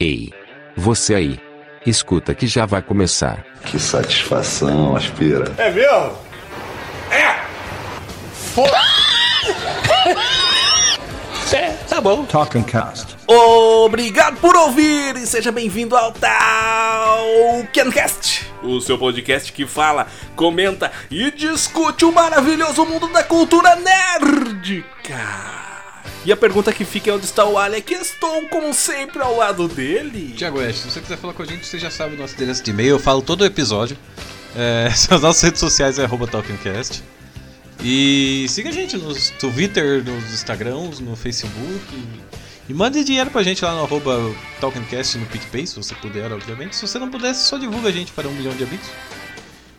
Ei, você aí. Escuta que já vai começar. Que satisfação, aspira. É mesmo? É! É, tá bom. Talking Cast. Obrigado por ouvir e seja bem-vindo ao Talkencast, o seu podcast que fala, comenta e discute o maravilhoso mundo da cultura nerdica. E a pergunta que fica é onde está o que estou, como sempre, ao lado dele. Tiago West, se você quiser falar com a gente, você já sabe o nosso endereço de e-mail. Eu falo todo o episódio. É, as nossas redes sociais é TalkingCast. E siga a gente no Twitter, nos Instagrams, no Facebook. E, e mande dinheiro pra gente lá no arroba TalkingCast no PicPay, se você puder, obviamente. Se você não puder, só divulga a gente para um milhão de amigos.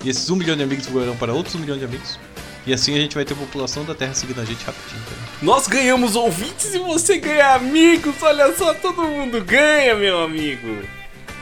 E esses um milhão de amigos divulgarão para outros um milhão de amigos. E assim a gente vai ter a população da Terra seguindo a gente rapidinho. Tá? Nós ganhamos ouvintes e você ganha amigos. Olha só, todo mundo ganha, meu amigo.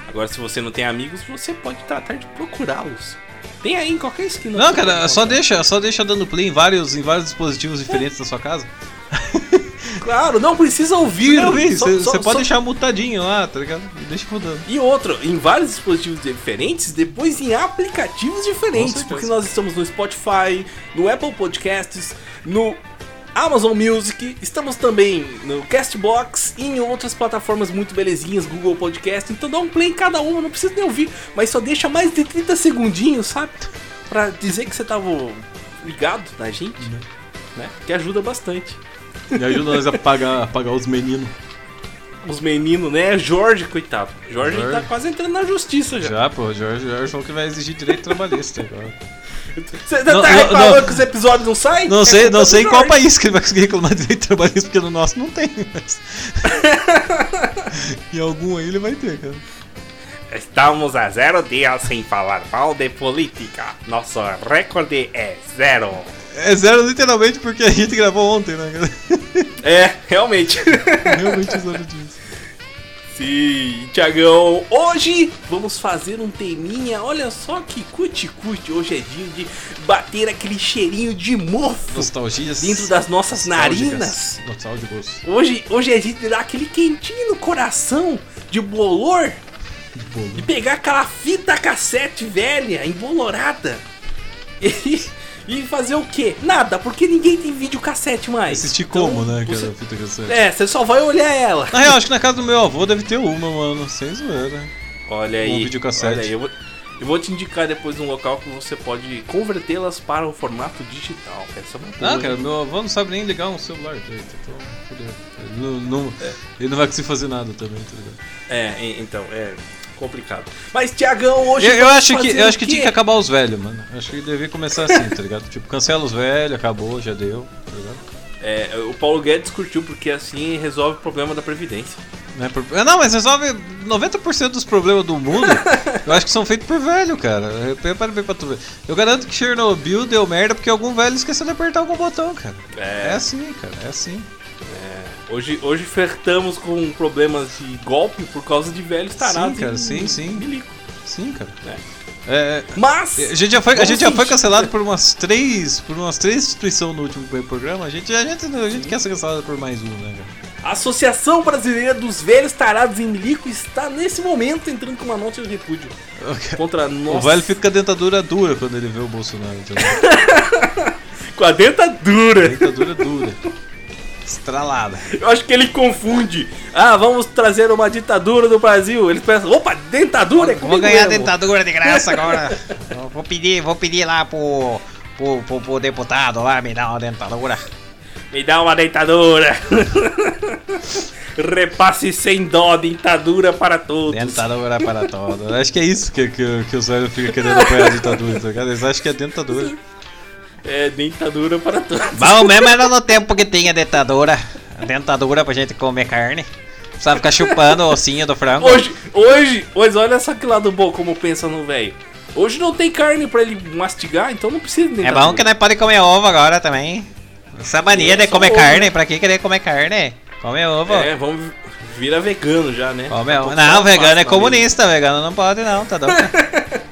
Agora, se você não tem amigos, você pode tratar de procurá-los. Tem aí em qualquer esquina. Não, cara, só deixa, só deixa dando play em vários, em vários dispositivos diferentes da sua casa. Claro, não precisa ouvir. Não, você pode só- deixar mutadinho lá, tá ligado? Deixa rodando. E outro, em vários dispositivos diferentes, depois em aplicativos diferentes, porque nós estamos no Spotify, no Apple Podcasts, no Amazon Music, estamos também no Castbox e em outras plataformas muito belezinhas, Google Podcast. Então dá um play em cada uma, não precisa nem ouvir, mas só deixa mais de 30 segundinhos, sabe? Pra dizer que você tava ligado na gente, né? Que ajuda bastante. E ajuda nós a pagar, a pagar os meninos. Os meninos, né? Jorge, coitado. Jorge, Jorge. tá quase entrando na justiça já. Já, pô, Jorge, Jorge falou que vai exigir direito trabalhista agora. Você tá Não, reclamando não, que os episódios não saem? Não É sei, culpa não sei em qual país que ele vai conseguir reclamar de direito trabalhista, porque no nosso não tem, mas. em algum aí ele vai ter, cara. Estamos a zero dias sem falar mal de política. Nosso recorde é zero. É zero literalmente porque a gente gravou ontem, né? É, realmente. Realmente zero disso. Sim, Tiagão. Hoje vamos fazer um teminha. Olha só que cuti-cuti. Hoje é dia de bater aquele cheirinho de mofo Nostalgias. dentro das nossas narinas. Nostálgicos. Hoje, hoje é dia de dar aquele quentinho no coração de bolor. Bolo. de pegar aquela fita cassete velha, embolorada e, e fazer o quê? Nada, porque ninguém tem videocassete mais. Assistir Então, como, né, você- aquela fita cassete? É, você só vai olhar ela. Na real, acho que na casa do meu avô deve ter uma, mano. Sem zoeira. Olha Um aí. videocassete. Olha aí, eu vou, eu vou te indicar depois um local que você pode convertê-las para o formato digital. Essa é uma boa, Ah, cara, meu avô não sabe nem ligar um celular direito. Então, fudeu. Ele não, não- ele não vai conseguir fazer nada também, tá ligado? É, e- então, é complicado. Mas, Tiagão, hoje. Eu, eu acho que, eu acho que tinha que acabar os velhos, mano. Eu Acho que devia começar assim, tá ligado? Tipo, cancela os velhos, acabou, já deu, tá ligado? É, o Paulo Guedes curtiu porque assim resolve o problema da Previdência. Não, é por- não, mas resolve 90% dos problemas do mundo. eu acho que são feitos por velho, cara. Repara bem pra tu ver. Eu garanto que Chernobyl deu merda porque algum velho esqueceu de apertar algum botão, cara. É. É assim, cara, é assim. Hoje, hoje flertamos com problemas de golpe por causa de velhos tarados. Sim, cara, em- sim, sim. milico, Sim, cara. né? É, Mas. a gente já foi, a gente já foi sentir. cancelado por umas três, por umas três instituições no último programa. A gente, a gente, a gente quer ser cancelado por mais um, né, cara? A Associação Brasileira dos Velhos Tarados em Milico está nesse momento entrando com uma nota de repúdio contra nós. O velho fica com a dentadura dura quando ele vê o Bolsonaro, com a dentadura. Dentadura dura. Estralada. Eu acho que ele confunde. Ah, vamos trazer uma ditadura do Brasil. Eles pensam, opa, dentadura é Vou ganhar mesmo. dentadura de graça agora. Vou pedir, vou pedir lá pro, pro, pro, pro deputado lá me dar uma dentadura. Me dá uma dentadura. Repasse sem dó, dentadura para todos. Dentadura para todos. Acho que é isso que, que, que os velhos ficam querendo apoiar a ditadura, tá ligado? Eles acham que é dentadura. É, dentadura para todos. Bom mesmo era no tempo que tinha dentadura. Dentadura pra gente comer carne. Precisava ficar chupando o ossinho do frango. Hoje, hoje, hoje, olha só que lado bom como pensa no velho. Hoje não tem carne pra ele mastigar, então não precisa de É dentadura. bom que nós podemos comer ovo agora também. Essa mania de Só comer ovo. carne, pra que querer comer carne? Come ovo. É, vamos vira vegano já, né? Come a ovo. Não, tá vegano é comunista, vegano não pode não, tá doido?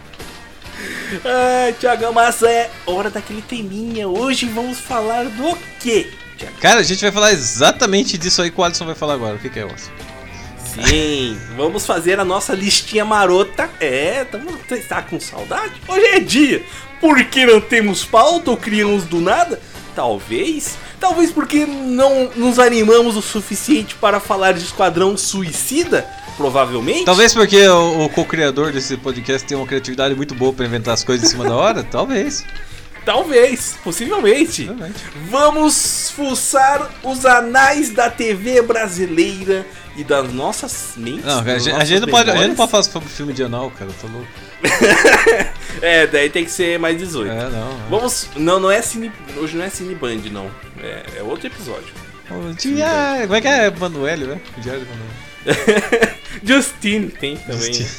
Ai, Tiagão, mas é hora daquele teminha. Hoje vamos falar do quê? Cara, a gente vai falar exatamente disso aí que o Alisson vai falar agora. O que, que é, Alisson? Sim, vamos fazer a nossa listinha marota. É, tamo, tá com saudade? Hoje é dia. Por que não temos pauta ou criamos do nada? Talvez. Talvez porque não nos animamos o suficiente para falar de Esquadrão Suicida? Provavelmente. Talvez porque o, o co-criador desse podcast tem uma criatividade muito boa pra inventar as coisas em cima da hora. Talvez. Talvez, possivelmente. Vamos fuçar os anais da TV brasileira e das nossas mentes. Não, a das gente, a gente não pode, a gente não pode fazer filme de anal, cara. Tô louco. É, daí tem que ser mais 18. É, não. Vamos. Não, não é cine. Hoje não é Cine Band, não. É, é outro episódio. Ô, tia, como é que é Manoel, né? Diário de Manoel. Justine tem também. Justine.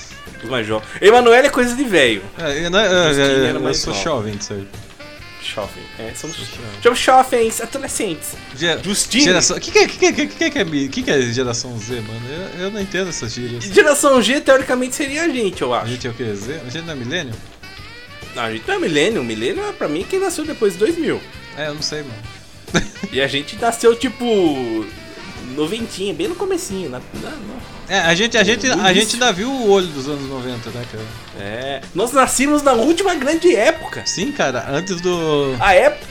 Os mais jovens. Emanuele é coisa de velho. É, eu, não- Justine eu- era eu mais sou nova. jovem, sabe? Jovem. É, somos. Jovem. Jovens, adolescentes. Ge- Justine. Geração. O que, que, é- que, que, que, que, que, é, que, que é geração Z, mano? Eu, eu não entendo essas gírias. Geração G, teoricamente, seria a gente, eu A acho. gente é o que? Z? A gente não é milênio? Não, a gente não é milênio. Milênio é pra mim quem nasceu depois de 2000. É, eu não sei, mano. E a gente nasceu, tipo. Noventinha, bem no comecinho. Na, na- na- É, a gente, a, gente, a gente ainda viu o olho dos anos 90, né, cara? É. Nós nascimos na última grande época. Sim, cara, antes do. A época.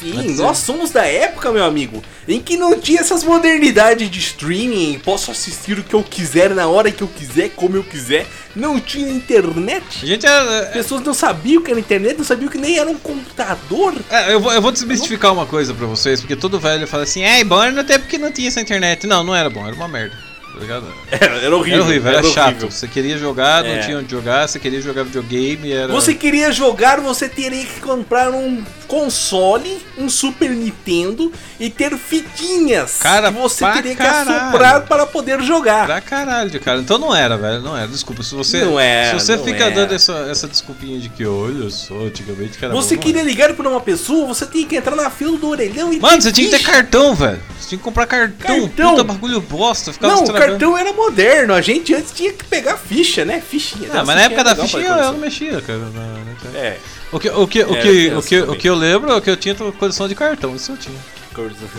Sim, Antes nós somos da época, meu amigo, em que não tinha essas modernidades de streaming, posso assistir o que eu quiser na hora que eu quiser, como eu quiser. Não tinha A internet. gente é. As pessoas não sabiam o que era internet, não sabiam que nem era um computador. é, eu, vou, eu vou desmistificar uma coisa pra vocês, porque todo velho fala assim, é bom era no tempo que não tinha essa internet. Não, não era bom, era uma merda. Tá ligado? Era, era horrível. Era horrível, era, chato. horrível. Você queria jogar, não É. tinha onde jogar, você queria jogar videogame, era. Você queria jogar, você teria que comprar um console, um Super Nintendo e ter fitinhas Cara, que você teria que assoprar para poder jogar. Pra caralho, cara. Então não era, velho. Não era. Desculpa. Se você, Não era, se você não fica dando essa, essa desculpinha de que olha só, antigamente que era Você bom, queria não ligar para uma pessoa, você tinha que entrar na fila do orelhão e. Mano, você tinha que ter ficha. cartão, velho. Você tinha que comprar cartão. Cartão? Puta bagulho bosta. Ficava Não, o cartão era moderno. A gente antes tinha que pegar ficha, né? Fichinha. Ah, mas na época da fichinha pra eu não mexia, cara. na internet. É, O que, o que, o Era que, tenso o que, o que eu lembro é que eu tinha coleção de cartão. Isso eu tinha.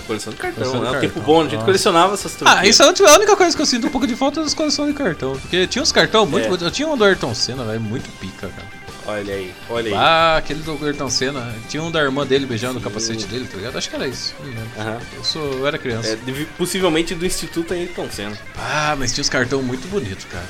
coleção de cartão. Coleção de né? O cartão. tempo bom, a gente Nossa. colecionava essas Ah, troquinhas. isso é a única- a única coisa que eu sinto um pouco de falta das coleções de cartão. Porque tinha uns cartão muito. É. Eu tinha um do Ayrton Senna, velho. Muito pica, cara. Olha aí, olha aí. Ah, aquele do Ayrton Senna. Tinha um da irmã dele beijando o capacete dele, tá ligado? Acho que era isso. Aham. Eu, sou, eu era criança. É, possivelmente do Instituto Ayrton Senna. Ah, mas tinha os cartão muito bonitos, cara.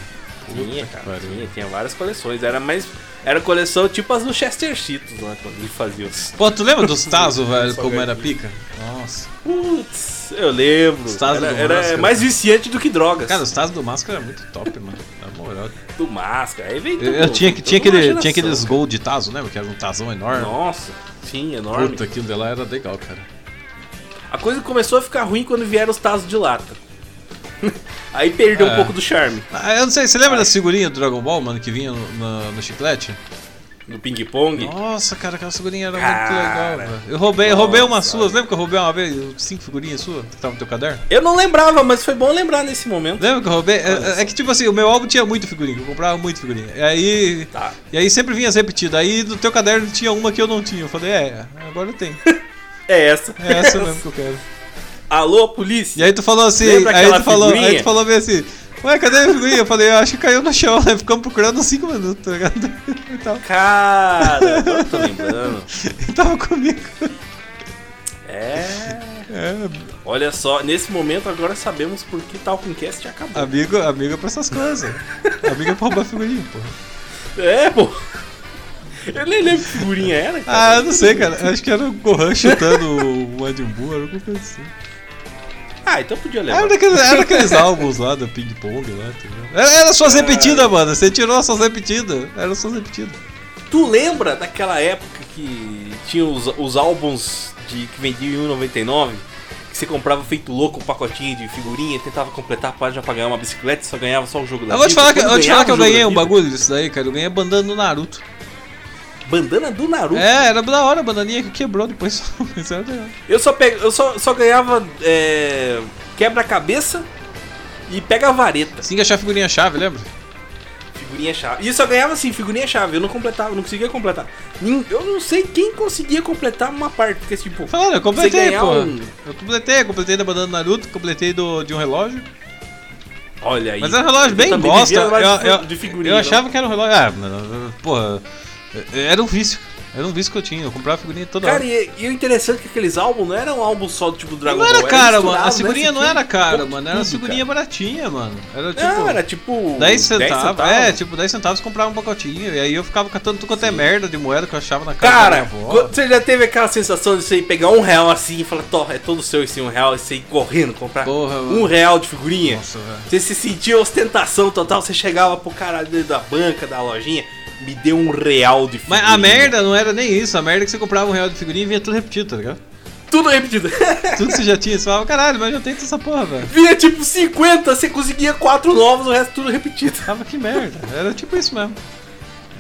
Tinha, cara, tinha, tinha várias coleções. Era mais. Era coleção tipo as do Chester Cheetos lá, quando ele fazia os. Pô, tu lembra dos Tazo, velho, como era pica? Nossa. Putz, eu lembro. Os Tazos Era, do era Máscara. mais viciante do que drogas. Cara, os Tazo do Máscara era muito top, mano. Na moral. do máscara. Aí veio Eu, tudo- eu tinha, que- tinha, aquele, geração. tinha aqueles gol de Tazo, lembra? Que era um Tazão enorme. Nossa, sim, enorme. Puta, aquilo de lá era legal, cara. A coisa começou a ficar ruim quando vieram os tazos de lata. Aí perdeu É. um pouco do charme. Ah, eu não sei, você lembra das figurinhas do Dragon Ball, mano, que vinha no, no- no chiclete? No ping-pong. Nossa, cara, aquela figurinha era Cara, muito legal, velho. Eu roubei, eu roubei umas suas, lembra que eu roubei uma vez cinco figurinhas suas que tava no teu caderno? Eu não lembrava, mas foi bom lembrar nesse momento. Lembra que eu roubei? É, é que tipo assim, o meu álbum tinha muito figurinha, eu comprava muito figurinha. E aí. Tá. E aí sempre vinha as repetidas. Aí no teu caderno tinha uma que eu não tinha. Eu falei, é, agora eu tenho. É essa. É essa mesmo que eu quero. Alô, polícia? E aí tu falou assim, Lembra aí tu falou, figurinha? aí tu falou bem assim, ué, cadê a figurinha? Eu falei, eu acho que caiu no chão, aí ficamos procurando uns 5 minutos, tá ligado? Cara, agora eu tô lembrando. Ele tava comigo. É. É, Olha só, nesse momento agora sabemos por que Talkingcast acabou. amigo, amigo é pra essas coisas. amigo é pra roubar figurinha, pô. É, pô. Eu nem lembro que figurinha era, Ah, cara. eu não sei, cara. Acho que era o Gohan chutando o Majin Buu, era alguma coisa assim. Ah, então podia levar. Era daqueles, era daqueles álbuns lá do Ping Pong lá, ligado? Era, era suas Cara. repetidas, mano. Você tirou suas repetidas. Era suas repetidas. Tu lembra daquela época que tinha os, os álbuns de, que vendiam em 1,99? Que você comprava feito louco um pacotinho de figurinha, tentava completar a página pra ganhar uma bicicleta e só ganhava só o jogo da Eu vou te falar que, eu, te falar que eu ganhei um bagulho disso daí, cara. Eu ganhei a bandana do Naruto. Bandana do Naruto. É, era da hora a bandaninha que quebrou depois só. Legal. Eu só, pego, eu só, só ganhava é, quebra-cabeça e pega a vareta. Que achar a figurinha chave, lembra? Figurinha chave. E eu só ganhava assim, figurinha chave. Eu não completava, não conseguia completar. Eu não sei quem conseguia completar uma parte, porque tipo. Falando, eu completei, pô. um- Eu completei, completei da bandana do Naruto, completei do, de um relógio. Olha aí. Mas era um relógio Eu bem bosta. Eu, eu, de figurinha. eu achava que era um relógio. Ah, mano, porra. Era um vício. Era um vício que eu tinha. Eu comprava figurinha toda Cara, hora. e, e o interessante é que aqueles álbuns não eram um álbum só do tipo Dragon Não Ball. era cara, mano. A figurinha né? não Você era cara, mano. Era tudo, figurinha baratinha, mano. Era tipo. cara. Não, era tipo. 10 centavos, é, tipo 10 centavos comprava um pacotinho. E aí eu ficava catando tudo quanto é merda de moeda que eu achava na casa Cara, quando- você já teve aquela sensação de você pegar um real assim e falar, Tó, é todo seu esse um real e você ir correndo comprar Porra, mano. um real de figurinha? Nossa, velho. Você se sentia ostentação total, você chegava pro cara dentro da banca, da lojinha, me deu um real de Mas figurinha. a merda não era nem isso. A merda é que você comprava um real de figurinha e vinha tudo repetido, tá ligado? Tudo repetido. Tudo que você já tinha. Você falava, caralho, mas eu já tenho essa porra, velho. Vinha tipo 50, você conseguia quatro novos, o resto tudo repetido. Tava que merda. Era tipo isso mesmo.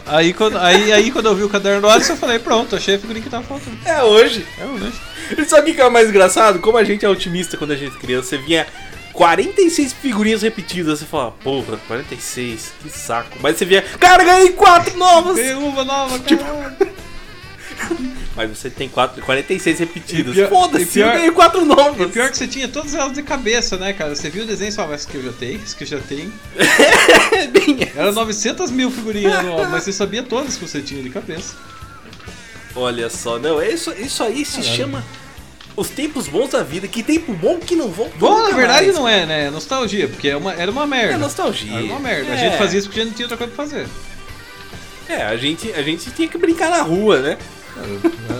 Aí quando, aí, aí quando eu vi o caderno do Alisson, eu falei, pronto, achei a figurinha que tava faltando. É hoje. É lanche. E sabe o que é mais engraçado? Como a gente é otimista quando a gente é criança, você vinha 46 figurinhas repetidas, você fala, porra, 46, que saco. Mas você via, cara, ganhei quatro novas! Tem uma nova, caralho. Mas você tem quatro, 46 repetidas. E e Foda-se, eu ganhei quatro E novas. o pior que você tinha todas elas de cabeça, né, cara? Você viu o desenho e falava, essa que eu já tenho, essa que eu já tenho. Bem... Era 900 mil figurinhas no mas você sabia todas que você tinha de cabeça. Olha só, não, isso, isso aí se Caralho. chama os tempos bons da vida. Que tempo bom que não volta. Bom, na verdade mais. não é, né? É nostalgia, porque é uma, era uma merda. É nostalgia. Era uma merda. A É. gente fazia isso porque a gente não tinha outra coisa pra fazer. É, a gente, a gente tinha que brincar na rua, né? Era-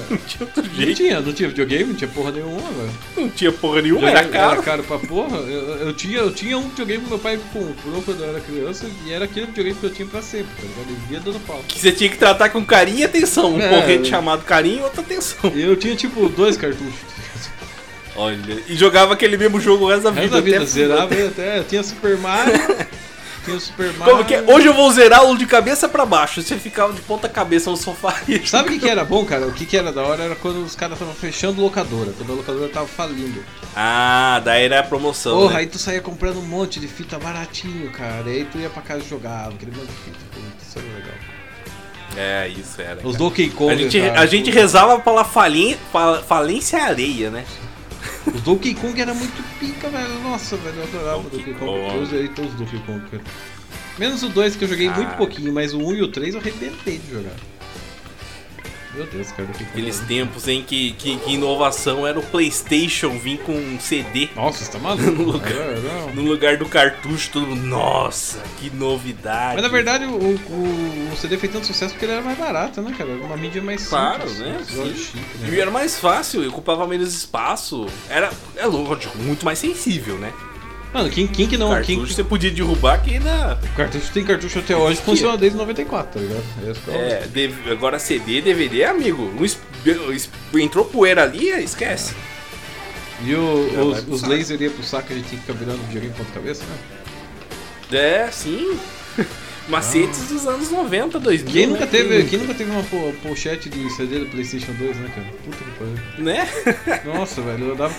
Não tinha outro Não jeito. tinha, não tinha videogame, não tinha porra nenhuma, velho. Não tinha porra nenhuma, era caro. Era caro pra porra. Eu, eu tinha, eu tinha um videogame que meu pai comprou quando eu era criança e era aquele videogame que eu tinha pra sempre, tá ligado? Ele via dando pau. Que você tinha que tratar com carinho e atenção. Um É. porrete chamado carinho e outra atenção. Eu tinha tipo dois cartuchos. Olha, e jogava aquele mesmo jogo o resto da O resto vida. da vida, até- zerava até. Tinha Super Mario. tinha o Super Mario. Como que é? Hoje eu vou zerá-lo de cabeça pra baixo. Você ficava de ponta cabeça no sofá e Sabe o que, que era bom, cara? O que, que era da hora era quando os caras estavam fechando locadora, quando a locadora tava falindo. Ah, daí era a promoção. Porra, né? aí tu saía comprando um monte de fita baratinho, cara. E aí tu ia pra casa e jogava, aquele monte de fita. Isso era legal. É, isso era. Os. Donkey Kong. A gente, cara, a gente rezava pela falin, fa- falência areia, né? Os Donkey Kong era muito pica, velho. Nossa, velho, eu adorava Donkey Donkey Kong. Kong. Eu zerei todos os Donkey Kong, cara. Menos o 2 que eu joguei muito Ah. pouquinho, mas o 1 e o 3 eu arrebentei de jogar. Meu Deus, cara, Donkey Kong. Aqueles tempos em que, que, que inovação era o PlayStation vir com um CD Nossa, você tá maluco? No lugar- no lugar do cartucho. Todo mundo, nossa, que novidade. Mas na verdade o, o, o CD fez tanto sucesso porque ele era mais barato, né, cara? Era uma mídia mais Claro, simples. né? um episódio Sim. chique, E né? era mais fácil, ocupava menos espaço. Era, é lógico, muito mais sensível, né? Mano, quem, quem que não. cartucho Quem, você podia derrubar que ainda. cartucho tem cartucho até hoje, funciona desde 94, tá ligado? Que é o- É, dev- agora CD, DVD, amigo. es- entrou poeira ali, esquece. E o- Já os, os saco. lasers iam pro saco, a gente tinha que ficar virando videogame ponta cabeça, né? É, sim. Macetes dos anos 90, 2000. Quem nunca né? teve, quem nunca teve uma po- pochete de CD do PlayStation 2, né, cara? Puta que pariu. Né? Nossa, velho, eu dava.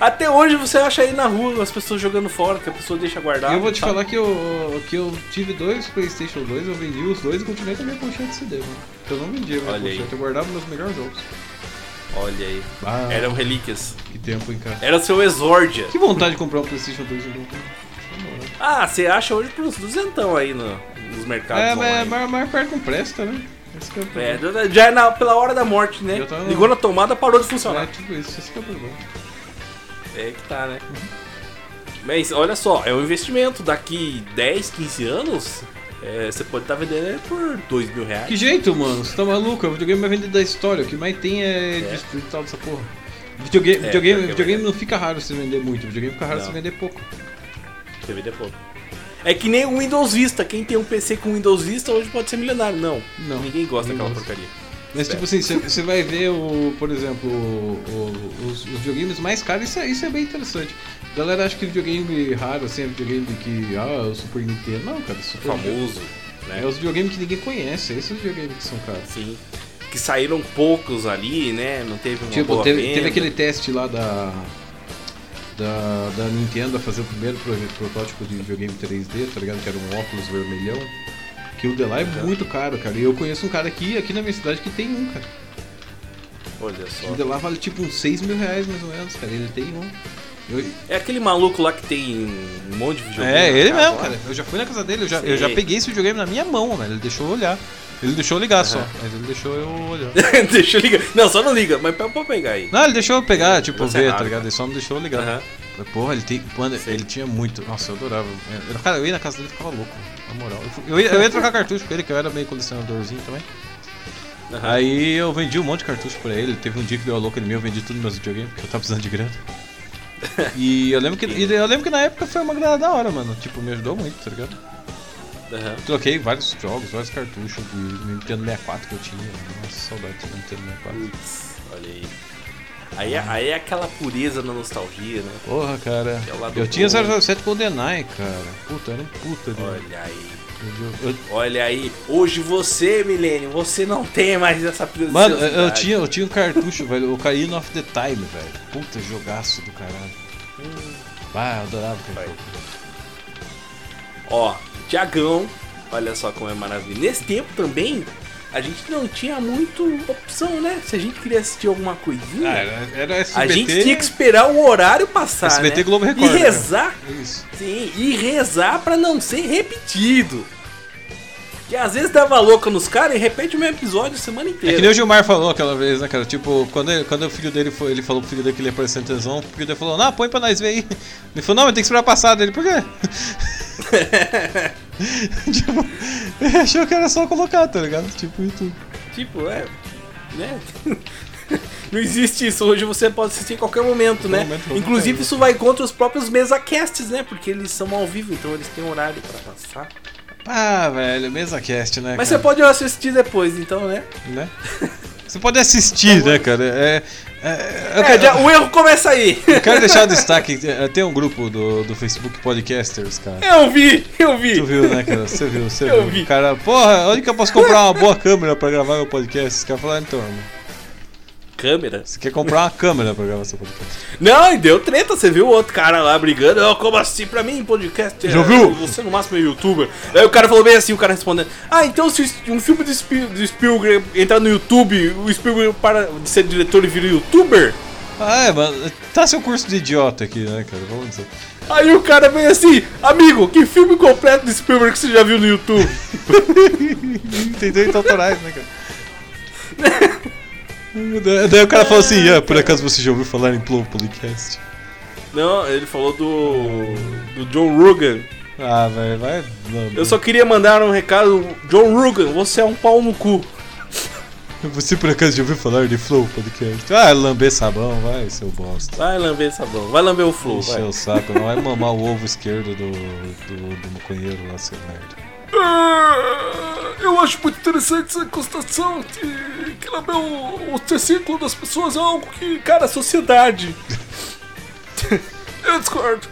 Até hoje você acha aí na rua as pessoas jogando fora, que a pessoa deixa guardar. E eu vou te falar que eu, que eu tive dois PlayStation 2, eu vendi os dois e continuei com a minha pochete de CD, mano. Eu não vendia minha Olha aí. pochete, eu guardava meus melhores jogos. Olha aí. Ah, Eram relíquias. que tempo, hein, cara. Era o seu Exordia. Que vontade de comprar um PlayStation 2 de novo. né? Ah, você acha hoje por uns duzentão aí no, nos mercados É, mas online. mas- mas perto não presta, né? Esse que é o É, já é na- pela hora da morte, né? Tá- Ligou na tomada, parou de É, funcionar. tipo isso, esse que é o problema. É que tá, né? Mas olha só, é um investimento. Daqui 10, 15 anos, é, você pode estar vendendo ele por 2 mil reais. Que jeito, mano? Você tá maluco? O videogame vai vender da história. O que mais tem é, É. digital dessa porra. Videogame, É, videogame, é videogame verdade. não fica raro se vender muito. Videogame fica raro Não. se vender pouco. Você vende pouco. É que nem o Windows Vista. Quem tem um PC com Windows Vista hoje pode ser milionário. Não. Não. Ninguém gosta daquela gosta. porcaria. Mas tipo assim, você- vai ver o, por exemplo, o- o- os, os videogames mais caros, isso é, isso é bem interessante. A galera acha que videogame raro, assim, é videogame que, ah, o Super Nintendo. Não, cara, Super Famoso, né? É os videogames que ninguém conhece, esses videogames que são caros. Sim. Que saíram poucos ali, né? Não teve uma Tipo, boa teve, venda. teve aquele teste lá da, da, da Nintendo a fazer o primeiro protótipo de videogame 3D, tá ligado? Que era um óculos vermelhão. Que o de lá é muito caro, cara. E eu conheço um cara aqui, aqui na minha cidade que tem um, cara. Olha O só. de lá vale tipo uns 6 mil reais mais ou menos, cara. Ele tem um. Eu- É aquele maluco lá que tem um monte de videogame. É, ele casa mesmo, lá. cara. Eu já fui na casa dele, eu já, eu já peguei esse videogame na minha mão, velho. Ele deixou eu olhar. Ele deixou eu ligar só, mas ele deixou eu olhar. Deixa eu ligar. Não, só não liga, mas pode pegar aí. Não, ele deixou eu pegar, tipo, é ver, raro. tá ligado? Ele só não deixou eu ligar. Aham. Porra, ele tem. Mano, ele tinha muito. Nossa, eu adorava. Eu- Cara, eu ia na casa dele e ficava louco, na moral. Eu, eu ia, eu ia trocar cartucho com ele, que eu era meio colecionadorzinho também. Aham. Aí eu vendi um monte de cartucho pra ele. Teve um dia que deu a louca em mim, eu vendi tudo meus videogames, porque eu tava precisando de grana. E eu lembro que, eu lembro que na época foi uma grana da hora, mano. Tipo, me ajudou muito, tá ligado? Aham. Troquei vários jogos, vários cartuchos de Nintendo 64 que eu tinha. Nossa, saudade do Nintendo 64. Putz, olha aí. Aí, é- aí é aquela pureza na nostalgia, né? Porra, cara. É Eu tinha bom. 007 GoldenEye, cara. Puta, era um puta de. Olha aí. Eu- Olha aí. Hoje você, Milênio, você não tem mais essa preciosidade. Mano, eu, tinha, eu tinha um cartucho, velho, o Ocarina of the Time, velho. Puta jogaço do caralho. Ah, eu adorava aquele. Ó, Tiagão, olha só como é maravilha. Nesse tempo também, a gente não tinha muito opção, né? Se a gente queria assistir alguma coisinha, Ah, era, era a SBT. gente tinha que esperar o horário passar, SBT né? Globo E Record, né, rezar, Isso. sim, e rezar pra não ser repetido. Que às vezes dava louca nos caras e repete o mesmo episódio a semana É inteira. que nem o Gilmar falou aquela vez, né, cara? Tipo, quando, ele- quando o filho dele foi, ele falou pro filho dele que ele ia aparecer em televisão, o filho dele falou, não, põe pra nós ver aí. Ele falou, não, mas tem que esperar passar dele, por quê? tipo, ele achou que era só colocar, tá ligado? Tipo, e tudo. Tipo, é. Né? Não existe isso. Hoje você pode assistir em qualquer momento, né? momento, Inclusive, isso vai contra os próprios mesacasts, né? Porque eles são ao vivo, então eles têm horário pra passar. Ah, velho, mesa cast, né? Mas você cara? pode assistir depois, então, né? Né? Você pode assistir, né, cara? É, é, eu, É, quero, já- o erro começa aí. eu quero deixar o destaque. é, Tem um grupo do, do Facebook Podcasters, cara. Eu vi, eu vi. Tu viu, né, cara? Você viu, você Eu viu. vi. Cara, porra, onde que eu posso comprar uma boa câmera pra gravar meu podcast? Os caras falaram, então, irmão, Câmera? você quer comprar uma câmera pra gravar seu podcast? Não, e deu treta. Você viu o outro cara lá brigando. Oh, como assim? Pra mim, podcast. é- Já viu? Você no máximo é youtuber. Aí o cara falou bem assim: o cara respondendo. Ah, então se um filme do, Spiel, do Spielberg entrar no YouTube, o Spielberg para de ser diretor e vira youtuber? Ah, é, mano, tá seu curso de idiota aqui, né, cara? Vamos dizer. Aí o cara vem assim, amigo, que filme completo do Spielberg que você já viu no YouTube? Tem direitos autorais, né, cara? Da- Daí o cara falou assim, ah, por acaso você já ouviu falar em Plow Podcast? Não, ele falou do. do John Rugan. Ah, velho, vai. não, Eu só queria mandar um recado, John Rugan, você é um pau no cu. Você por acaso já ouviu falar de Flow Podcast? Ah, lamber sabão, vai, seu bosta. Vai lamber sabão, vai lamber o flow, vai. o saco, não vai mamar o ovo esquerdo do, do, do maconheiro lá, seu merda. Ah, Eu acho muito interessante essa constatação de que lamber o, o testículo das pessoas é algo que, cara, a sociedade. Eu discordo.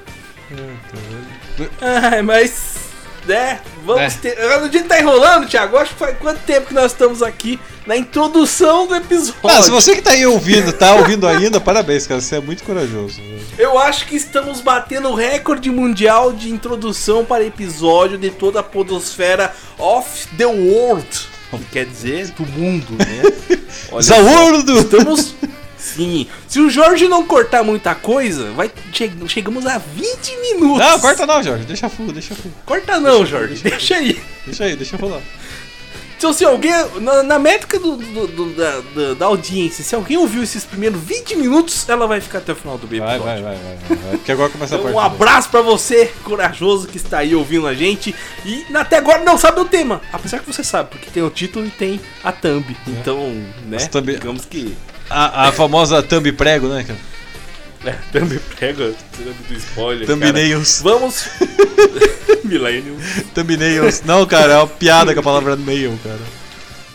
Ai, mas. É, vamos É. ter. O dia tá enrolando, Thiago. Acho que faz quanto tempo que nós estamos aqui na introdução do episódio. Ah, se você que tá aí ouvindo, tá ouvindo ainda, parabéns, cara, você é muito corajoso. Eu acho que estamos batendo o recorde mundial de introdução para episódio de toda a podosfera of the world. Que quer dizer do mundo, né? Olha só, Zaurdo! Estamos. Sim. Se o Jorge não cortar muita coisa, vai che- chegamos a 20 minutos. Não, corta não, Jorge, deixa full, deixa full. Corta não, Jorge. Deixa aí. Deixa aí, deixa rolar. Então, se alguém. Na, na métrica do, do- do- da, da- da audiência, se alguém ouviu esses primeiros 20 minutos, ela vai ficar até o final do episódio. Vai, vai, vai, vai, vai. Porque agora começa a Então, um abraço pra você, corajoso, que está aí ouvindo a gente e até agora não sabe o tema. Apesar que você sabe, porque tem o título e tem a thumb. Então, né? Thumb- Digamos que. A, a famosa thumb prego, né, cara? É, thumb pega, thumb do spoiler. Thumbnails. cara. Vamos. Millennium. Thumbnails. Não, cara, é uma piada com a palavra mail, cara.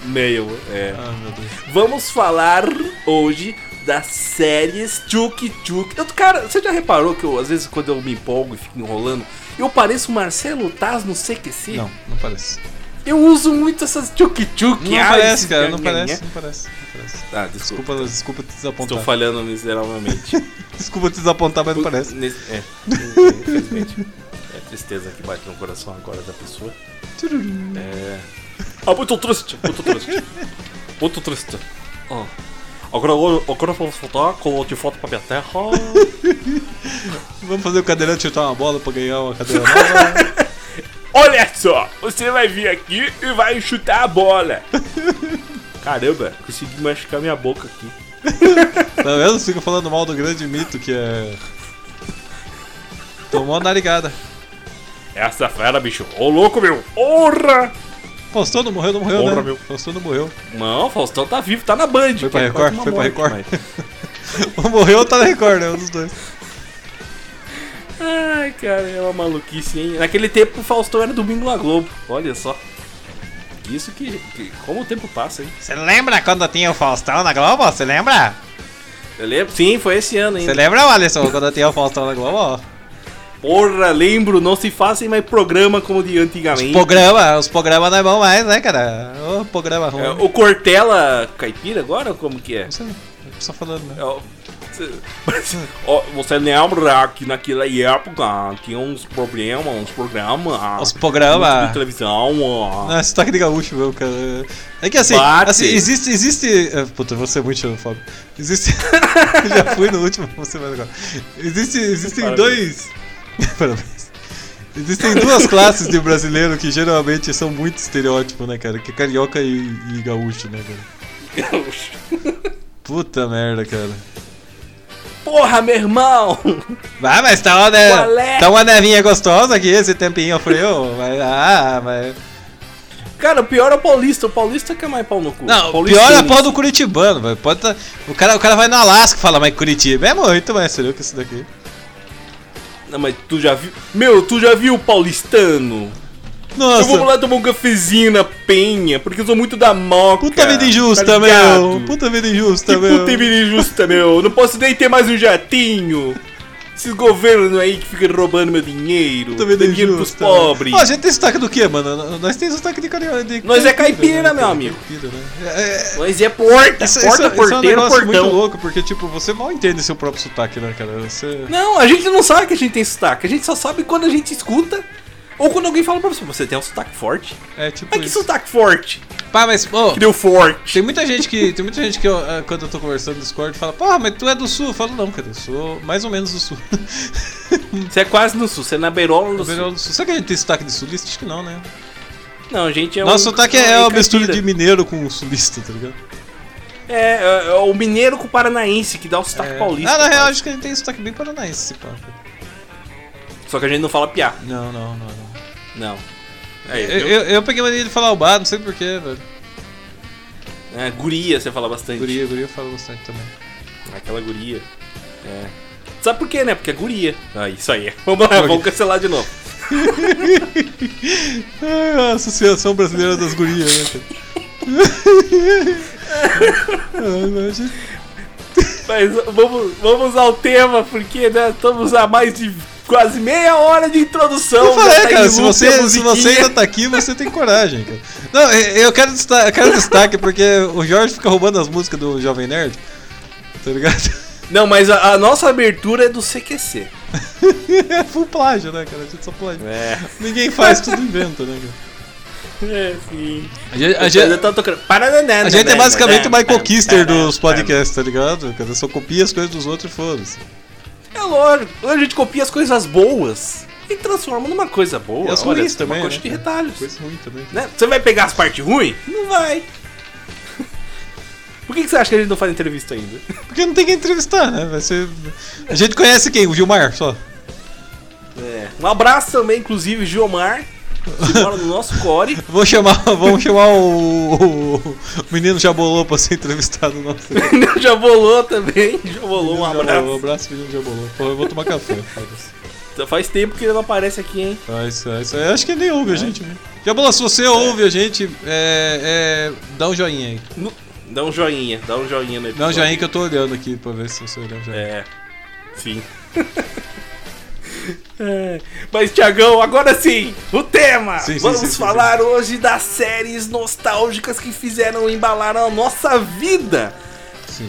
Mail, é. Ah, meu Deus. Vamos falar hoje das séries Tchuk Tchuk. Eu, cara, você já reparou que eu, às vezes, quando eu me empolgo e fico enrolando, eu pareço Marcelo Taz no CQC? Não, não parece. Eu uso muito essas Tchuk Tchuk. Não ah, parece, cara, não parece, não parece, não parece. Ah, desculpa. Desculpa, desculpa te Estou desapontar. falhando miseravelmente. Desculpa te desapontar, mas não parece. É, infelizmente. É tristeza que bate no coração agora da pessoa. É. Ah, muito triste, muito triste. Muito triste. Ó. Agora, agora vamos voltar com de foto pra minha terra. Vamos fazer o cadeirante chutar uma bola pra ganhar uma cadeira nova. Olha só, você vai vir aqui e vai chutar a bola. Caramba, consegui machucar minha boca aqui. tá vendo? Fica falando mal do grande mito que é. Tomou a narigada. Essa fera, bicho. Ô louco, meu. Porra! Faustão não morreu, não morreu, Porra, né? meu. Faustão não morreu. Não, Faustão tá vivo, tá na Band. Foi pra Record? Foi pra Record? Ou morreu ou tá na Record, né? Um dos dois. Ai, cara, é uma maluquice, hein? Naquele tempo o Faustão era domingo na Globo. Olha só. Isso que, que- Como o tempo passa, hein? Você lembra quando tinha o Faustão na Globo? Você lembra? Eu lembro? Sim, foi esse ano Você ainda. lembra, Alisson, quando tinha o Faustão na Globo? Porra, lembro, não se fazem mais programa como de Os antigamente. programas, os programas não é bom mais, né, cara? Ô, programa ruim. É, o Cortella caipira agora, como que é? Não sei, só falando, né? É, você lembra que naquela época tinha uns problemas, uns programas. Os programas. De televisão. é sotaque de gaúcho, meu, cara. É que assim, assim existe. existe é, puta, você é muito xenofóbico. Existe. Já fui no último, você vai agora. Existe, existem Parabéns. dois. Parabéns. Existem duas classes de brasileiro que geralmente são muito estereótipo, né, cara? Que é carioca e, e gaúcho, né, cara? Puta merda, cara. Porra, meu irmão! Ah, mas tá uma, ne... É? tá uma nevinha gostosa aqui, esse tempinho frio. Mas, ah, mas... Cara, o pior é o Paulista. O Paulista que é mais pau no cu. Não, o pior é tem- pau do Curitibano. Pode tá... o, cara, o cara vai no Alasca e fala, mas Curitiba é muito mais sério que isso daqui. Não, mas tu já viu. Meu, tu já viu o paulistano? Nossa, Eu vou lá tomar um cafezinho na penha, porque eu sou muito da moca. puta vida injusta, tá meu. Puta vida injusta, Que meu. puta vida injusta, meu. Não posso nem ter mais um jatinho. Esses governos aí que ficam roubando meu dinheiro. Dando dinheiro pros pobres. A gente tem sotaque do quê, mano? Nós temos sotaque de carioca. de Nós é caipira, né, meu amigo. Caipira, né? É, é, Nós é porta, Isso, porta, isso- isso é um porteiro, portão. muito louco, porque, tipo, você mal entende seu próprio sotaque, né, cara? Você... Não, a gente não sabe que a gente tem sotaque. A gente só sabe quando a gente escuta ou quando alguém fala pra você, você tem um sotaque forte. É tipo Mas que isso. sotaque forte? Pá, mas, ô, Que deu forte. Tem muita gente que, tem muita gente que eu, ah, quando eu tô conversando no Discord, fala, porra, mas tu é do sul? Eu falo, não, cara, eu sou mais ou menos do sul. Você é quase no sul, você é na beirola do do sul. Será que a gente tem sotaque de sulista? Acho que não, né? Não, a gente é Nosso um- sotaque é uma caipira. mistura de mineiro com sulista, tá ligado? É, é, é o mineiro com o paranaense que dá o sotaque paulista. Ah, na real, acho que a gente tem sotaque bem paranaense, esse pá. Só que a gente não fala piá. Não, não, não, não. Não. É, Eu, eu, eu peguei mania de falar o bar, não sei porquê, velho. É, guria, você fala bastante. Guria, guria eu falo bastante também. Aquela guria. É. Sabe por quê, né? Porque é guria. Ah, isso aí. Vamos lá, vamos cancelar de novo. Ah, a Associação Brasileira das Gurias, né, cara? Mas vamos, vamos ao tema, porque né, estamos a mais de quase meia hora de introdução. Eu falei, tá cara, se você, se você ainda tá aqui, você tem coragem, cara. Não, eu quero, desta- eu quero destaque porque o Jorge fica roubando as músicas do Jovem Nerd. Tá ligado? Não, mas a, a nossa abertura é do CQC. É full plágio, né, cara? A gente só plágio. É. Ninguém faz, tudo inventa, né, cara? É, sim. A gente, a Eu gente, tô tocando. Parananá, a gente é né, basicamente o né, Michael né, Kister né, dos né. podcasts, tá ligado? Cara, só copia as coisas dos outros e foda-se. É lógico. A gente copia as coisas boas e transforma numa coisa boa. E as Olha, ruins uma também, coisa né, de retalhos. Coisa ruim também. Né? Você vai pegar as partes ruins? Não vai. Por que, que você acha que a gente não faz entrevista ainda? Porque não tem quem entrevistar, né? Vai ser... A gente conhece quem? O Gilmar, só. É. Um abraço também, inclusive, Giomar, que mora no nosso core. Vou chamar, vamos chamar o, o, o menino Jabolô pra ser entrevistado nosso. Já bolou também. Já bolou, um Menino Jabolô, abraço. Um abraço, menino Jabolô. Pô, eu vou tomar café. Já Faz tempo que ele não aparece aqui, hein? Isso, é, isso é, acho que ele nem ouve a gente, né? Jabolô, se você ouve a gente, é, é, dá um joinha aí. No- Dá um joinha, dá um joinha no Dá um episódio. joinha que eu tô olhando aqui pra ver se você olhar o joinha. É, sim. É, Mas, Tiagão, agora sim, o tema! Sim, Vamos sim, sim, falar hoje das séries nostálgicas que fizeram embalar a nossa vida.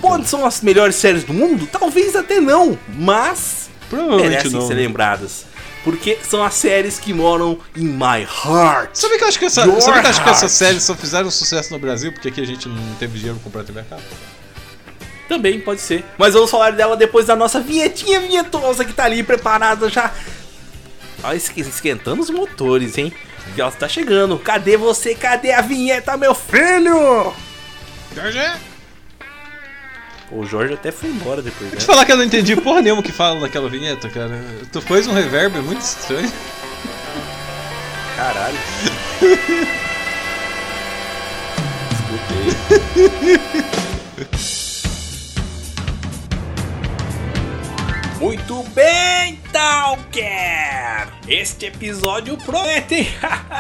Pode são as melhores séries do mundo? Talvez até não, mas merecem não. ser lembradas. Porque são as séries que moram in my heart. Sabe que eu acho que, essa, sabe que acho que essas séries só fizeram sucesso no Brasil porque aqui a gente não teve dinheiro pra comprar TV a cabo? Também pode ser. Mas vamos falar dela depois da nossa vinhetinha vinhetosa que tá ali preparada já. Olha, esque- esquentando os motores, hein? E ela tá chegando. Cadê você? Cadê a vinheta, meu filho? Jorge! O Jorge até foi embora depois, né? Te falar que eu não entendi porra nenhuma que fala naquela vinheta, cara. Tu fez um reverb muito estranho. Caralho. Escutei. Muito bem, Talker! Este episódio promete!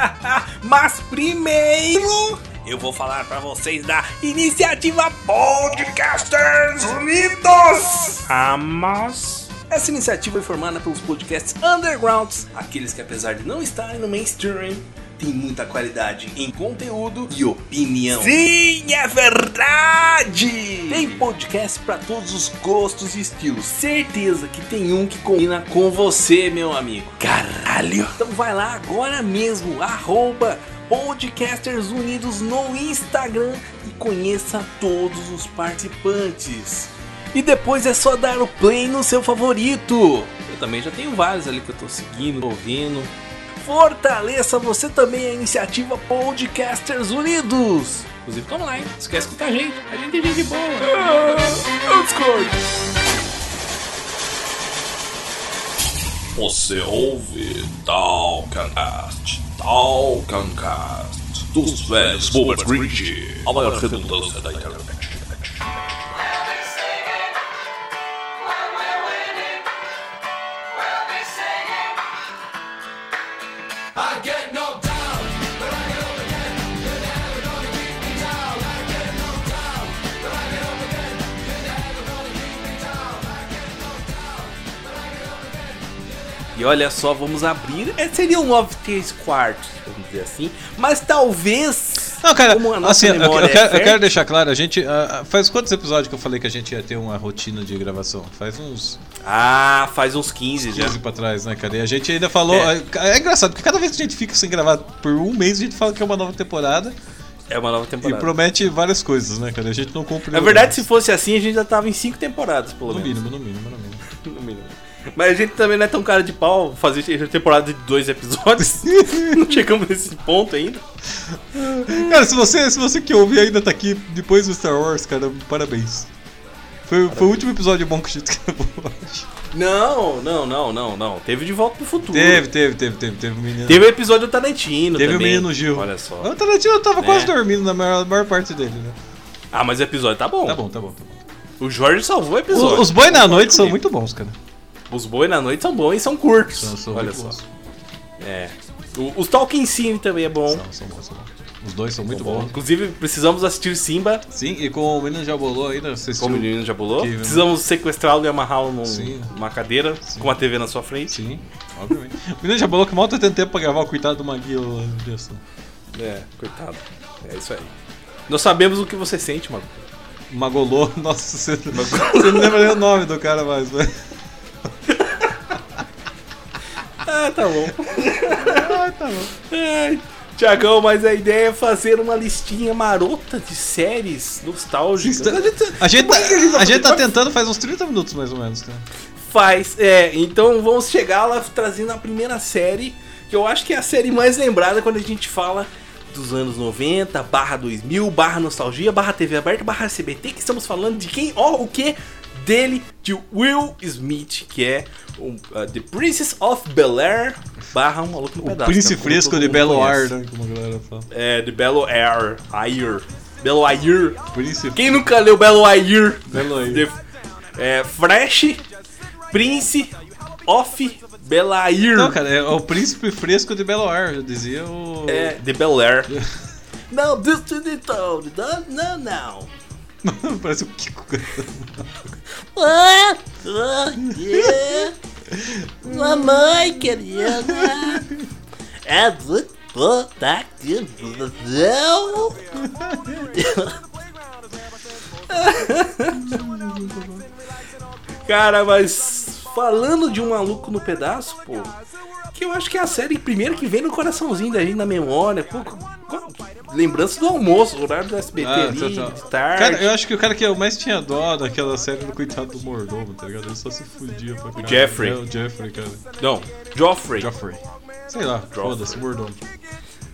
Mas primeiro eu vou falar pra vocês da iniciativa Podcasters Unidos! Amos! Essa iniciativa foi formada pelos podcasts undergrounds, aqueles que apesar de não estarem no mainstream, tem muita qualidade em conteúdo e opinião. Sim, é verdade! Tem podcast pra todos os gostos e estilos. Certeza que tem um que combina com você, meu amigo. Caralho! Então vai lá agora mesmo, arroba Podcasters Unidos no Instagram e conheça todos os participantes. E depois é só dar o play no seu favorito. Eu também já tenho vários ali que eu tô seguindo, ouvindo. Fortaleça você também a iniciativa Podcasters Unidos. Inclusive, toma lá, hein? Esquece de escutar a gente. A gente é gente boa. Eu discordo. Você ouve Talcancast, Talcancast, dos velhos Bobert Grinch, a maior redundância da internet. E olha só, vamos abrir. É, seria um 9 3 quartos, vamos dizer assim. Mas talvez. Não, cara, como a nossa assim, eu, eu memória é quero, eu quero deixar claro, a gente. ah, ah, faz quantos episódios que eu falei que a gente ia ter uma rotina de gravação? Faz uns Ah, faz uns 15 já. 15 pra trás, né, cara? E a gente ainda falou. É. É. é engraçado, porque cada vez que a gente fica sem gravar por um mês, a gente fala que é uma nova temporada É uma nova e temporada. promete várias coisas, né, cara? A gente não cumpre. Na verdade, se fosse assim, a gente já tava em 5 temporadas, pelo No menos. mínimo, no mínimo, no mínimo. No mínimo. Mas a gente também não é tão cara de pau fazer temporada de dois episódios. não chegamos nesse ponto ainda. Cara, se você, se você que ouve ainda tá aqui depois do Star Wars, cara, parabéns. Foi, foi o último episódio bom que a gente gravou, acho. Não, não, não, não, não. Teve de volta pro futuro. Teve, teve, teve, teve, teve o menino. Teve o episódio do Tarantino Teve o também. menino Gil. Olha só. O Tarantino tava quase É. dormindo na maior, maior parte dele, né? Ah, mas o episódio tá bom. Tá bom, tá bom, tá bom. O Jorge salvou o O- episódio. os boi na noite são muito bons, cara. Os boi na noite são bons e são curtos. São, são Olha só. bons. É. O, os Talking Sim também é bom. São, são bons, são bons. Os dois são muito Bom, bons. Inclusive, precisamos assistir Simba, Sim, e com o menino já bolou ainda, você como o menino já. Que- Precisamos sequestrá-lo e amarrá-lo num- Sim. numa cadeira com uma TV na sua frente. Sim, obviamente. O menino já bolou que mal tá tendo tempo pra gravar o coitado do direção. É, coitado. É isso aí. Nós sabemos o que você sente, mano. Magolô, nossa, você, você não lembra nem o nome do cara mais, né? Ah, tá bom. Ah, tá bom. Ai, Tiagão, mas a ideia é fazer uma listinha marota de séries nostálgicas. A gente A que a gente tá, a gente tá tentando faz uns 30 minutos mais ou menos, cara. faz. É, então vamos chegar lá trazendo a primeira série, que eu acho que é a série mais lembrada quando a gente fala dos anos 90, barra 2000, barra nostalgia, barra TV aberta, barra CBT, que estamos falando de quem, ó, o que? Dele, de Will Smith, que é o, uh, The Princess of Bel-Air, barra um maluco no O pedaço. príncipe né, fresco de Belo. Ar, né? Como a galera fala. É, de Belo Air, Air. Belo Air. Príncipe. Quem nunca leu Belo Air? Belo Air. De- É, Fresh, Prince, Off, Belair. Não, cara, é o príncipe fresco de Belo Ar, já dizia o. É, de Bel Air. Não, this to the town. Não, não, não. Parece o Kiko cantando. Mamãe querida. É do tá do céu. Cara, mas falando de um maluco no pedaço, pô. Que eu acho que é a série primeiro que vem no coraçãozinho da gente, na memória. Pô, lembrança do almoço, horário do SBT Ah, ali, total. de tarde. Cara, eu acho que o cara que eu mais tinha dó daquela série era o coitado do mordomo, tá ligado? Ele só se fudia pra caralho. Jeffrey. É, o Jeffrey, cara. Não, Joffrey. Joffrey. Sei lá, foda-se, mordomo.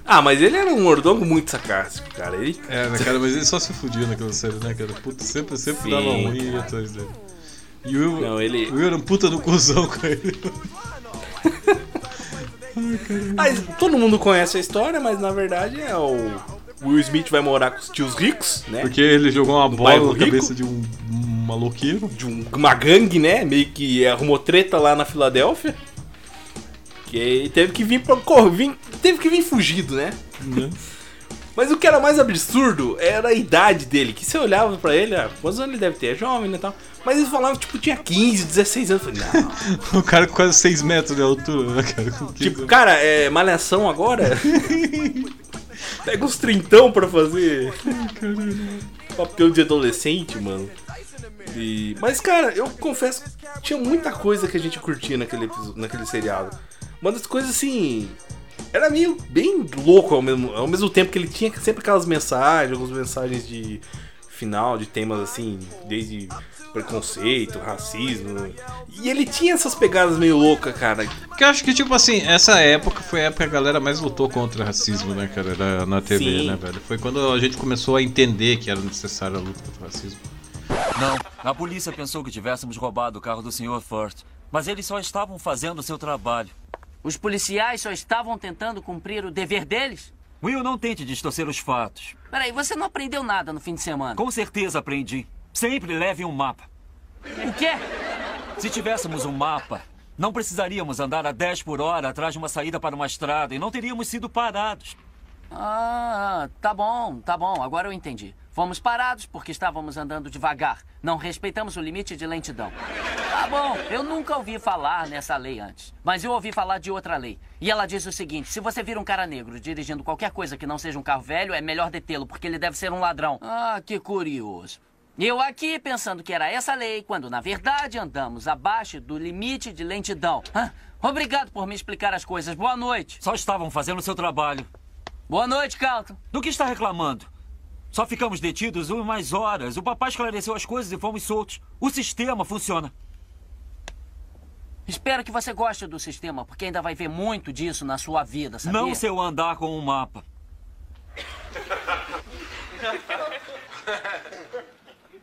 Ah, mas ele era um mordomo muito sarcástico, cara. Ele... É, né, cara, mas ele só se fudia naquela série, né, cara? Puta, sempre, sempre Sim, dava ruim e atrás dele. E o Will, Não, ele- o Will era um puta no cuzão com ele. Mas todo mundo conhece a história, mas na verdade é o Will Smith vai morar com os tios ricos, né? Porque ele jogou uma bola na cabeça de um, um maloqueiro. De um- uma gangue, né? Meio que arrumou treta lá na Filadélfia. Que teve que vir pra vim- teve que vir fugido, né? Né? Mas o que era mais absurdo era a idade dele, que você olhava pra ele, ah, quantos anos ele deve ter? É jovem, né, tal. Mas eles falavam, tipo, tinha 15, 16 anos. Eu falei, não. O cara com quase 6 metros de altura, né, cara? Com 15 Tipo, cara, é malhação agora? Pega uns trintão pra fazer papel de adolescente, mano. E- Mas, cara, eu confesso que tinha muita coisa que a gente curtia naquele, naquele seriado. Uma das coisas, assim... Era meio bem louco ao mesmo, ao mesmo tempo que ele tinha sempre aquelas mensagens, algumas mensagens de final, de temas assim, desde preconceito, racismo. E ele tinha essas pegadas meio loucas, cara. Porque eu acho que, tipo assim, essa época foi a época que a galera mais lutou contra o racismo, né, cara? Era na TV, Sim. né, velho? Foi quando a gente começou a entender que era necessária a luta contra o racismo. Não, a polícia pensou que tivéssemos roubado o carro do Sr. First. Mas eles só estavam fazendo o seu trabalho. Os policiais só estavam tentando cumprir o dever deles? Will, não tente distorcer os fatos. Peraí, você não aprendeu nada no fim de semana. Com certeza aprendi. Sempre leve um mapa. O quê? Se tivéssemos um mapa, não precisaríamos andar a 10 por hora atrás de uma saída para uma estrada e não teríamos sido parados. Ah, tá bom, tá bom, agora eu entendi. Fomos parados porque estávamos andando devagar. Não respeitamos o limite de lentidão. Tá bom, eu nunca ouvi falar nessa lei antes. Mas eu ouvi falar de outra lei. E ela diz o seguinte: se você vir um cara negro dirigindo qualquer coisa que não seja um carro velho, é melhor detê-lo, porque ele deve ser um ladrão. Ah, que curioso. Eu aqui pensando que era essa lei, quando na verdade andamos abaixo do limite de lentidão. Ah, obrigado por me explicar as coisas. Boa noite. Só estavam fazendo o seu trabalho. Boa noite, Calton. Do que está reclamando? Só ficamos detidos umas horas. O papai esclareceu as coisas e fomos soltos. O sistema funciona. Espero que você goste do sistema, porque ainda vai ver muito disso na sua vida, sabia? Não se eu andar com um mapa.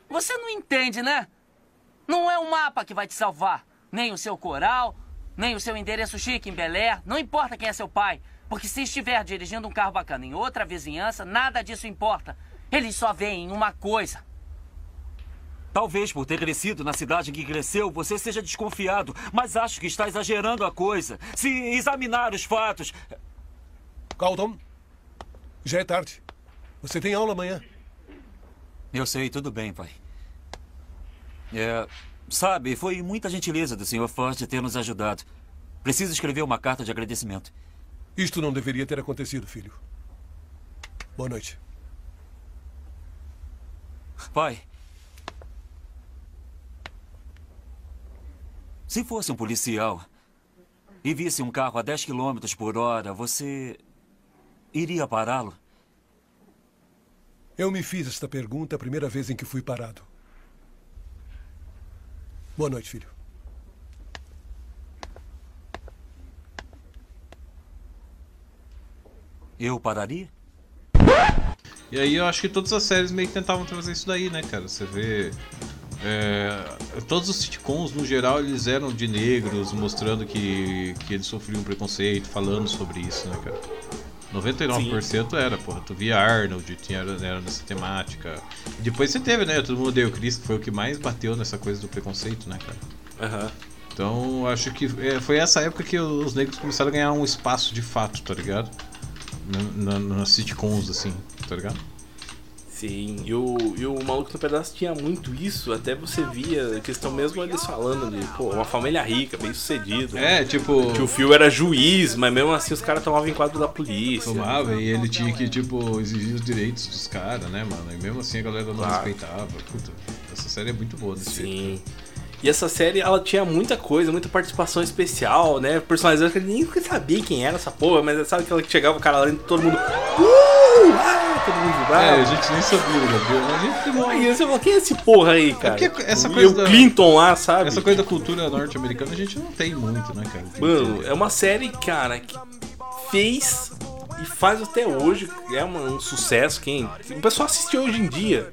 Você não entende, né? Não é o mapa que vai te salvar. Nem o seu coral, nem o seu endereço chique em Bel Air. Não importa quem é seu pai. Porque se estiver dirigindo um carro bacana em outra vizinhança, nada disso importa. Eles só veem uma coisa. Talvez por ter crescido na cidade em que cresceu, você seja desconfiado, mas acho que está exagerando a coisa. Se examinar os fatos. Calton, já é tarde. Você tem aula amanhã. Eu sei, tudo bem, pai. É. Sabe, foi muita gentileza do Sr. Ford ter nos ajudado. Preciso escrever uma carta de agradecimento. Isto não deveria ter acontecido, filho. Boa noite. Pai. Se fosse um policial e visse um carro a 10 km por hora, você iria pará-lo? Eu me fiz esta pergunta a primeira vez em que fui parado. Boa noite, filho. Eu pararia? E aí eu acho que todas as séries meio que tentavam trazer isso daí, né, cara? Você vê. é, todos os sitcoms, no geral, eles eram de negros, mostrando que, que eles sofriam preconceito, falando sobre isso, né, cara? 99% era, porra. Tu via Arnold, tinha, era nessa temática. E depois você teve, né? Todo mundo deu Chris, que foi o que mais bateu nessa coisa do preconceito, né, cara? Aham. Então, acho que é, foi essa época que os negros começaram a ganhar um espaço de fato, tá ligado? Na, na, nas sitcoms, assim, tá ligado? Sim, e o, e o Maluco no Pedaço tinha muito isso, até você via a questão mesmo eles falando de, pô, uma família rica, bem sucedida. É, tipo. Que o Phil era juiz, mas mesmo assim os caras tomavam enquadro da polícia. Tomava e ele tinha que, tipo, exigir os direitos dos caras, né, mano? E mesmo assim a galera não Claro. respeitava. Puta, essa série é muito boa desse jeito. E essa série, ela tinha muita coisa, muita participação especial, né? Personagens que nem sabia quem era essa porra, mas sabe aquela que chegava o cara lá dentro todo mundo. Uh! ah, todo mundo vibrava. É, a gente nem sabia Gabriel, mas a gente demora. Aí você fala, quem é esse porra aí, cara? É essa O coisa Bill da- Clinton lá, sabe? Essa coisa da cultura norte-americana a gente não tem muito, né, cara? Tem Mano, que- é uma série, cara, que fez e faz até hoje. É uma- um sucesso. Quem, o pessoal assiste hoje em dia,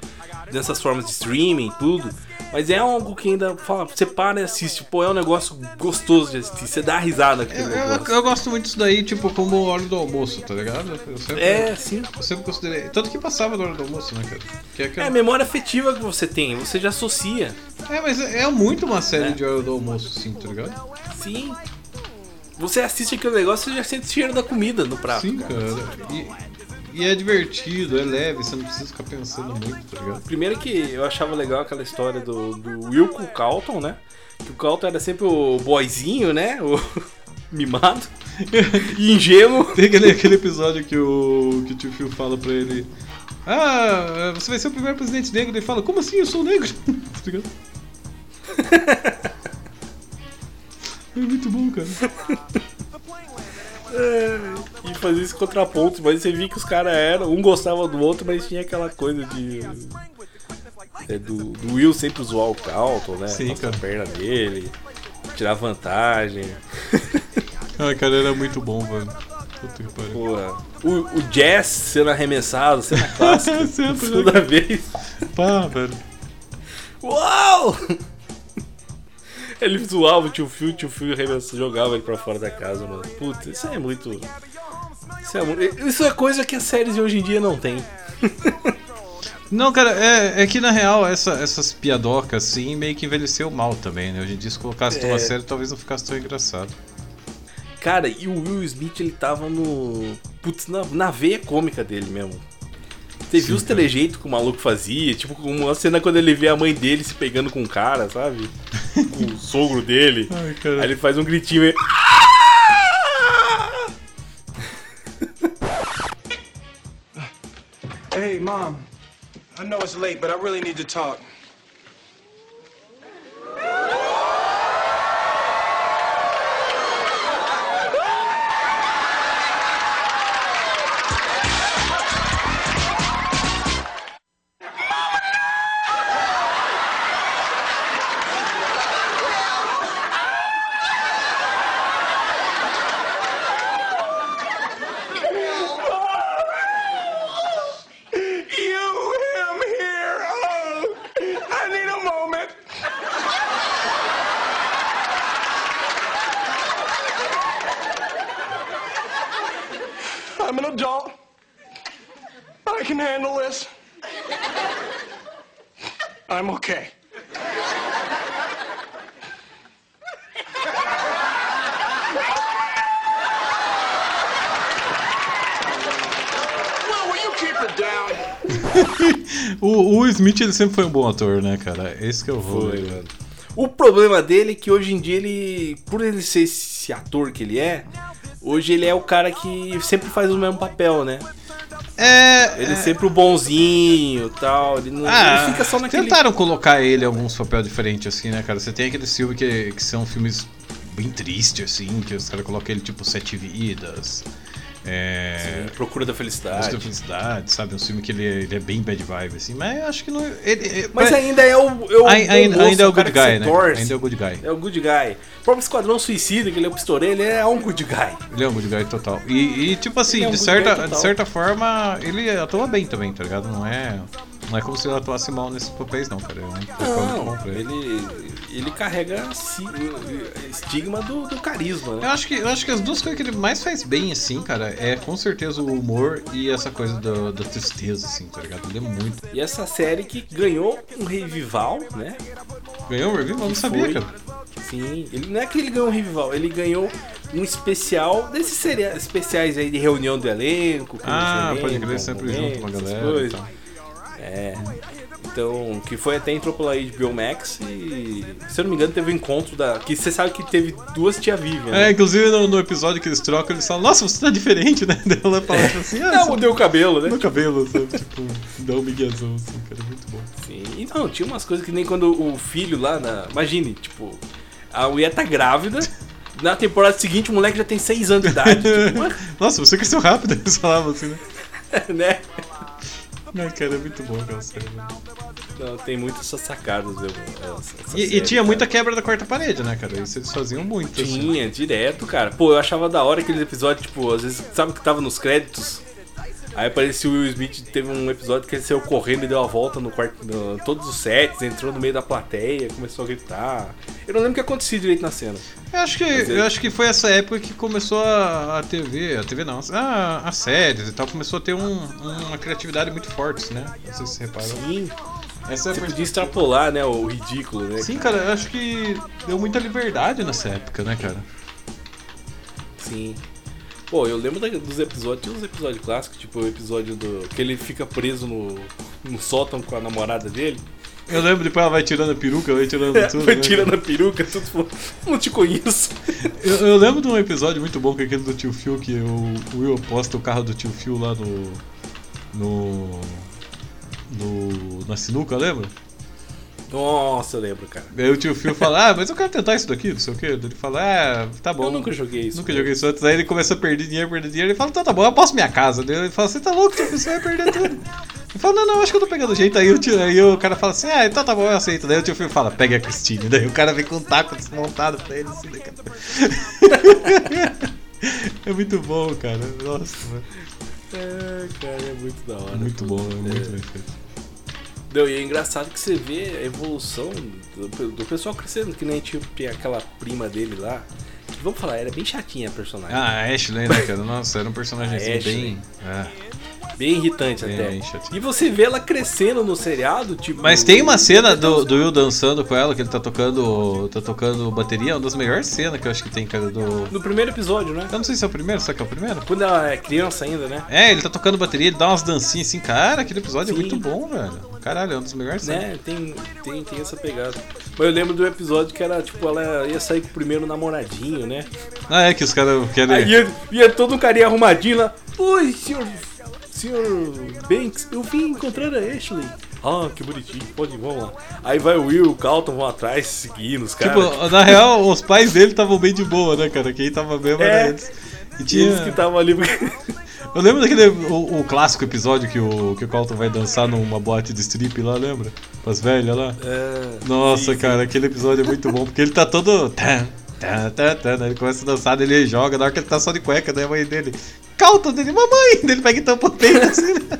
dessas formas de streaming e tudo. Mas é algo que ainda fala, você para e assiste. Pô, é um negócio gostoso de assistir. Você dá risada com Eu, eu, eu gosto muito disso daí, tipo, como hora do almoço, tá ligado? Eu sempre, É, sim. Eu sempre considerei. Tanto que passava na hora do almoço, né, cara? Que é, que É a memória afetiva que você tem, você já associa. é, mas é, é muito uma série É. de hora do almoço, sim, tá ligado? Sim. Você assiste aquele negócio e já sente o cheiro da comida no prato. Sim, cara. E, e é divertido, é leve, você não precisa ficar pensando muito, tá ligado? Primeiro que eu achava legal aquela história do, do Will com o Calton, né? Que o Calton era sempre o boyzinho, né? O mimado. e ingênuo. Tem aquele, aquele episódio que o, que o tio Phil fala pra ele. Ah, você vai ser o primeiro presidente negro. Ele fala, como assim? Eu sou negro. tá ligado? É muito bom, cara. É, e fazia esse contraponto, mas você via que os caras eram, um gostava do outro, mas tinha aquela coisa de. é, do, do Will sempre zoar o Calton, né? Sim, cara. a perna dele, tirar vantagem. Ah, cara, era muito bom, velho. Pô, o, o Jazz sendo arremessado, Sempre, né, toda cara? vez. Pá, velho. Uau! Ele zoava o tio Phil, o tio arremessava, jogava ele pra fora da casa, mano. Puta, isso é muito. Isso é, isso é coisa que as séries de hoje em dia não tem. Não, cara, é, é que na real essa- essas piadocas assim meio que envelheceu mal também, né? Hoje em dia se colocasse numa É. série talvez não ficasse tão engraçado. Cara, e o Will Smith, ele tava no. Putz, na, na veia cômica dele mesmo. Você viu os telejeitos que o maluco fazia? Tipo, uma cena quando ele vê a mãe dele se pegando com um cara, sabe? com o sogro dele. Ai. Aí ele faz um gritinho e. Hey, Mom. I know it's late, but I really need to talk. Smith ele sempre foi um bom ator, né, cara? Esse que é o Foi, mano. O problema dele é que hoje em dia ele. Por ele ser esse ator que ele é, hoje ele é o cara que sempre faz o mesmo papel, né? É. Ele é sempre o bonzinho e tal. Ele não Ah, ele fica só naquele. tentaram colocar ele em alguns papéis diferentes, assim, né, cara? Você tem aqueles filmes que, que são filmes bem tristes, assim, que os caras colocam ele tipo Sete Vidas. É. Sim, Procura da Felicidade. Busca da Felicidade, sabe? Um filme que ele, é- ele é bem bad vibe, assim, mas eu acho que não. Ele, ele- Mas ainda é o. É o ainda, moço, ainda é o good guy, né? torce. Ainda é o good guy. É o good guy. O próprio Esquadrão Suicida, que ele é o pistoleiro, ele é um good guy. Ele é um good guy total. E, e, tipo assim, é um de, certa, de certa forma, ele atua bem também, tá ligado? Não é, não é como se ele atuasse mal nesses papéis, não, cara. Não, pra ele. ele, carrega si- estigma do, do carisma, Eu né? acho, que, eu acho que as duas coisas que ele mais faz bem, assim, cara, é com certeza o humor e essa coisa da, da tristeza, assim, tá ligado? Ele é muito. E essa série que ganhou um revival, né? Ganhou um review? Eu não sabia, Foi. cara. Sim, ele não é que ele ganhou um revival, ele ganhou um especial desses seria- especiais aí de reunião do elenco. Ah, pode crer, sempre junto com a galera coisas. É. Então, que foi até entrou pela HBO Max e, se eu não me engano, teve um encontro da. Que você sabe que teve duas tia Vivian. É, né? inclusive no, no episódio que eles trocam, eles falam, nossa, você tá diferente, né? Ela fala assim, ah, Não, mudei o cabelo, né? mudou o cabelo, sabe? Tipo, dá um miguezão assim, cara, muito bom. Sim. E não, tinha umas coisas que nem quando o filho lá na. Imagine, tipo, a mulher tá grávida. Na temporada seguinte o moleque já tem 6 anos de idade. Tipo? Nossa, você cresceu rápido, eles falavam assim, né? né? Ai, cara, é muito bom aquela série. Não, tem muitas sacadas. eu- essa- essa E, e série, tinha cara. muita quebra da quarta parede, né, cara? Isso eles faziam muito. assim. Tinha, direto, cara. Pô, eu achava da hora aqueles episódios, tipo, às vezes, sabe que tava nos créditos? Aí apareceu o Will Smith, teve um episódio que ele saiu correndo e deu a volta no quarto, no, todos os sets, entrou no meio da plateia, começou a gritar. Eu não lembro o que acontecia direito na cena. Eu acho que, é- eu acho que foi essa época que começou a, a TV, a TV não, a, as séries e tal, começou a ter um- uma criatividade muito forte, né? Não sei se você reparou. Sim. Essa é Você a podia extrapolar, né, o ridículo, né? Sim, cara, eu acho que deu muita liberdade nessa época, né, cara? Sim. Pô, eu lembro dos episódios, tinha uns episódios clássicos, tipo o episódio do. que ele fica preso no, no sótão com a namorada dele. Eu lembro, depois ela vai tirando a peruca, vai tirando tudo. Foi né, tirando a peruca, tudo falou, não te conheço. Eu, eu lembro de um episódio muito bom que é aquele do tio Phil, que o, Will posta o carro do tio Phil lá no. no. no na sinuca, lembra? Nossa, eu lembro, cara. Aí o tio Phil fala, ah, mas eu quero tentar isso daqui, não sei o que. Ele fala, ah, tá bom. Eu nunca joguei isso. Nunca joguei isso antes. Aí ele começa a perder dinheiro, perder dinheiro. Ele fala, então tá bom, eu posso minha casa. Ele fala, você tá louco, tio Phil, você vai perder tudo. Ele fala, não, não, acho que eu tô pegando jeito. Aí o, tio, aí o cara fala assim, ah, então tá bom, eu aceito. Daí o tio Phil fala, pegue a Christine. Daí o cara vem com um taco desmontado pra ele, assim, né, cara? É muito bom, cara. Nossa, mano. É, cara, é muito da hora. Muito bom, é muito bem feito. Não, e é engraçado que você vê a evolução do, do pessoal crescendo, que nem tipo, tinha aquela prima dele lá. que, vamos falar, era bem chatinha a personagem. Ah, a Ashley, né, cara? Nossa, era um personagem assim, bem. Ah. Bem irritante Bem, até. bem chatinha. e você vê ela crescendo no seriado, tipo. Mas tem uma cena do, do Will dançando com ela, que ele tá tocando. tá tocando bateria, é uma das melhores cenas que eu acho que tem, cara, do. No primeiro episódio, né? Eu não sei se é o primeiro, será que é o primeiro? Quando ela é criança ainda, né? É, ele tá tocando bateria, ele dá umas dancinhas assim, cara, aquele episódio Sim. é muito bom, velho. Caralho, é um dos melhores cenas. Né? Tem, tem, tem essa pegada. Mas eu lembro do episódio que era, tipo, ela ia sair com o primeiro namoradinho, né? Ah, é que os caras querem. Aí ia, ia todo um carinha arrumadinho lá. Oi, senhor. Senhor Banks, eu vim encontrar a Ashley. Ah, que bonitinho, pode ir, vamos lá. Aí vai o Will e o Calton vão atrás seguindo os caras. Tipo, na real, os pais dele estavam bem de boa, né, cara? Quem tava mesmo É. era eles. E tinha... Eles que estavam ali. Eu lembro daquele o, o clássico episódio que o, que o Colton vai dançar numa boate de strip lá, lembra? Com as velhas lá. É, Nossa, sim, sim. cara, aquele episódio é muito bom, porque ele tá todo. Né? Ele começa a dançar, ele joga, na hora que ele tá só de cueca, daí a mãe dele. Calton dele, mamãe! Ele pega e tampa o peito assim. né?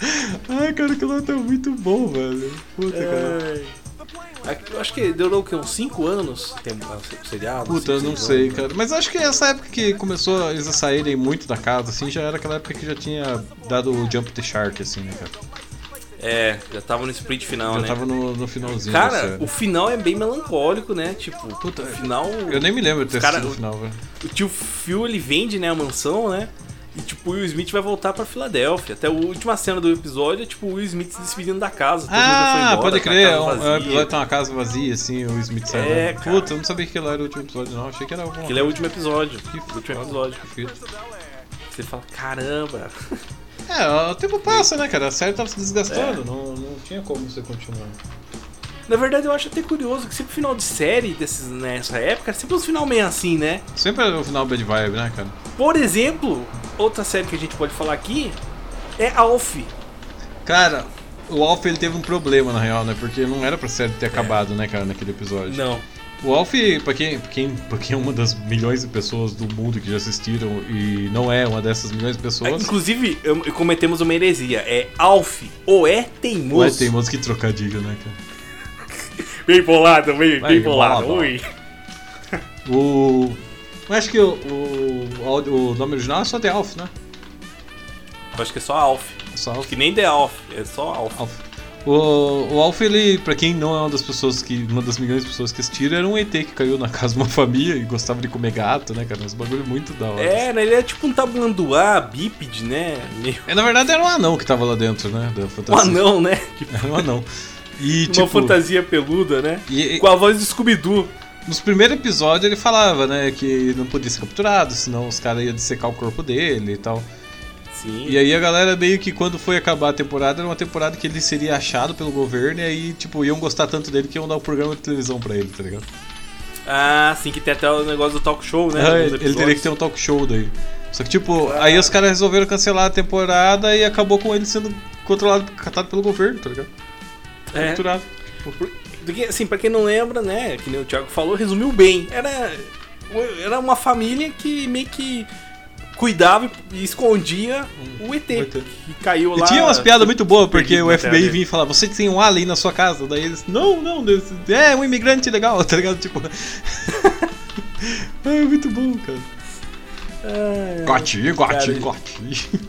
Ai, cara, aquilo lá tá muito bom, velho. Puta, cara. Ai. Eu acho que durou o quê? Uns 5 anos tem o seriado? Puta, eu não sei, né? cara. Mas acho que essa época que começou eles a saírem muito da casa, assim, já era aquela época que já tinha dado o Jump the Shark, assim, né, cara? É, já tava no sprint final, já né? tava no, no finalzinho. Cara, o final é bem melancólico, né? Tipo, o final. Eu nem me lembro de ter cara- assistido o final, velho. O tio Phil ele vende, né, a mansão, né? E tipo, o Will Smith vai voltar pra Filadélfia. Até a última cena do episódio é tipo o Will Smith se despedindo da casa. já Ah, embora, pode tá crer, é um, é um episódio que tem uma casa vazia, assim, o Smith sai É, lá. cara. Puta, eu não sabia que lá era o último episódio, não. Achei que era alguma Aquele é o último episódio. Que o último episódio. Você fala, caramba. É, o tempo passa, né, cara? A série tava se desgastando, não, não tinha como você continuar. Na verdade, eu acho até curioso que sempre final de série desses, nessa época, era sempre uns final meio assim, né? Sempre era o final bad vibe, né, cara? Por exemplo, outra série que a gente pode falar aqui é Alf. Cara, o Alf ele teve um problema, na real, né? Porque não era pra série ter acabado, né, cara, naquele episódio. Não. O Alf, pra quem, pra, quem, pra quem é uma das milhões de pessoas do mundo que já assistiram e não é uma dessas milhões de pessoas. Inclusive, eu- cometemos uma heresia. É Alf ou é teimoso. Ué, teimoso que trocadilho, né, cara? Bem bolado, bem, Vai, bem bolado. bola, Ui. O. Eu acho que o, o, o nome original é só The Alf, né? Eu acho que é só Alf. Só Alf. Que nem The Alf, é só Alf. O, o Alf, ele, pra quem não é uma das pessoas que. Uma das milhões de pessoas que assistiram, era um ET que caiu na casa de uma família e gostava de comer gato, né, cara? Uns bagulho muito da hora. É, né, ele é tipo um tabuanduá, bípede, né? Meio... É, na verdade era um anão que tava lá dentro, né? Um anão, né? Era um anão. E, Uma tipo, fantasia peluda, né? E- Com a voz do Scooby-Doo. Nos primeiros episódios ele falava, né, que não podia ser capturado, senão os caras iam dissecar o corpo dele e tal. Sim. E aí a galera meio que quando foi acabar a temporada, era uma temporada que ele seria achado pelo governo e aí, tipo, iam gostar tanto dele que iam dar um programa de televisão pra ele, tá ligado? Ah, sim, que tem até o negócio do talk show, né? Ah, ele, teria que ter um talk show daí. Só que, tipo, aí os caras resolveram cancelar a temporada e acabou com ele sendo controlado, catado pelo governo, tá ligado? É. Capturado. Porque, assim, pra quem não lembra, né, que nem o Thiago falou, resumiu bem. Era, era uma família que meio que cuidava e escondia o ET, que caiu E lá. tinha umas piadas muito boas, porque o FBI terra vinha e falava, você tem um alien na sua casa? Daí eles, não, não, é um imigrante legal, tá ligado? Tipo. é muito bom, cara. É, cara, gotinho.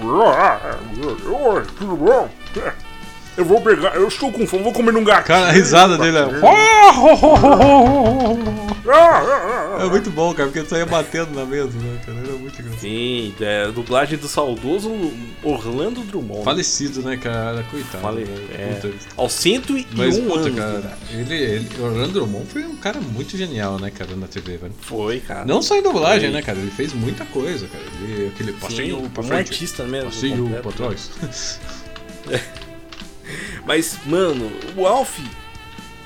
Oi, tudo bom? Eu vou pegar, eu estou com fome, vou comer num gatinho. Cara, a risada dele é. É muito bom, cara, porque ele saía batendo na mesa, né, cara? Era muito engraçado. Sim, é, dublagem do saudoso Orlando Drummond. Falecido, né, cara? Coitado. Fale- velho. é. Puta. Aos 101 Mas, puta, anos. cara, ele, ele, Orlando Drummond foi um cara muito genial, né, cara, na TV, velho. Foi, cara. Não só em dublagem, Foi. né, cara? Ele fez muita coisa, cara. Ele, aquele passeio Sim, pra um frente. artista mesmo, Passeio pra trás. Mas, mano, o Alf.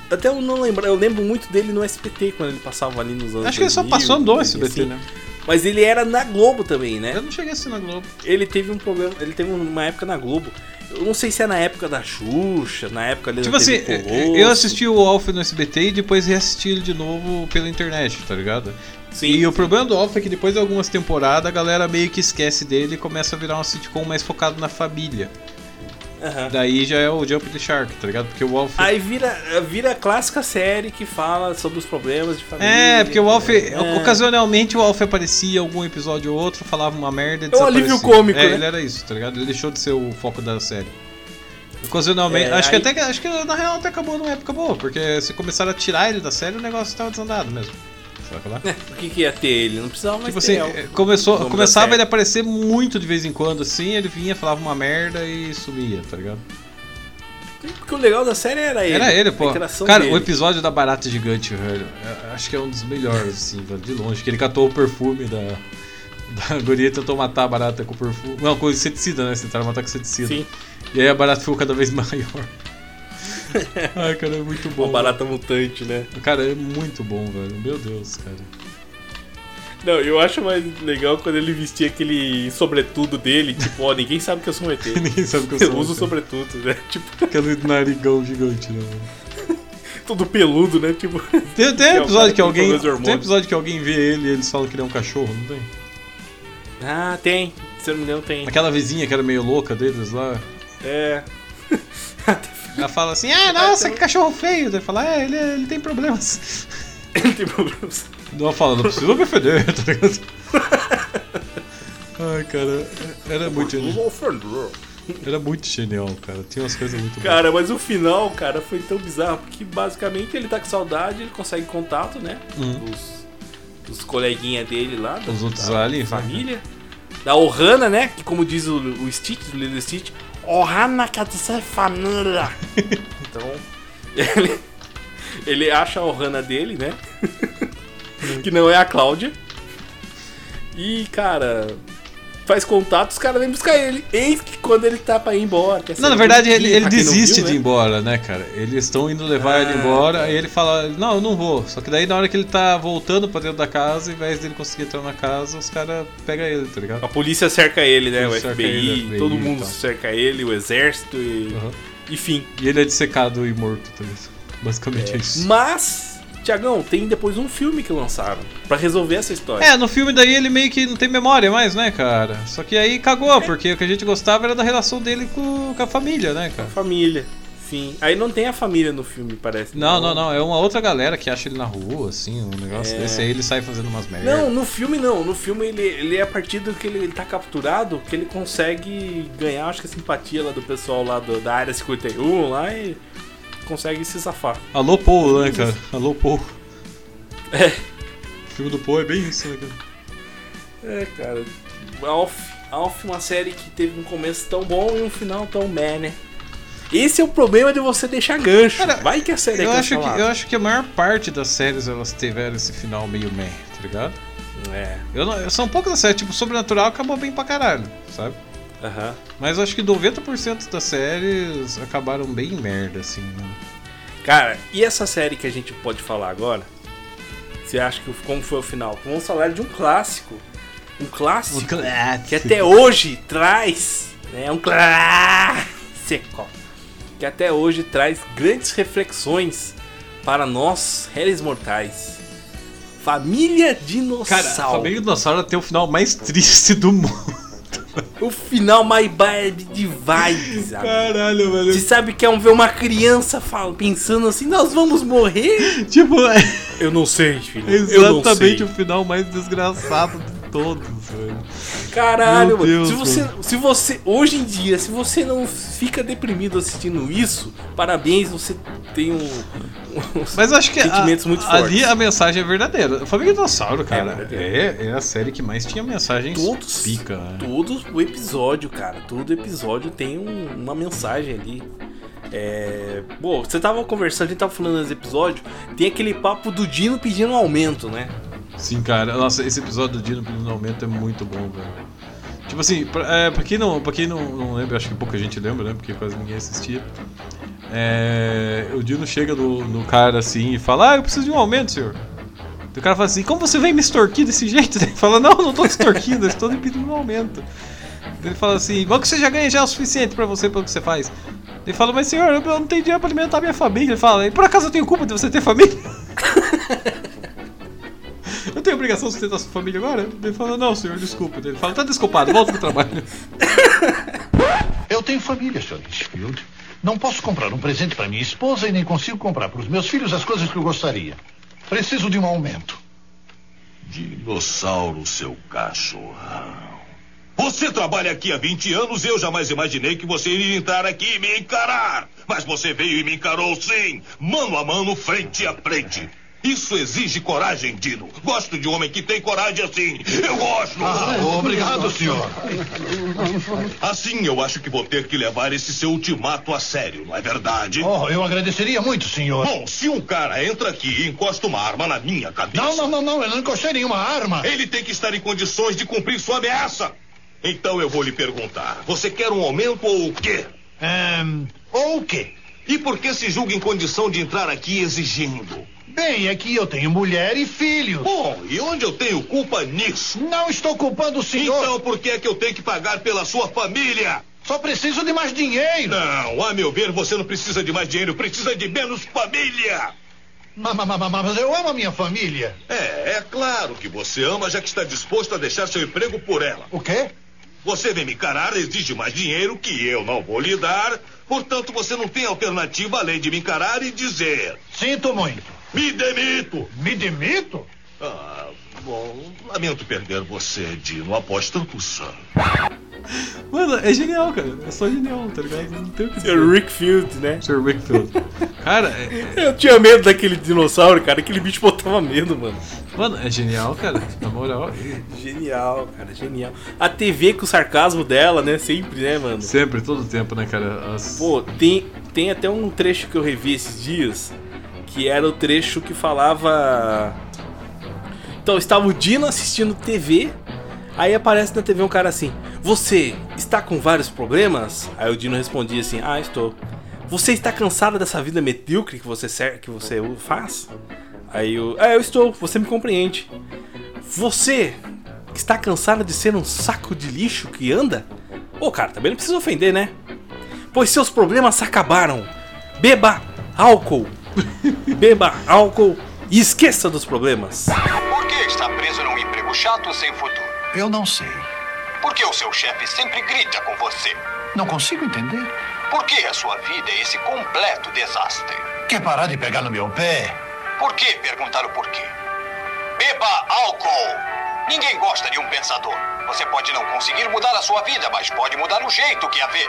Até eu não lembro, eu lembro muito dele no SBT quando ele passava ali nos anos Acho que ele só 2000, passou no assim. SBT, né? Mas ele era na Globo também, né? Eu não cheguei assim na Globo. Ele teve um problema, ele teve uma época na Globo. Eu não sei se é na época da Xuxa, na época ali Tipo da assim, Colosso. eu assisti o Alf no SBT e depois reassisti ele de novo pela internet, tá ligado? Sim, e o sim. problema do Alf é que depois de algumas temporadas a galera meio que esquece dele e começa a virar um sitcom mais focado na família. Aham. Daí já é o Jump the Shark, tá ligado? Porque o Alf. Aí vira, vira a clássica série que fala sobre os problemas de família. É, porque o Alf, É. ocasionalmente o Alf aparecia em algum episódio ou outro, falava uma merda É um alívio cômico, é, né? ele era isso, tá ligado? Ele deixou de ser o foco da série. Ocasionalmente, É, acho, que aí- até, que- acho que na real até acabou numa época boa, porque se começaram a tirar ele da série, o negócio tava desandado mesmo. Sabe falar? É, o que, que ia ter ele? Não precisava mais Tipo ter assim, começou, começava ele a aparecer muito de vez em quando, assim, ele vinha, falava uma merda e sumia, tá ligado? Porque o legal da série era ele. Era ele, pô. Cara, dele. o episódio da barata gigante, velho, acho que é um dos melhores, assim, velho, de longe. Que ele catou o perfume da, da guria e tentou matar a barata com perfume. Não, com inseticida, né? Tentaram matar com inseticida. Sim. E aí a barata ficou cada vez maior. Ai, cara, é muito bom. Uma barata mutante, né? Cara, é muito bom, velho. Meu Deus, cara. Não, eu acho mais legal quando ele vestia aquele sobretudo dele, tipo, ó, ninguém sabe que eu sou um ET. Ninguém sabe que eu sou um uso ET. sobretudo, né? Tipo, Aquele narigão gigante, né? todo peludo, né? Tipo. Tem, tem é episódio que alguém. Tem episódio que alguém vê ele e eles falam que ele é um cachorro, não tem? Ah, tem. Se eu não me engano, tem. Aquela vizinha que era meio louca deles lá. É. Ela fala assim, ah, nossa, que cachorro feio. Daí fala, é, ele, ele tem problemas. Ele tem problemas. Ela fala, não precisa me ofender, tá ligado? Ai, cara, era muito genial. Era muito genial, cara. Tinha umas coisas muito boas. Cara, mas o final, cara, foi tão bizarro, porque basicamente ele tá com saudade, ele consegue contato, né? Uhum. Dos, dos coleguinhas dele lá. da- Os outros da aliens, né? Família. Da Ohana, né? Que como diz o, o Stitch, o Little Stitch, Ohana quer dizer família. então, ele, ele acha a Ohana dele, né? que não é a Cláudia. E, cara, faz contato, os caras vêm buscar ele. Eis que quando ele tá pra ir embora. Não, na é verdade ele, ele desiste viu, de né? ir embora, né, cara? Eles estão indo levar Ah, ele embora, aí ele fala, não, eu não vou. Só que daí na hora que ele tá voltando pra dentro da casa, ao invés dele conseguir entrar na casa, os caras pegam ele, tá ligado? A polícia cerca ele, né? O FBI, ele, FBI todo mundo cerca ele, o exército e. Uhum. Enfim. E ele é dissecado e morto, tá ligado? Basicamente é, isso. Mas, Tiagão, tem depois um filme que lançaram pra resolver essa história. É, no filme daí ele meio que não tem memória mais, né, cara? Só que aí É. cagou, porque o que a gente gostava era da relação dele com, com a família, né, cara? Família. Sim. Aí não tem a família no filme, parece. Não, não, não. É uma outra galera que acha ele na rua, assim, um negócio É. desse. Aí ele sai fazendo umas merdas. Não, no filme não. No filme ele, ele é a partir do que ele, ele tá capturado que ele consegue ganhar, acho que a simpatia lá do pessoal lá do- da área 51 lá e consegue se safar. Alô, Paul, né, cara? Alô, Paul. É. O filme do Paul é bem isso, né, cara? É, cara. Alf, Alf, uma série que teve um começo tão bom e um final tão meh, né? Esse é o problema de você deixar gancho. Vai que a série Eu é acho, que, eu acho que a maior parte das séries elas tiveram esse final meio meh, tá ligado? É. Eu não, são poucas das séries, tipo, Sobrenatural acabou bem pra caralho, sabe? Aham. Mas acho que 90% das séries acabaram bem merda, assim, né? Cara, e essa série que a gente pode falar agora? Você acha que como foi o final? Vamos falar de um clássico um clássico, Um clássico. que até hoje traz, né, um clássico, que até hoje traz grandes reflexões para nós, réis mortais. Família Cara, Dinossauro. Família Dinossauro tem o final mais triste do mundo. O final mais bad de vibes, sabe? Caralho, velho. Você sabe que é um ver uma criança fala, pensando assim, nós vamos morrer? Tipo, é Eu não sei, filho. eu não exatamente sei. o final mais desgraçado de todos. Caralho, mano. Deus, se você, mano. se você hoje em dia, se você não fica deprimido assistindo isso, parabéns, você tem um, Mas acho que a- ali a mensagem é verdadeira. Família Dinossauro, cara, verdadeiro. é, é a série que mais tinha mensagens Todos, pica, né? todo o episódio, cara, todo episódio tem um- uma mensagem ali. É, Pô, você tava conversando, a gente tava falando nesse episódio, tem aquele papo do Dino pedindo um aumento, né? Sim, cara. Nossa, esse episódio do Dino pedindo aumento é muito bom, velho. Tipo assim, pra, é, pra quem, não, pra quem não, não lembra, acho que pouca gente lembra, né? Porque quase ninguém assistia. É, o Dino chega no, no cara assim e fala: Ah, eu preciso de um aumento, senhor. O cara fala assim: Como você vem me extorquir desse jeito? Ele fala: Não, não tô extorquindo, eu estou pedindo um aumento. Ele fala assim: Igual que você já ganha já é o suficiente pra você pelo que você faz. Ele fala: Mas senhor, eu não tenho dinheiro pra alimentar minha família. Ele fala: E por acaso eu tenho culpa de você ter família? Obrigação de sustentar sua família agora? Ele fala, não, senhor, desculpa. Ele fala, tá desculpado, volta pro trabalho. Eu tenho família, Sr. Litchfield. Não posso comprar um presente para minha esposa e nem consigo comprar para os meus filhos as coisas que eu gostaria. Preciso de um aumento. Dinossauro, seu cachorrão. Você trabalha aqui há 20 anos e eu jamais imaginei que você iria entrar aqui e me encarar. Mas você veio e me encarou sim, mano a mano, frente a frente. Isso exige coragem, Dino. Gosto de um homem que tem coragem assim. Eu gosto. Ah, obrigado, senhor. Assim eu acho que vou ter que levar esse seu ultimato a sério, não é verdade? Oh, eu agradeceria muito, senhor. Bom, se um cara entra aqui e encosta uma arma na minha cabeça. Não, não, não, não. Eu não encostei nenhuma arma. Ele tem que estar em condições de cumprir sua ameaça. Então eu vou lhe perguntar: você quer um aumento ou o quê? Ehm, ou o quê? E por que se julga em condição de entrar aqui exigindo? Bem, aqui eu tenho mulher e filhos. Bom, e onde eu tenho culpa nisso? Não estou culpando o senhor. Então por que é que eu tenho que pagar pela sua família? Só preciso de mais dinheiro. Não, a meu ver, você não precisa de mais dinheiro, precisa de menos família. Mas, mas, mas, mas eu amo a minha família. É, é claro que você ama, já que está disposto a deixar seu emprego por ela. O quê? Você vem me encarar, exige mais dinheiro que eu não vou lhe dar. Portanto, você não tem alternativa além de me encarar e dizer: Sinto muito. Me demito! Me demito? Ah, bom, lamento perder você, Dino, após tanto sangue. Mano, é genial, cara. É só genial, tá ligado? Não tem o que dizer. Sr. Rick Field, né? Sr. Wickfield. Cara, é, Eu tinha medo daquele dinossauro, cara. Aquele bicho botava medo, mano. mano, é genial, cara. Na moral. Genial, cara, genial. A TV com o sarcasmo dela, né? Sempre, né, mano? Sempre, todo tempo, né, cara? As... Pô, tem, tem até um trecho que eu revi esses dias, que era o trecho que falava. Então, estava o Dino assistindo TV, aí aparece na TV um cara assim: Você está com vários problemas? Aí o Dino respondia assim: Ah, estou. Você está cansado dessa vida medíocre que você, que você faz? Aí eu. É, eu estou, você me compreende. Você está cansado de ser um saco de lixo que anda? Ô, cara, também não precisa ofender, né? Pois seus problemas se acabaram. Beba álcool. Beba álcool e esqueça dos problemas. Por que está preso num emprego chato sem futuro? Eu não sei. Por que o seu chefe sempre grita com você? Não consigo entender. Por que a sua vida é esse completo desastre? Quer parar de pegar no meu pé? Por que perguntar o porquê? Beba álcool! Ninguém gosta de um pensador. Você pode não conseguir mudar a sua vida, mas pode mudar o jeito que a vê.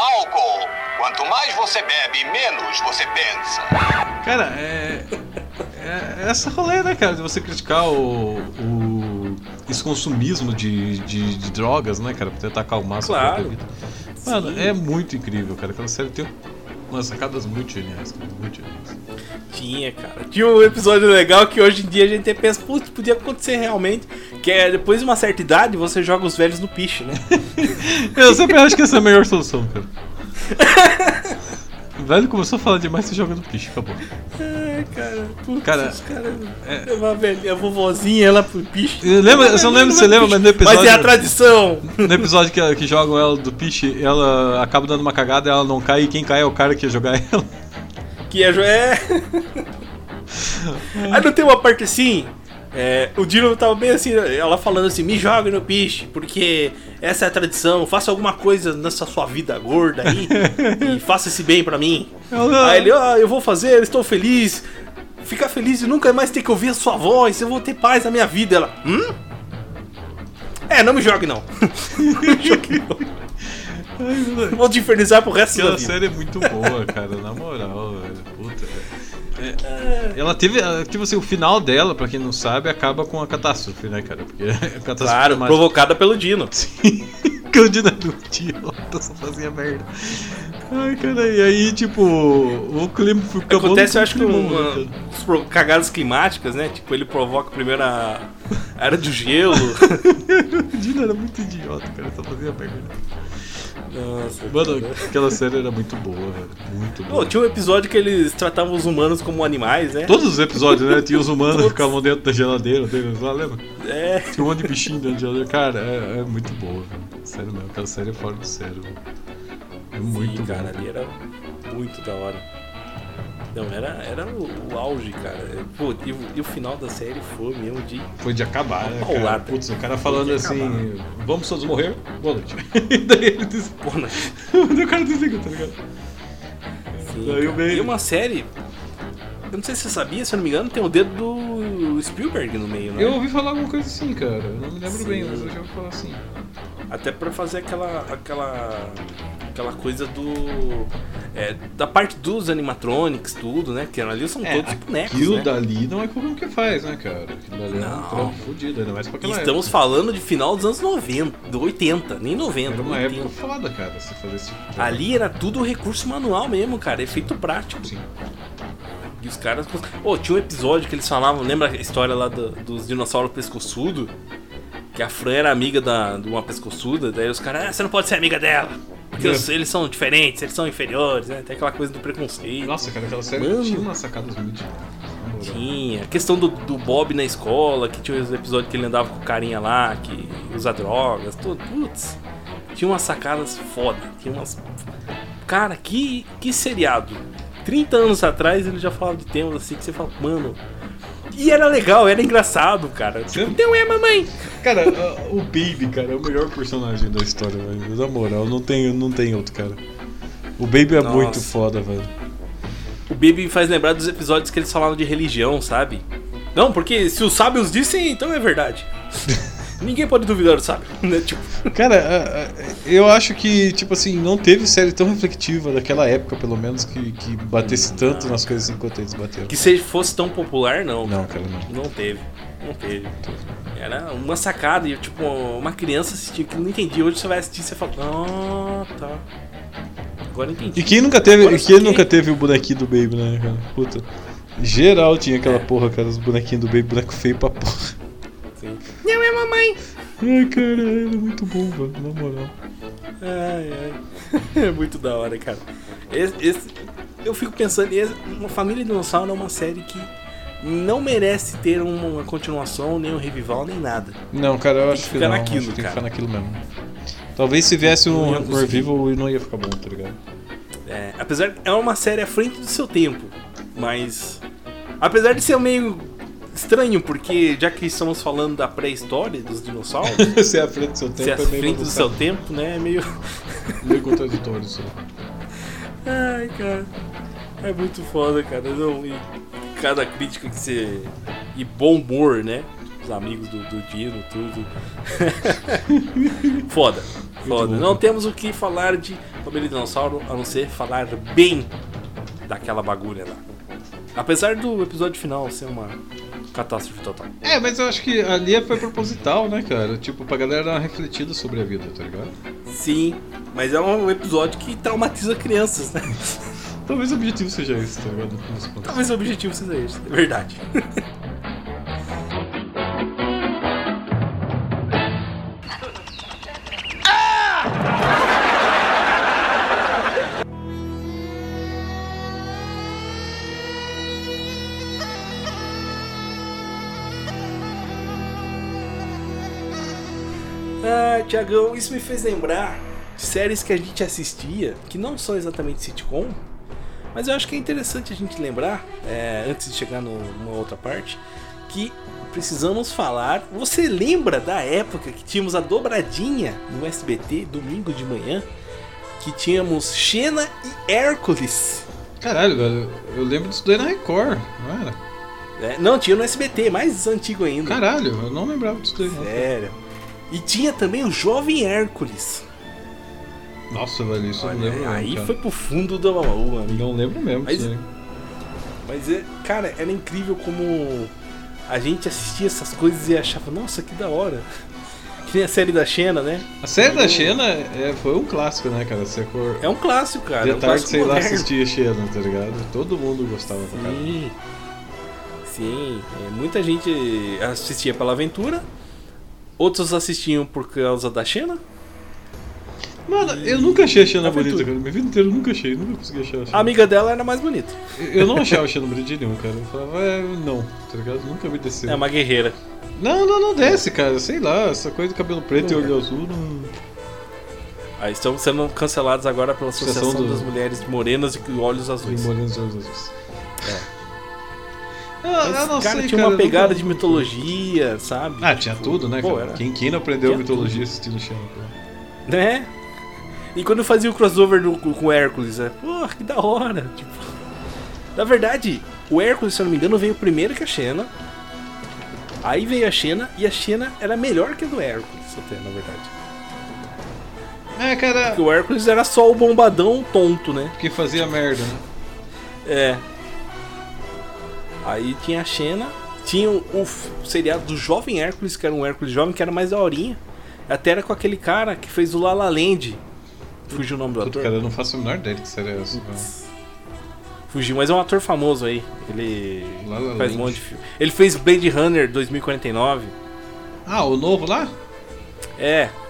Álcool! Quanto mais você bebe, menos você pensa. Cara, é. É essa rolê, né, cara? De você criticar o. o esse consumismo de, de, de drogas, né, cara? Pra tentar acalmar a sua Claro. própria vida. Mano, é muito incrível, cara. Aquela série tem umas sacadas muito geniais, cara. Muito geniais. Tinha, cara. Tinha um episódio legal que hoje em dia a gente até pensa, putz, podia acontecer realmente. Que é depois de uma certa idade você joga os velhos no piche, né? Eu sempre acho que essa é a melhor solução, cara. Velho começou a falar demais, você joga no piche, acabou. Ai, cara. Putz, Cara, os caras. É... Uma velha, a vovozinha, ela pro bicho. Eu lembro, eu não lembro se você lembra, mas no episódio. Mas é a tradição. No episódio que, que jogam ela do Piche, ela acaba dando uma cagada, ela não cai, e quem cai é o cara que ia jogar ela. Que é. jo- é... Aí não tem uma parte assim. É, o Dino tava bem assim, ela falando assim, me jogue no piche, porque essa é a tradição, faça alguma coisa nessa sua vida gorda aí e faça esse bem pra mim. Aí ele, ah, eu vou fazer, estou feliz. Ficar feliz e nunca mais ter que ouvir a sua voz, eu vou ter paz na minha vida. Ela, hum? É, não me jogue não. não me jogue não. Vou te infernizar pro resto Aquela da vida. série é muito boa, cara, na moral, velho. É, ela teve, tipo assim, o final dela, pra quem não sabe, acaba com a catástrofe, né, cara? Porque a catástrofe Claro, climática- provocada pelo Dino. que o Dino era um idiota, só fazia merda. Ai, cara, e aí, tipo, o clima fica Acontece, eu acho que clima, uma, né, cagadas climáticas, né? Tipo, ele provoca primeiro a a era do gelo. o Dino era muito idiota, cara, só fazia merda. Nossa, Mano, aquela série era muito boa, velho. Muito boa. Pô, tinha um episódio que eles tratavam os humanos como animais, né? Todos os episódios, né? Tinha os humanos que ficavam dentro da geladeira deles lá, lembra? É. Tinha um monte de bichinho dentro da geladeira. Cara, é, é muito boa, velho. Sério mesmo, aquela série é fora do sério. velho. É muito Sim, cara, ali era muito da hora. Não, era, era o, o auge, cara. Pô, e, o- e o final da série foi mesmo de. Foi de acabar, né? Cara? Putz, o cara falando assim: vamos todos morrer? Boa noite. E daí ele diz: Boa noite. O cara desliga, tá ligado? Sim, Daí meio- E uma série. Eu não sei se você sabia, se eu não me engano, tem o dedo do Spielberg no meio, né? Eu ouvi falar alguma coisa assim, cara. Eu não me lembro Sim. bem, mas eu já ouvi falar assim. Até pra fazer aquela. aquela. aquela coisa do. é, da parte dos animatronics, tudo, né? Que ali são todos bonecos. Aquilo né? dali não é um que faz, né, cara? Aquilo dali é um Não. trampo fodido, ainda mais pra aquela Estamos época. falando de final dos anos 90, do 80, nem 90. Era uma 80. época foda, cara, você fazer esse tipo de Ali era tudo recurso manual mesmo, cara, efeito prático. Sim. E os caras. Pô, tinha um episódio que eles falavam, lembra a história lá do- dos dinossauros pescoçudo? Que a Fran era amiga da, de uma pescoçuda, daí os caras, ah, você não pode ser amiga dela. Porque os- eles são diferentes, eles são inferiores, né? Tem aquela coisa do preconceito. Nossa, cara, aquela série Mano. tinha umas sacadas muito. Tinha. A questão do, do Bob na escola, que tinha os episódios que ele andava com o carinha lá, que usa drogas, tudo. Putz. Tinha umas sacadas foda. Tinha umas. Cara, que, que seriado. 30 anos atrás ele já falava de temas assim que você fala, mano. E era legal, era engraçado, cara. Tipo, não é mamãe. Cara, o Baby, cara, é o melhor personagem da história, velho. Na moral, não tem, não tem outro, cara. O Baby é Nossa. muito foda, velho. O Baby faz lembrar dos episódios que eles falavam de religião, sabe? Não, porque se os sábios dissem, então é verdade. Ninguém pode duvidar sábio, né? Tipo, Cara, eu acho que, tipo assim, não teve série tão reflexiva daquela época, pelo menos, que, que batesse tanto nas coisas enquanto eles bateram. que se fosse tão popular, não. Não, cara, não. Não teve. Não teve. Era uma sacada e, tipo, uma criança assistia que não entendia. Hoje você vai assistir e você fala, ah, tá. Agora entendi. E quem nunca teve, Agora quem saquei. nunca teve o bonequinho do Baby, né, cara? Puta. Geral tinha aquela porra, cara, os bonequinhos do Baby, boneco feio pra porra. Não é mamãe. Ai, cara, era muito bom, velho, na moral. Ai, ai. É muito da hora, cara. Esse, esse- eu fico pensando, esse- uma Família Dinossauro é uma série que não merece ter uma, continuação, nem um revival, nem nada. Não, cara, eu Tem acho que que, ficar não, naquilo, acho que tem que cara. ficar naquilo mesmo. Talvez se viesse um conseguir. revival não ia ficar bom, tá ligado? É, apesar de é uma série à frente do seu tempo, mas apesar de ser meio estranho, porque já que estamos falando da pré-história dos dinossauros, se é à frente do seu tempo se é à é meio frente do seu tempo, né, é meio Meio contraditório isso. Ai, cara. É muito foda, cara. Não, e cada crítica que você. E bom humor, né? Os amigos do, do Dino, tudo. foda. Foda. bom, Não temos o que falar de Família Dinossauro a não ser falar bem daquela bagulha lá. Apesar do episódio final ser uma catástrofe total. É, mas eu acho que ali foi proposital, né, cara? Tipo, pra galera dar uma refletida sobre a vida, tá ligado? Sim, mas é um episódio que traumatiza crianças, né? Talvez o objetivo seja esse, tá ligado? Talvez o objetivo seja esse, é verdade. Tiagão, isso me fez lembrar de séries que a gente assistia, que não são exatamente sitcom, mas eu acho que é interessante a gente lembrar, é, antes de chegar no- numa outra parte, que precisamos falar. Você lembra da época que tínhamos a dobradinha no SBT, domingo de manhã, que tínhamos Xena e Hércules? Caralho, velho, eu lembro disso daí na Record, não era? É, não, tinha no SBT, mais antigo ainda. Caralho, eu não lembrava disso daí. Sério. E tinha também o Jovem Hércules. Nossa, velho, isso eu não Olha, lembro aí cara. foi pro fundo do baú, amigo. Não lembro mesmo Mas- aí. Mas, é, cara, era incrível como a gente assistia essas coisas e achava, nossa, que da hora. Que nem a série da Xena, né? A série da Xena é, foi um clássico, né, cara? Você cor... É um clássico, cara. De é um tarde, sei lá, assistia Xena, tá ligado? Todo mundo gostava pra caralho. Sim. Sim, é, muita gente assistia pela aventura, outros assistiam por causa da Xena. Mano, eu nunca achei a Xena Aventura. bonita, cara. Minha vida inteira eu nunca achei, nunca consegui achar a Xena. A amiga dela era mais bonita. Eu não achava a Xena bonita de nenhum, cara. Eu falava, é, não, tá ligado? Nunca me desceu. É uma guerreira. Não, não, não desce, cara. Sei lá, essa coisa de cabelo preto e olho azul não. Aí estamos sendo cancelados agora pela Associação Associação do- das Mulheres Morenas e Olhos Azuis. E olhos azuis. É. Eu, eu não cara, sei, tinha cara, uma pegada nunca- de mitologia, sabe? Ah, tinha Tipo, tudo, né, pô, era- Quem, quem não aprendeu tinha mitologia assistindo Xena, pô? Né? E quando eu fazia o crossover do- com com o Hércules, é, pô, que da hora. Tipo, na verdade, o Hércules, se eu não me engano, veio primeiro que a Xena. Aí veio a Xena e a Xena era melhor que a do Hércules, até, na verdade. É, cara. Porque o Hércules era só o bombadão tonto, né? Que fazia merda, né? É. Aí tinha a Xena, tinha o, o seriado do Jovem Hércules, que era um Hércules jovem, que era mais daorinha. Até era com aquele cara que fez o La La Land. Fugiu o nome do Puta, ator? cara, eu não faço a menor ideia de que essa. velho. Fugiu, mas é um ator famoso aí. Ele La La faz Land. um monte de filme. Ele fez Blade Runner 2049. Ah, o novo lá? É, o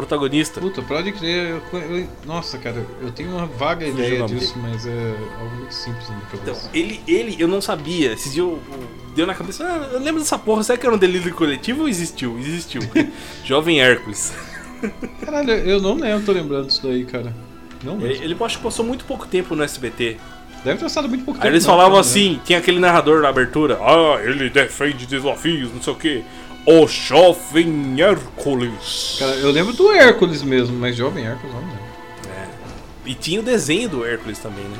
protagonista. Puta, pode crer. eu- eu- nossa, cara, eu tenho uma vaga Fugiu ideia disso, mas é algo muito simples na minha Então, cabeça. ele, ele, eu não sabia. Esse dia eu, eu- deu na cabeça. Ah, eu lembro dessa porra. Será que era um delírio coletivo ou existiu? Existiu. Jovem Hércules. Caralho, eu não lembro, tô lembrando disso daí, cara. Não Ele, mesmo. ele acho que passou muito pouco tempo no SBT. Deve ter passado muito pouco Aí tempo. eles não, falavam cara, assim, tinha aquele narrador na abertura. Ah, ele defende desafios, não sei o que. O jovem Hércules. Cara, eu lembro do Hércules mesmo, mas jovem Hércules não lembro. É. E tinha o desenho do Hércules também, né?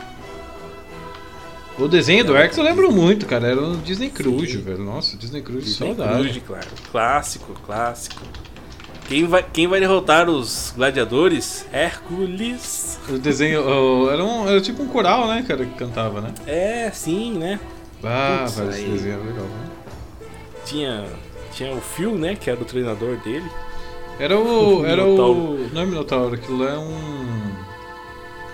O desenho do Hércules eu lembro muito, cara. Era no Disney Cruise, velho. Nossa, Disney Cruise, Disney saudade. Cruise, claro. Clássico, clássico. Quem vai, quem vai derrotar os gladiadores? Hércules. O desenho o- era, um, era tipo um coral, né, cara, que cantava, né? É, sim, né? Ah, Putz, esse desenho era legal, né? Tinha, tinha o Phil, né? Que era o treinador dele. Era o. Era o. Não é Minotauro, aquilo é um.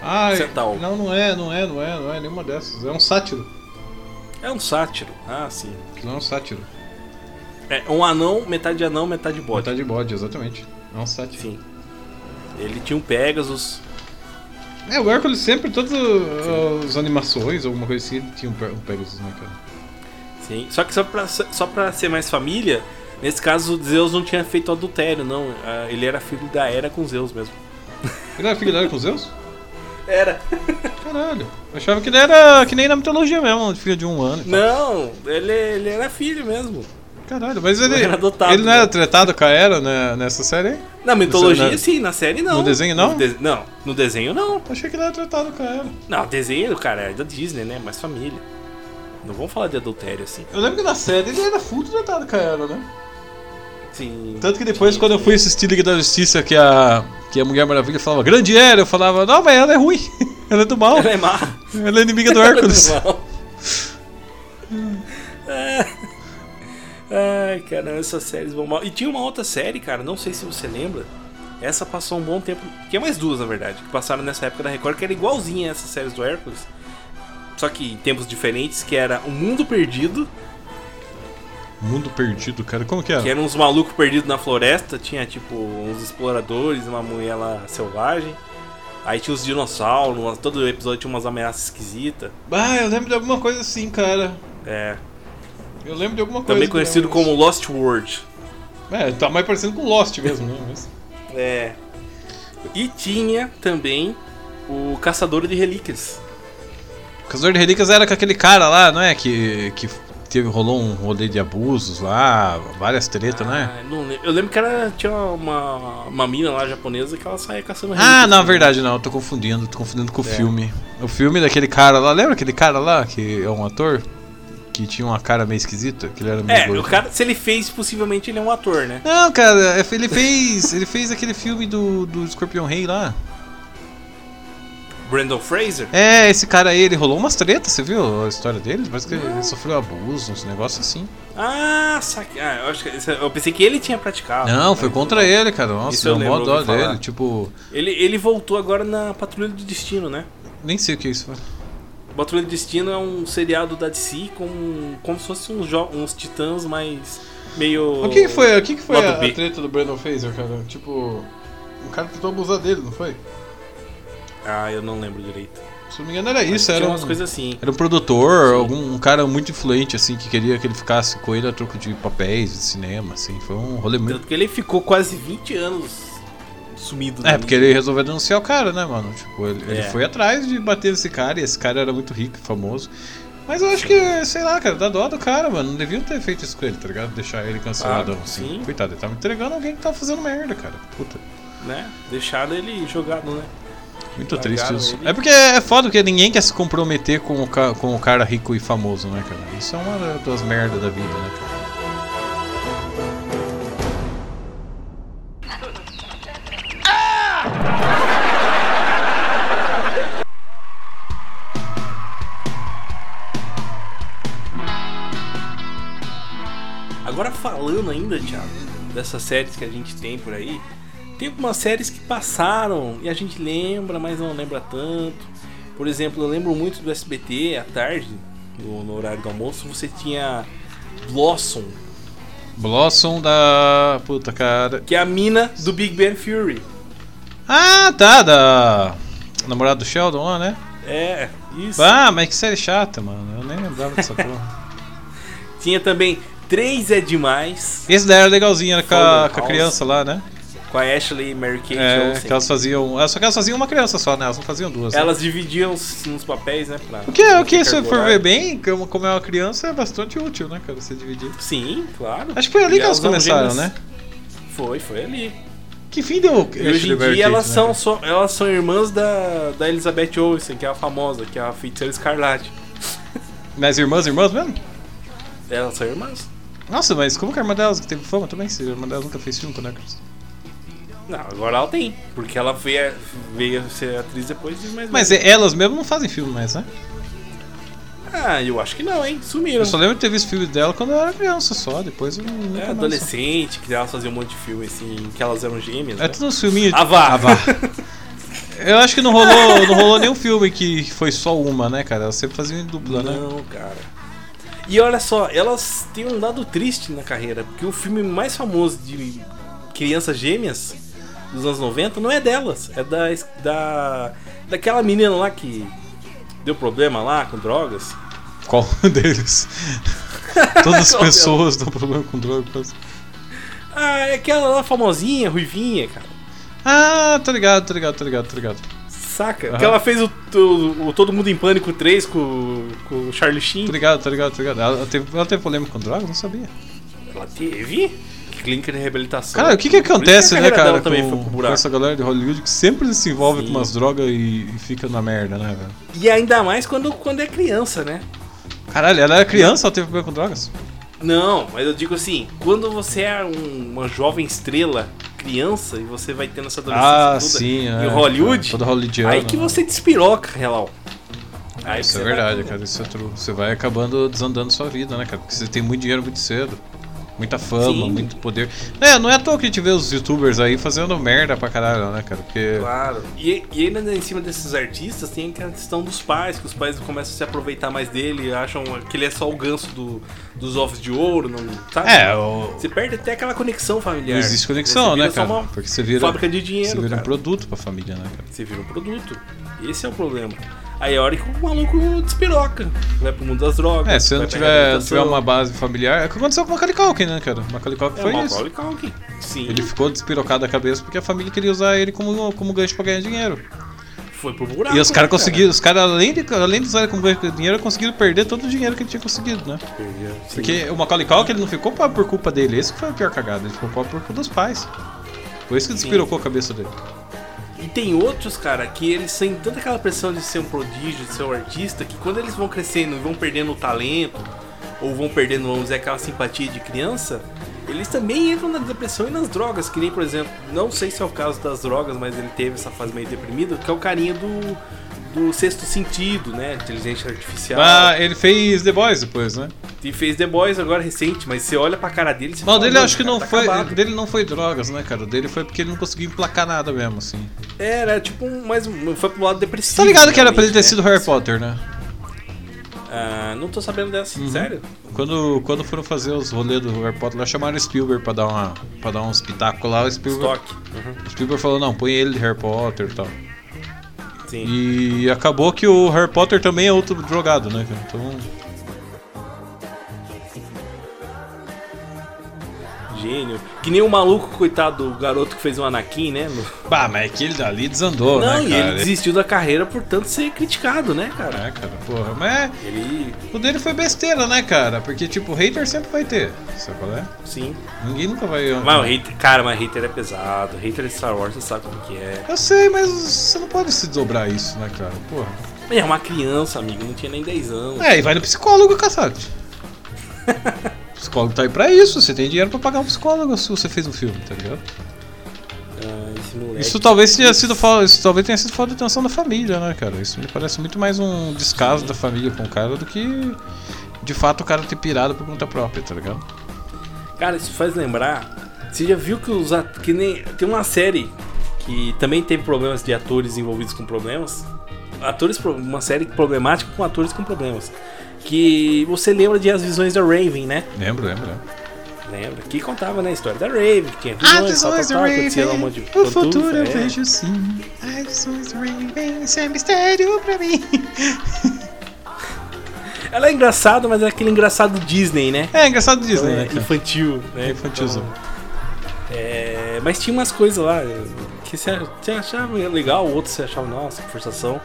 Ah, Centauro. não, não é, não é, não é, não é nenhuma dessas. É um sátiro. É um sátiro. Ah, sim. Aquilo é um sátiro. É um anão, metade anão, metade bode. Metade bode, exatamente. É um sátiro. Sim. Ele tinha um Pegasus. É, o Hércules sempre, todas as animações, alguma coisa assim, tinha um Pegasus, né, cara? Sim. Só que só pra, só pra ser mais família, nesse caso Zeus não tinha feito adultério, não. Ah, Ele era filho da Hera com Zeus mesmo. Ele era filho dela com Zeus? Era. Caralho. Eu achava que ele era que nem na mitologia mesmo, filho de um ano. Não, ele, ele era filho mesmo. Caralho, mas ele, Ele era adotado, ele não era tratado com a Era né, nessa série aí? Na mitologia, Na- sim, na série não. No desenho, não? No de- Não, no desenho não. Achei que ele era tratado com a Era. Não, desenho, cara, é da Disney, né? Mais família. Não vamos falar de adultério assim. Eu lembro que na série ele era full tratado com a Era, né? Sim. Tanto que depois, quando eu fui assistir Liga da Justiça, que a, que a Mulher Maravilha falava Grande Era, eu falava, não, mas ela é ruim. ela é do mal. Ela é má. Ela é inimiga do Hércules. Ela é do mal. É. Ai, caramba, essas séries vão mal. E tinha uma outra série, cara, não sei se você lembra. Essa passou um bom tempo. Tinha mais duas, na verdade, que passaram nessa época da Record, que era igualzinha a essas séries do Hércules. Só que em tempos diferentes, que era O Mundo Perdido, Mundo perdido, cara. Como que era? que eram uns malucos perdidos na floresta. Tinha, tipo, uns exploradores, uma mulher lá selvagem. Aí tinha os dinossauros, todo episódio tinha umas ameaças esquisitas. Ah, eu lembro de alguma coisa assim, cara. É. Eu lembro de alguma coisa. Também conhecido como Lost World. É, tá mais parecendo com Lost mesmo, né? Mas- É. E tinha também o Caçador de Relíquias. O Caçador de Relíquias era com aquele cara lá, não é? Que, que teve, rolou um rolê de abusos lá, várias tretas, né? Ah, não lembro. Eu lembro que era, tinha uma, uma mina lá japonesa que ela saía caçando Ah, não, verdade, não, eu tô confundindo, tô confundindo com o É. filme. O filme daquele cara lá, lembra aquele cara lá, que é um ator? Que tinha uma cara meio esquisita, que ele era meio É, gordo. o cara, se ele fez, possivelmente ele é um ator, né? Não, cara, é, ele fez. ele fez aquele filme do, do Escorpião Rei lá. Brandon Fraser? É, esse cara aí, ele rolou umas tretas, você viu a história dele? Parece que ele sofreu abuso, uns negócios assim. Ah, saque. Ah, eu, acho que, eu pensei que ele tinha praticado. Não, foi contra ele, cara. Isso Nossa, eu deu mó dó dele. Tipo, Ele, ele voltou agora na Patrulha do Destino, né? nem sei o que é isso. Patrulha do Destino é um seriado da DC com como se fossem uns, jo- uns titãs mais meio. O que que foi, o que que foi a, a treta do Brandon Fraser, cara? Tipo, o cara tentou abusar dele, não foi? Ah, eu não lembro direito. Se não me engano era Mas isso, era umas um, coisas assim. Era um produtor, algum um cara muito influente, assim, que queria que ele ficasse com ele a troco de papéis de cinema, assim. Foi um rolê muito. Tanto que ele ficou quase 20 anos sumido. É, da porque ele resolveu denunciar o cara, né, mano? Tipo, ele, ele É. foi atrás de bater nesse cara e esse cara era muito rico e famoso. Mas eu acho que, sei lá, cara, dá dó do cara, mano. Não deviam ter feito isso com ele, tá ligado? Deixar ele canceladão, Ah, assim. sim. Coitado, ele tava entregando alguém que tava fazendo merda, cara. Puta. Né? Deixaram ele jogado, né? Muito triste isso. ele. É porque é foda, porque ninguém quer se comprometer com o, ca- com o cara rico e famoso, né, cara? Isso é uma da- das merdas da vida, né, cara? Agora falando ainda, Thiago, dessas séries que a gente tem por aí, tem algumas séries que passaram e a gente lembra, mas não lembra tanto. Por exemplo, eu lembro muito do SBT à tarde, no, no horário do almoço, você tinha Blossom, Blossom da. Puta, cara. que é a mina do Big Bang Theory. Ah, tá, da. Namorado do Sheldon lá, né? É, isso. Ah, mas que série chata, mano. Eu nem lembrava dessa porra. Tinha também Três é Demais, Esse daí era legalzinho, era com a, com a criança lá, né? Com a Ashley e Mary Kate É, Olsen. que elas faziam. ah, Só que elas faziam uma criança só, né? Elas não faziam duas. né? Elas dividiam os, nos papéis, né? Pra, O que, o que pra se for ver bem, como, como é uma criança, é bastante útil, né, cara? Você dividir. Sim, claro. Acho que foi ali E que elas são começaram, né? Foi, foi ali. Que fim deu? E hoje em dia elas são, só, elas são irmãs da, da Elizabeth Olsen, que é a famosa, que é a feiticeira escarlate. Mas irmãs, irmãs mesmo? Elas são irmãs. Nossa, mas como que a irmã delas que teve fama também? Se a irmã delas nunca fez filme com Necros. Não, agora ela tem. Porque ela veio, veio ser atriz depois de mais Mas é- elas mesmo não fazem filme mais, né? Ah, eu acho que não, hein? Sumiram. Eu só lembro de ter visto filme dela quando eu era criança só, depois eu não É, adolescente, que elas faziam um monte de filme assim, que elas eram gêmeas. É né? tudo uns filminhos. Ah, vá. Ah, vá. Eu acho que não rolou, não rolou nenhum filme que foi só uma, né, cara? Elas sempre faziam em dupla, né? Não, cara. E olha só, elas têm um dado triste na carreira, porque o filme mais famoso de crianças gêmeas dos anos 90 não é delas, é da, da daquela menina lá que deu problema lá com drogas. Qual deles? Todas as pessoas dão problema com drogas. Ah, é aquela lá famosinha, ruivinha, cara. Ah, tô ligado, tô ligado, tô ligado, tô ligado. Saca? Aham. Que ela fez o, o- o Todo Mundo em Pânico 3 com, com o Charlie Sheen. Tô ligado, tô ligado, tô ligado. Ela teve, ela teve problema com drogas? Não sabia. Ela teve clínica de reabilitação. Cara, o que que acontece, a né, cara, dela também foi com, com essa galera de Hollywood que sempre se envolve Sim. com umas drogas e, e fica na merda, né, velho? E ainda mais quando, quando é criança, né? Caralho, ela era criança, ela teve problema com drogas? Não, mas eu digo assim, quando você é um- uma jovem estrela, criança, e você vai tendo essa adolescência Ah, toda sim, em é, Hollywood, toda hollywoodiana, aí que né? você despiroca, real. Aí Isso é verdade, cara. Isso é true. Você vai acabando desandando sua vida, né, cara? Porque você tem muito dinheiro muito cedo. Muita fama, Sim. muito poder. É, não é à toa que a gente vê os youtubers aí fazendo merda pra caralho, né, cara? Porque. Claro. E, e ainda em cima desses artistas tem a questão dos pais, que os pais começam a se aproveitar mais dele, acham que ele é só o ganso do- dos ovos de ouro, não, sabe? É, o- Você perde até aquela conexão familiar. Não existe conexão, né, cara? Porque você vira. Fábrica de dinheiro, Você vira cara. um produto pra família, né, cara? Você vira um produto. Esse é o problema. Aí é a hora que o maluco despiroca. Vai pro mundo das drogas. É, se eu não tiver, tiver uma base familiar. É o que aconteceu com o Macaulay Culkin, né, cara? O Macaulay Culkin É, foi o isso. Macaulay Culkin. Sim. Ele ficou despirocado da cabeça porque a família queria usar ele como, como gancho pra ganhar dinheiro. Foi pro buraco. e os né, caras conseguiram, os caras, além de, além de usar ele como gancho de dinheiro, conseguiram perder todo o dinheiro que ele tinha conseguido, né? Porque o Macaulay Culkin ele não ficou pobre por culpa dele, esse que foi a pior cagada, ele ficou pobre por culpa dos pais. Foi isso que despirocou a cabeça dele. E tem outros, cara, que eles têm tanta aquela pressão de ser um prodígio, de ser um artista, que quando eles vão crescendo e vão perdendo o talento, ou vão perdendo, vamos dizer, aquela simpatia de criança, eles também entram na depressão e nas drogas, que nem, por exemplo, não sei se é o caso das drogas, mas ele teve essa fase meio deprimida, que é o carinha do, do sexto sentido, né? Inteligência artificial. Ah, ele fez The Boys depois, né? E fez The Boys agora recente, mas você olha pra cara dele e você Não, dele "Mano, acho que não tá foi. acabado." Dele não foi drogas, né, cara? Dele foi porque ele não conseguiu emplacar nada mesmo, assim. Era tipo um, mais um- foi pro lado depressivo. Tá ligado que era pra ele ter realmente, sido Harry Potter, né? né? Ah, não tô sabendo dessa, Uhum. sério? Quando, quando foram fazer os rolês do Harry Potter, lá chamaram o Spielberg pra dar, uma, pra dar uns pitacos lá. O Spielberg. Uhum. Spielberg falou: não, põe ele de Harry Potter e tal. Sim. E acabou que o Harry Potter também é outro drogado, né? Então. Gênio. Que nem o maluco, coitado do garoto que fez o Anakin, né? Bah, mas aquele dali desandou, Não, né, e cara? ele desistiu da carreira por tanto ser criticado, né, cara? É, cara, porra. Mas Ele. o dele foi besteira, né, cara? Porque, tipo, hater sempre vai ter. Sabe qual é? Sim. Ninguém nunca vai. Mas o hater, cara, mas hater é pesado. Hater de Star Wars, você sabe como que é. Eu sei, mas você não pode se desdobrar isso, né, cara? Porra. É uma criança, amigo, não tinha nem 10 anos. É, e vai no psicólogo, caçate. o psicólogo tá aí pra isso. Você tem dinheiro pra pagar um psicólogo se você fez um filme, tá ligado? Ah, moleque. Isso talvez tenha sido isso talvez tenha sido falta de atenção da família, né, cara? Isso me parece muito mais um descaso da família com o cara do que de fato o cara ter pirado por conta própria, tá ligado? Cara, isso faz lembrar. Você já viu que os at- que nem tem uma série que também teve problemas de atores envolvidos com problemas. Atores uma série problemática com atores com problemas. Que você lembra de As Visões da Raven, né? Lembro, lembro, lembro. Lembra? Que contava, né, a história da Raven, que tinha visões, tal, tal, tal, acontecia lá um monte de o futuro eu é. vejo sim. As visões do Raven, isso é mistério pra mim. Ela é engraçada, mas é aquele engraçado Disney, né? É, engraçado Disney, Então, né, é? Infantil, né? Infantilzão. Então, é, mas tinha umas coisas lá que você você achava legal, outros você achava, nossa, que forçação.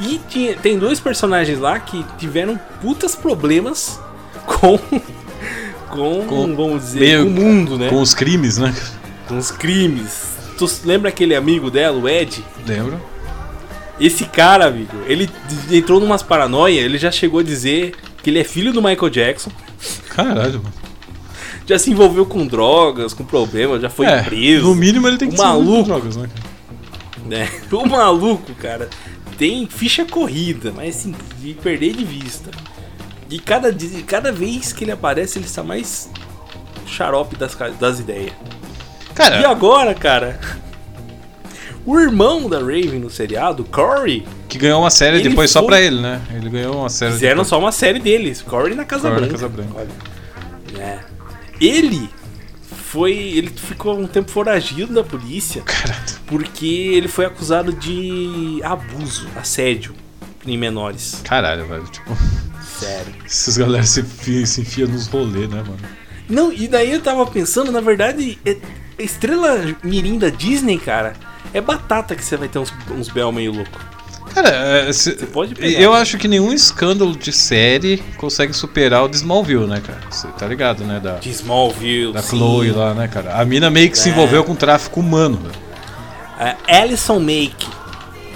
E tinha, tem dois personagens lá que tiveram putas problemas com. Com, Com- vamos dizer, meio- com o mundo, né? Com os crimes, né? Com os crimes. Tu lembra aquele amigo dela, o Ed? Lembro. Esse cara, amigo, ele entrou numas paranoia, ele já chegou a dizer que ele é filho do Michael Jackson. Caralho, mano. Já se envolveu com drogas, com problemas, já foi É, preso. No mínimo ele tem que o ser envolvido com maluco, drogas, né? cara? né? O maluco, cara, tem ficha corrida, mas assim, de perder de vista. E cada, di- cada vez que ele aparece, ele está mais xarope das, das ideias. Cara, E agora, cara, o irmão da Raven no seriado, Corey, que ganhou uma série depois só foi- pra ele, né? Ele ganhou uma série fizeram depois. só uma série deles, Corey na Casa Corey na Branca. Casa Branca. Olha. É. Ele foi. Ele ficou um tempo foragido da polícia. Porque ele foi acusado de abuso, assédio em menores. Caralho, velho. Tipo, Sério. esses galera se enfiam enfia nos rolês, né, mano? Não, e daí eu tava pensando, na verdade, é- estrela mirim da Disney, cara, é batata que você vai ter uns, uns bel meio louco. Cara, é, se- pode pegar. eu acho que nenhum escândalo de série consegue superar o de Smallville, né, cara? Você tá ligado, né? Da, De Smallville, da sim. Chloe lá, né, cara? A mina meio que se É. envolveu com tráfico humano, velho. A Alison Make.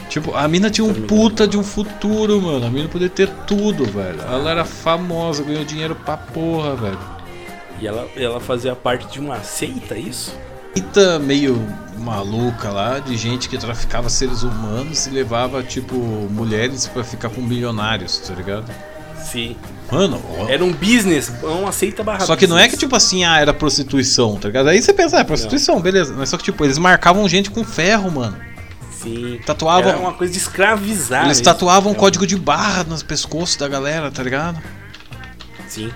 Tipo, a mina tinha um puta de um futuro, mano. A mina podia ter tudo, velho. Ela era famosa, ganhou dinheiro pra porra, velho. E ela, ela fazia parte de uma seita, é isso? Eita, meio maluca lá, de gente que traficava seres humanos e levava, tipo, mulheres pra ficar com milionários, tá ligado? Sim. Mano, ó. Era um business, uma seita barra Só que não é que, business. tipo assim, ah, era prostituição, tá ligado? Aí você pensa, ah, é prostituição, beleza. Mas só que, tipo, eles marcavam gente com ferro, mano. Sim. Tatuavam. Era uma coisa de escravizar. Eles isso. tatuavam um É. código de barra nos pescoços da galera, tá ligado? Sim.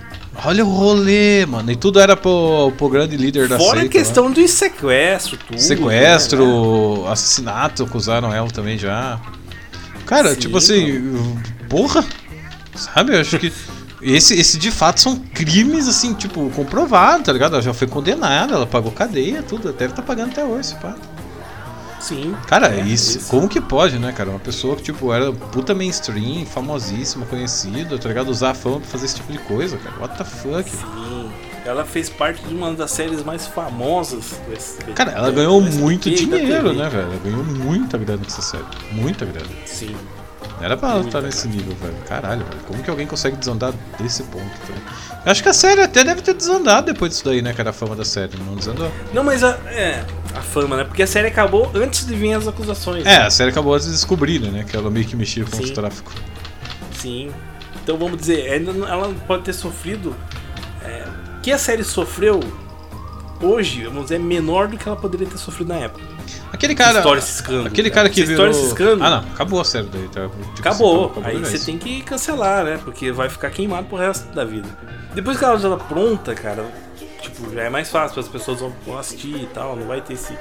Olha o rolê, mano. E tudo era pro, pro grande líder da Fora a seita. questão do sequestro, tudo. né? Sequestro, né? assassinato, acusaram ela também já. Cara, Sim, tipo assim, porra, sabe? Eu acho que esse, esse de fato são crimes, assim, tipo, comprovados, tá ligado? Ela já foi condenada, ela pagou cadeia, tudo, deve estar pagando até hoje, esse pá. Sim. Cara, É, isso, isso. como que pode, né, cara? Uma pessoa que, tipo, era puta mainstream, famosíssima, conhecida, tá ligado? Usar a fama pra fazer esse tipo de coisa, cara. What the fuck? Sim. Ela fez parte de uma das séries mais famosas do SBT. Cara, ela ganhou muito dinheiro, né, velho? Ela ganhou muita grana nessa série. Muita grana. Sim. Era pra estar nesse nível, velho. Caralho, velho. Como que alguém consegue desandar desse ponto, velho? Eu acho que a série até deve ter desandado depois disso daí, né, cara? A fama da série. Não desandou? Não, mas a, é, a fama, né? Porque a série acabou antes de vir as acusações. É, né? a série acabou antes de descobrirem, né? Que ela meio que mexia com os Sim. tráficos. Sim. Então vamos dizer, ainda não- ela pode ter sofrido. É, o que a série sofreu hoje, vamos dizer, é menor do que ela poderia ter sofrido na época. Aquele cara. História. Aquele né? cara que virou. Ah, não. Acabou a série daí. Tá? Tipo, Acabou. assim, Aí você tem que cancelar, né? Porque vai ficar queimado pro resto da vida. Depois que ela já tá pronta, cara, tipo, já é mais fácil, as pessoas vão vão assistir e tal, não vai ter esse.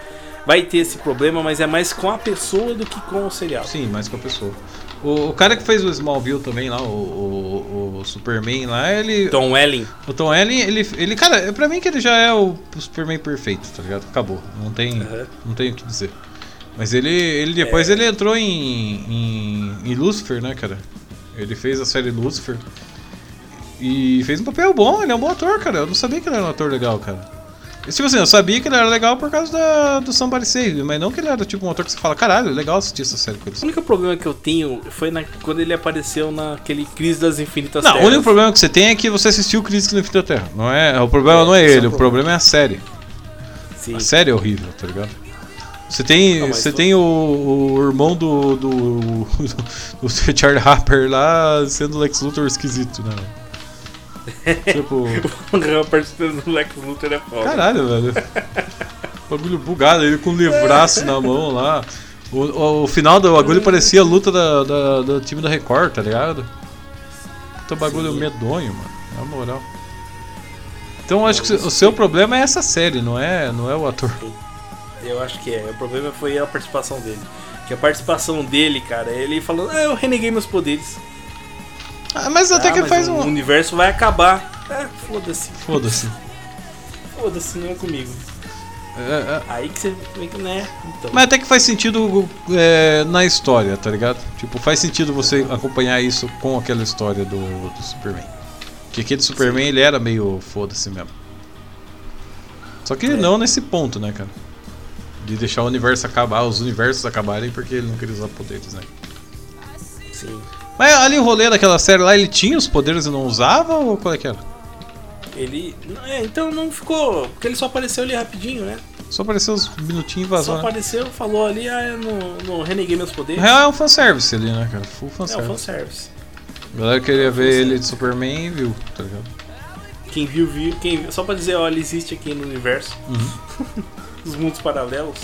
Vai ter esse problema, mas é mais com a pessoa do que com o serial. Sim, mais com a pessoa. O, o cara que fez o Smallville também lá, o, o, o Superman lá, ele. Tom Welling. O Tom Welling, ele, ele. Cara, pra mim que ele já é o, Superman perfeito, tá ligado? Acabou. Não tem. Não tem o que dizer. Mas ele, ele depois É. ele entrou em, em, em Lucifer, né, cara? Ele fez a série Lucifer. E fez um papel bom, ele é um bom ator, cara. Eu não sabia que ele era um ator legal, cara. Tipo assim, eu sabia que ele era legal por causa da, do Somebody Save, mas não que ele era tipo um ator que você fala, caralho, legal assistir essa série com ele. O único problema que eu tenho foi na- quando ele apareceu naquele Crise das Infinitas Não, o Terras. único problema que você tem é que você assistiu Crítica no Fim da Terra. Não é, o problema não é é ele, o o problema é a série. Sim. A série é horrível, tá ligado? Você tem, Não, você tu- tem o, o irmão do, do, do Charlie Harper lá sendo Lex Luthor esquisito, né? Tipo, o rapaz do Lex Luthor é foda. caralho, velho. Bagulho bugado, ele com o livraço na mão lá. O, o, o final do bagulho parecia a luta da, da- do time da Record, tá ligado? Puta bagulho Sim. medonho, mano. Na moral. Então acho que o seu problema é essa série, não é, não é o ator. Eu acho que é. O problema foi a participação dele. Que a participação dele, cara, ele falando, ah, eu reneguei meus poderes. Ah, mas até Ah, que mas faz o um. universo vai acabar. É, foda-se. Foda-se. Foda-se, não é comigo. É, é. Aí que você vê que, né? Então. Mas até que faz sentido é, na história, tá ligado? Tipo, faz sentido você acompanhar isso com aquela história do, do Superman. Que aquele Superman ele era meio foda-se mesmo. Só que não nesse ponto, né, cara? De deixar o universo acabar, os universos acabarem porque ele não queria usar poderes, né? Sim. Mas ali o rolê daquela série lá, ele tinha os poderes e não usava ou qual é que era? Ele. É, então não ficou. Porque ele só apareceu ali rapidinho, né? Só apareceu uns minutinhos e vazou, Só né? apareceu, falou ali, ah, eu não, não reneguei meus poderes. Na real é um fanservice ali, né, cara? Full É o fanservice. fanservice. A galera queria ver ele de Superman e viu, tá ligado? Quem viu, viu. Quem viu. Só pra dizer, ó, ele existe aqui no universo. Uhum. Os mundos paralelos.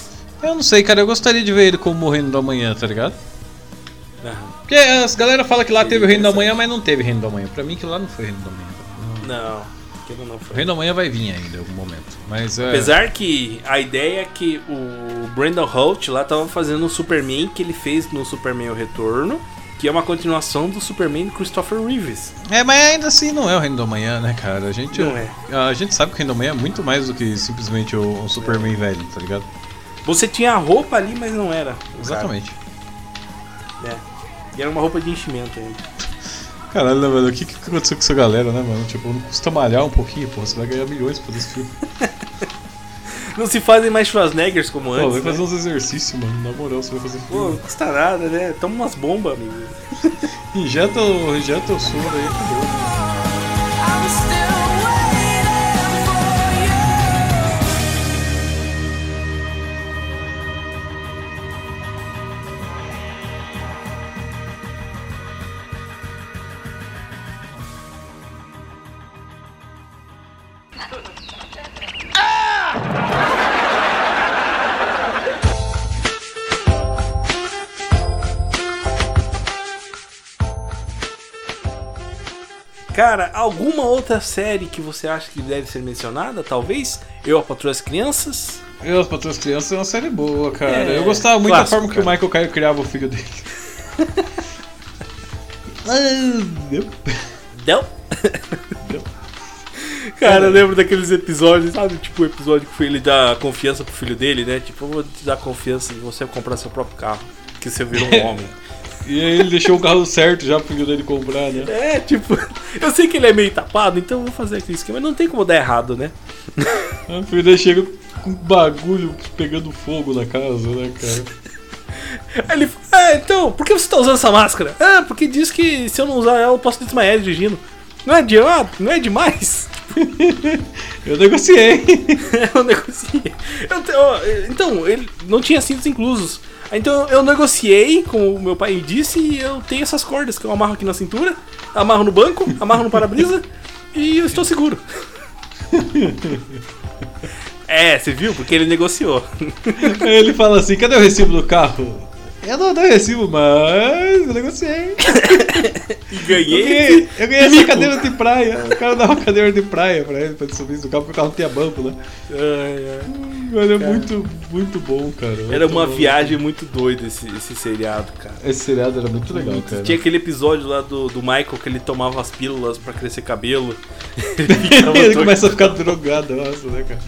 Eu não sei, cara, eu gostaria de ver ele como o Reino da Manhã, tá ligado? Aham. Porque as galera fala que lá teve o Reino da Manhã, mas não teve Reino da Manhã. Pra mim que lá não foi Reino da Manhã. Não, aquilo não O foi. Reino da Manhã vai vir ainda em algum momento. Mas é. Apesar que a ideia é que o Brandon Holt lá tava fazendo o Superman que ele fez no Superman O Retorno, que é uma continuação do Superman do Christopher Reeves. É, mas ainda assim não é o Reino da Manhã, né, cara? A gente, Não é. a gente sabe que o Reino da Manhã é muito mais do que simplesmente o, o Superman velho, tá ligado? Você tinha a roupa ali, mas não era. o Exatamente. cara. É. E era uma roupa de enchimento ainda. Caralho, né, velho? O que, que aconteceu com essa galera, né, mano? Tipo, não custa malhar um pouquinho, pô. Você vai ganhar milhões por esse filme. Não se fazem mais Schwarzeneggers como Pô, antes. vai fazer né? uns exercícios, mano. Na moral, você vai fazer Pô, não filme. custa nada, né? Toma umas bombas, amigo. Injeta o, injeta o soro aí, acabou. Cara, alguma outra série que você acha que deve ser mencionada? Talvez? Eu, a Patrulha das Crianças? Eu, as Patrulhas Crianças é uma série boa, cara. É, eu gostava muito da clássico, forma que o Michael Caio criava o filho dele. Deu. Deu? Cara, eu lembro daqueles episódios, sabe? Tipo, o episódio que ele dá confiança pro filho dele, né? Tipo, eu vou te dar confiança de você comprar seu próprio carro. Que você virou um homem. E aí ele deixou o carro certo já pro filho dele comprar, né? É, tipo, eu sei que ele é meio tapado, então eu vou fazer aquele esquema. Mas não tem como dar errado, né? O filho dele chega com bagulho pegando fogo na casa, né, cara? Aí ele fala, ah, então, por que você tá usando essa máscara? Ah, porque diz que se eu não usar ela, eu posso desmaiar dirigindo. Não é, de, ah, não é demais? eu negociei. eu negociei. Eu então, ele não tinha cintos inclusos. Então eu negociei, como o meu pai disse, e eu tenho essas cordas que eu amarro aqui na cintura, amarro no banco, amarro no para-brisa e eu estou seguro. É, você viu? Porque ele negociou. Ele fala assim: cadê o recibo do carro? Eu não dou recibo, mas eu negociei. E ganhei. Eu ganhei, eu ganhei essa cadeira de praia. O cara dava uma cadeira de praia pra ele, pra ele subir do carro, porque o carro não tinha banco, né? Mas é Cara. muito, muito bom, cara. Era Muito uma bom. viagem muito doida esse, esse seriado, cara. Esse seriado era muito legal, cara. Tinha aquele episódio lá do, do Michael que ele tomava as pílulas pra crescer cabelo. Ele, ele começa a ficar drogado, nossa, né, cara?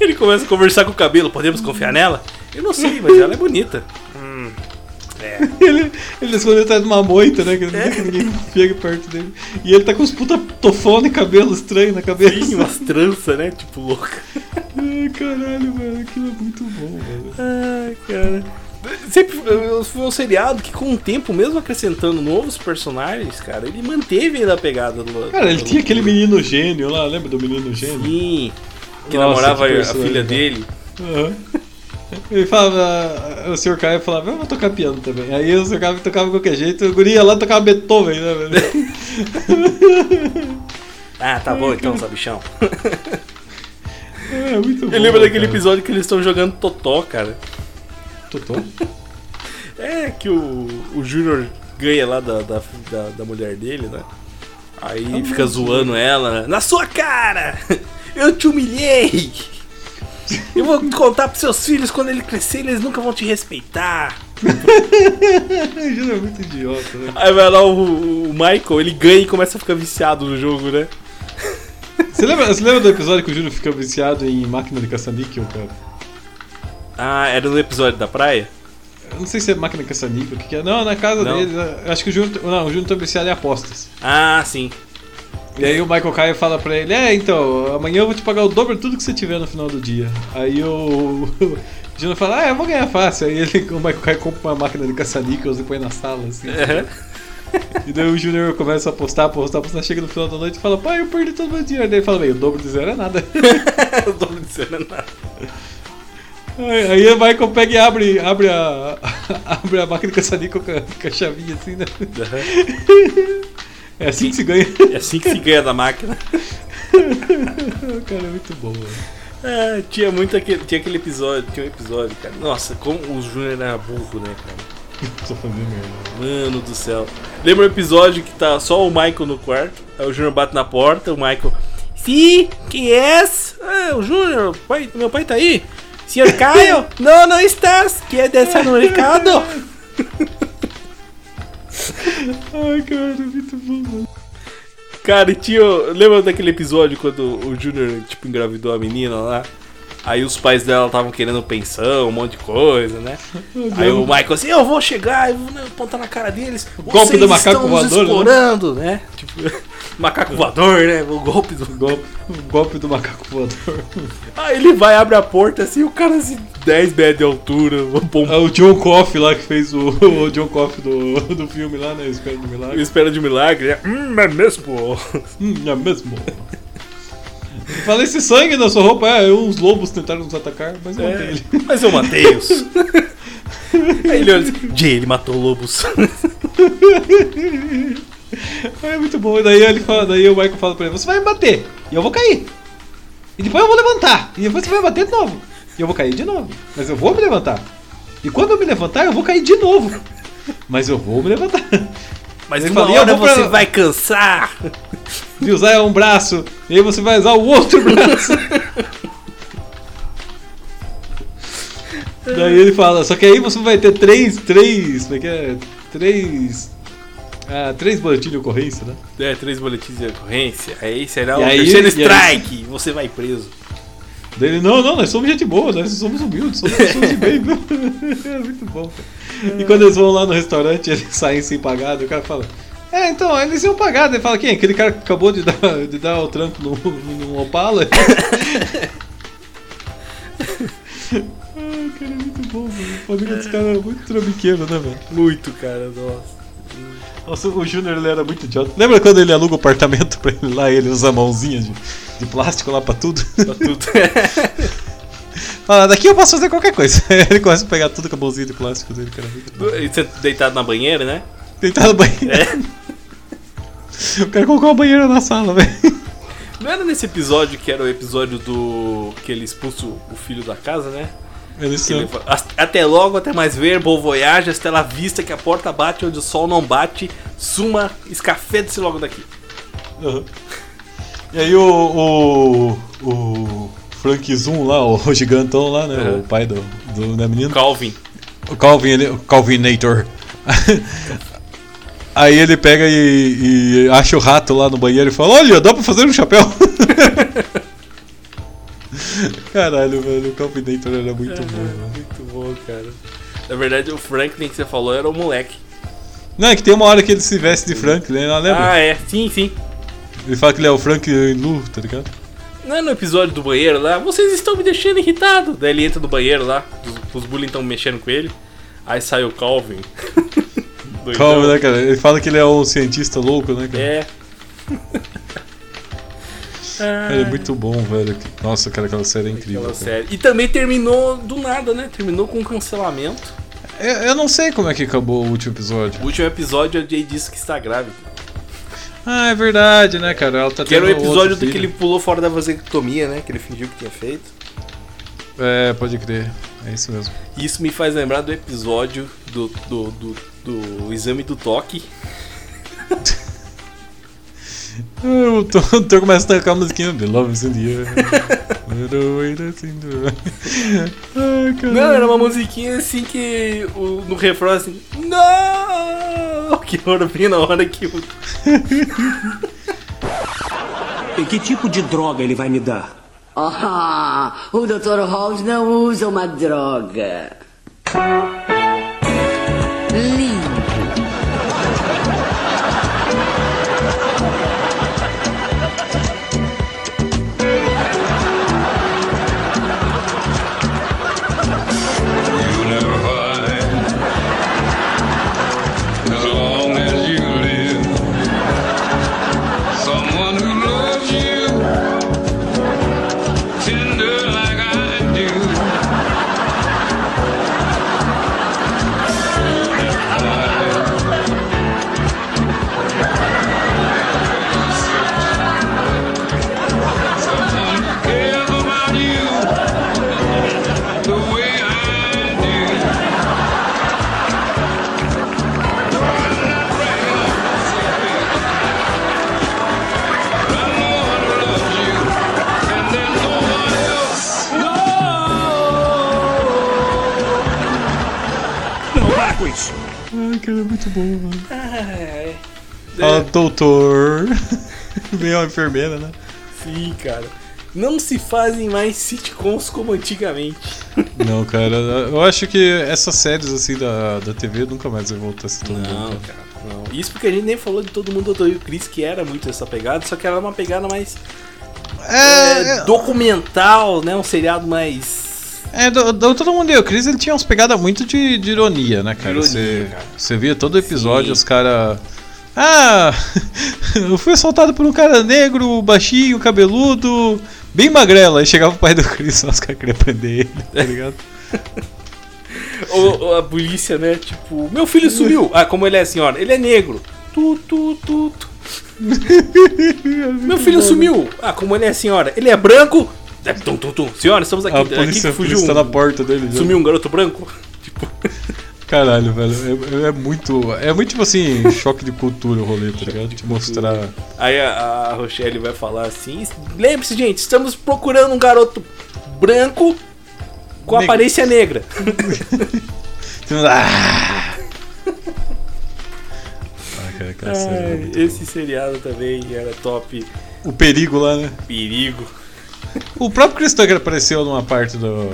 Ele começa a conversar com o cabelo. Podemos confiar nela? Eu não sei, mas ela é bonita. Hum, é. Ele, ele escondeu atrás de uma moita, né? Que que ninguém chegue perto dele. E ele tá com uns puta tofone e cabelo estranho na cabeça. Sim, umas tranças, né? Tipo, louca. Ai, caralho, mano. Aquilo é muito bom, velho. Ai, cara. Sempre foi- foi um seriado que, com o tempo, mesmo acrescentando novos personagens, cara, ele manteve ainda a pegada do. Cara, ele do- tinha aquele menino gênio lá, lembra do menino gênio? Sim. Que Nossa, namorava que a filha legal. dele. Aham. Ele falava, o Sr. Caio falava, eu vou tocar piano também. Aí o Sr. Caio tocava de qualquer jeito, o guri ia lá tocava Beethoven, né, velho? Ah, tá bom então, sabichão. É, muito bom. Eu lembro daquele cara. episódio que eles estão jogando Totó, cara. Totó? É, que o, o Júnior ganha lá da, da, da, da mulher dele, né? Aí Ah, fica zoando ela. Na sua cara! Eu te humilhei! Eu vou contar pros seus filhos quando ele crescer, eles nunca vão te respeitar. O Júnior é muito idiota, né? Aí vai lá o, o Michael, ele ganha e começa a ficar viciado no jogo, né? Você lembra, você lembra do episódio que o Júnior fica viciado em máquina de caça-níquel, cara? Ah, era no episódio da praia? Eu não sei se é máquina de caça-níquel, o que, que é. Não, na casa Não. dele. Acho que o Júnior. Não, o Júnior tá viciado em apostas. Ah, sim. E aí o Michael Caio fala pra ele, é, então, amanhã eu vou te pagar o dobro de tudo que você tiver no final do dia. Aí o, Júnior fala, ah, eu vou ganhar fácil. Aí ele, o Michael Caio compra uma máquina de caça-níqueis e põe na sala, assim. Uhum. E daí o Júnior começa a apostar, apostar, apostar, chega no final da noite e fala, pai, eu perdi todo o meu dinheiro. Daí ele fala, bem, o dobro de zero é nada. o dobro de zero é nada. Aí aí o Michael pega e abre, abre a, abre a máquina de caça-níquel com, com a chavinha assim, né? É assim que se ganha. É assim que se ganha da máquina. Cara, é muito bom, mano. É, tinha muito aquele, tinha aquele episódio, tinha um episódio, cara. Nossa, como o Júnior era burro, né, cara? Só fazendo merda. Mano do céu. Lembra o episódio que tá só o Michael no quarto? Aí o Júnior bate na porta, o Michael. Sim, quem é? Ah, o Júnior, pai, meu pai tá aí. Senhor Caio? não, não estás. Quer descer no mercado? Ai, cara, muito bom, mano. Cara, e tinha. Lembra daquele episódio quando o Júnior, tipo, engravidou a menina lá? Aí os pais dela estavam querendo pensão, um monte de coisa, né? Aí o Michael assim, eu vou chegar, eu vou né, apontar na cara deles. golpe "Vocês do macaco voador, né?" explorando, né? Tipo, macaco voador, né? O golpe do. Golpe, o golpe do macaco voador. Aí ele vai, abre a porta assim, o cara assim, 10 metros de altura, um É o John Coffey lá que fez o, o John Coffey do, do filme lá, né? Espera do Milagre. espera de milagre, né? Hum, é mesmo? Hum, é mesmo. Falei esse sangue na sua roupa, é, uns lobos tentaram nos atacar, mas eu matei É, ele. mas eu matei-os. Aí ele olha assim, Jay, ele matou lobos. É muito bom. E daí ele fala, daí o Michael fala pra ele, você vai me bater, e eu vou cair. E depois eu vou levantar, e depois você vai me bater de novo. E eu vou cair de novo. Mas eu vou me levantar. E quando eu me levantar, eu vou cair de novo. Mas eu vou me levantar. Mas Ele uma fala, "E eu hora pra- você vai cansar. De usar um braço, e aí você vai usar o outro braço. Daí ele fala, só que aí você vai ter três, três, como é que é? Três. Ah, três boletins de ocorrência, né? É, três boletins de ocorrência. Aí será E o aí- terceiro e aí- strike. Você vai preso. Daí ele, não, não, nós somos gente boa, nós somos humildes, somos pessoas de bem, viu? É muito bom, cara. E quando eles vão lá no restaurante, eles saem sem pagar, daí o cara fala, é, então, eles iam pagar, daí ele fala, quem? Aquele cara que acabou de dar, de dar o tranco no, no Opala? Ai, cara, é muito bom, velho. A família dos caras é muito trambiqueiro, né, velho? Muito, cara, nossa. Nossa, o Júnior ele era muito idiota. Lembra quando ele aluga o apartamento pra ele lá e ele usa a mãozinha de, de plástico lá pra tudo? Pra tudo. Fala, daqui eu posso fazer qualquer coisa. Ele começa a pegar tudo com a mãozinha de plástico dele, cara. Bom. E Você deitado na banheira, né? Deitado no banheiro. É. O cara colocou a banheira na sala, velho. Não era nesse episódio que era o episódio do. que ele expulsa o filho da casa, né? Ele são- fala, "As- Até logo, até mais ver, bom voyage, hasta la vista, que a porta bate onde o sol não bate, suma, escafede-se logo daqui. Uhum. E aí o. O. O. Frank Zoom lá, o gigantão lá, né? Uhum. O pai do, do né, menino. Calvin. O Calvin, ele, o Calvinator. Aí ele pega e, e acha o rato lá no banheiro e fala: Olha, dá pra fazer um chapéu. Caralho, velho, o Calvinator era muito bom, velho. Muito bom, cara. Na verdade, o Franklin que você falou era o moleque. Não, é que tem uma hora que ele se veste de Frank, né? Não lembra? Ah, é. Sim, sim. Ele fala que ele é o Frank Lu, tá ligado? Não é no episódio do banheiro lá? Vocês estão me deixando irritado. Daí ele entra no banheiro lá, os, os bullying estão mexendo com ele. Aí sai o Calvin. Calma, né, cara? Ele fala que ele é um cientista louco, né, cara? É. Ele é muito bom, velho. Nossa, cara, aquela série é incrível. Aquela série. E também terminou do nada, né? Terminou com um cancelamento. Eu, eu não sei como é que acabou o último episódio. O último episódio a Jay disse que está grávida. Ah, é verdade, né, cara? Ela tá Que era o episódio do que ele pulou fora da vasectomia, né? Que ele fingiu que tinha feito. É, pode crer. É isso mesmo. Isso me faz lembrar do episódio do, do, do, do exame do toque. Ah, O Thor o Thor começa a tocar a musiquinha The Love is in the air. Ai. Não, era uma musiquinha assim que o, no refrão assim. Não! Que hora bem na hora que o. E que tipo de droga ele vai me dar? Ah, o Dr. House não usa uma droga. Cara, é muito bom, mano. É, Ah, doutor. Veio uma enfermeira, né? Sim, cara. Não se fazem mais sitcoms como antigamente. Não, cara, eu acho que essas séries assim da, da TV nunca mais vai voltar a ser tão bom, Não, cara. cara, não. Isso porque a gente nem falou de todo mundo odeia o Chris, que era muito essa pegada, só que era uma pegada mais. é, documental, né? Um seriado mais. É, do, do Todo Mundo e o Chris, ele tinha uns pegadas muito de, de ironia, né, cara? Você, você via todo episódio, os caras. Ah, eu fui assaltado por um cara negro, baixinho, cabeludo, bem magrelo. Aí chegava o pai do Chris, os caras queriam prender ele, tá ligado? Ou, ou a polícia, né? Tipo, meu filho sumiu. Ah, como ele é, senhora? Ele é negro. Tu, tu, tu, tu. meu filho sumiu. Ah, como ele é, senhora? Ele é branco. É, Tum, tum, tum. Senhora, estamos aqui. A aqui polícia, que a polícia tá na porta dele. já. Sumiu um garoto branco. Caralho, velho. É, é muito. É muito tipo assim, choque de cultura o rolê, tá ligado? Te mostrar. Aí a, a Rochelle vai falar assim: Lembre-se, gente, estamos procurando um garoto branco, Com aparência negra. Ah! Ah, cara, era Ai, esse seriado também era top. O perigo lá, né? Perigo. O próprio Chris Tucker apareceu numa parte do.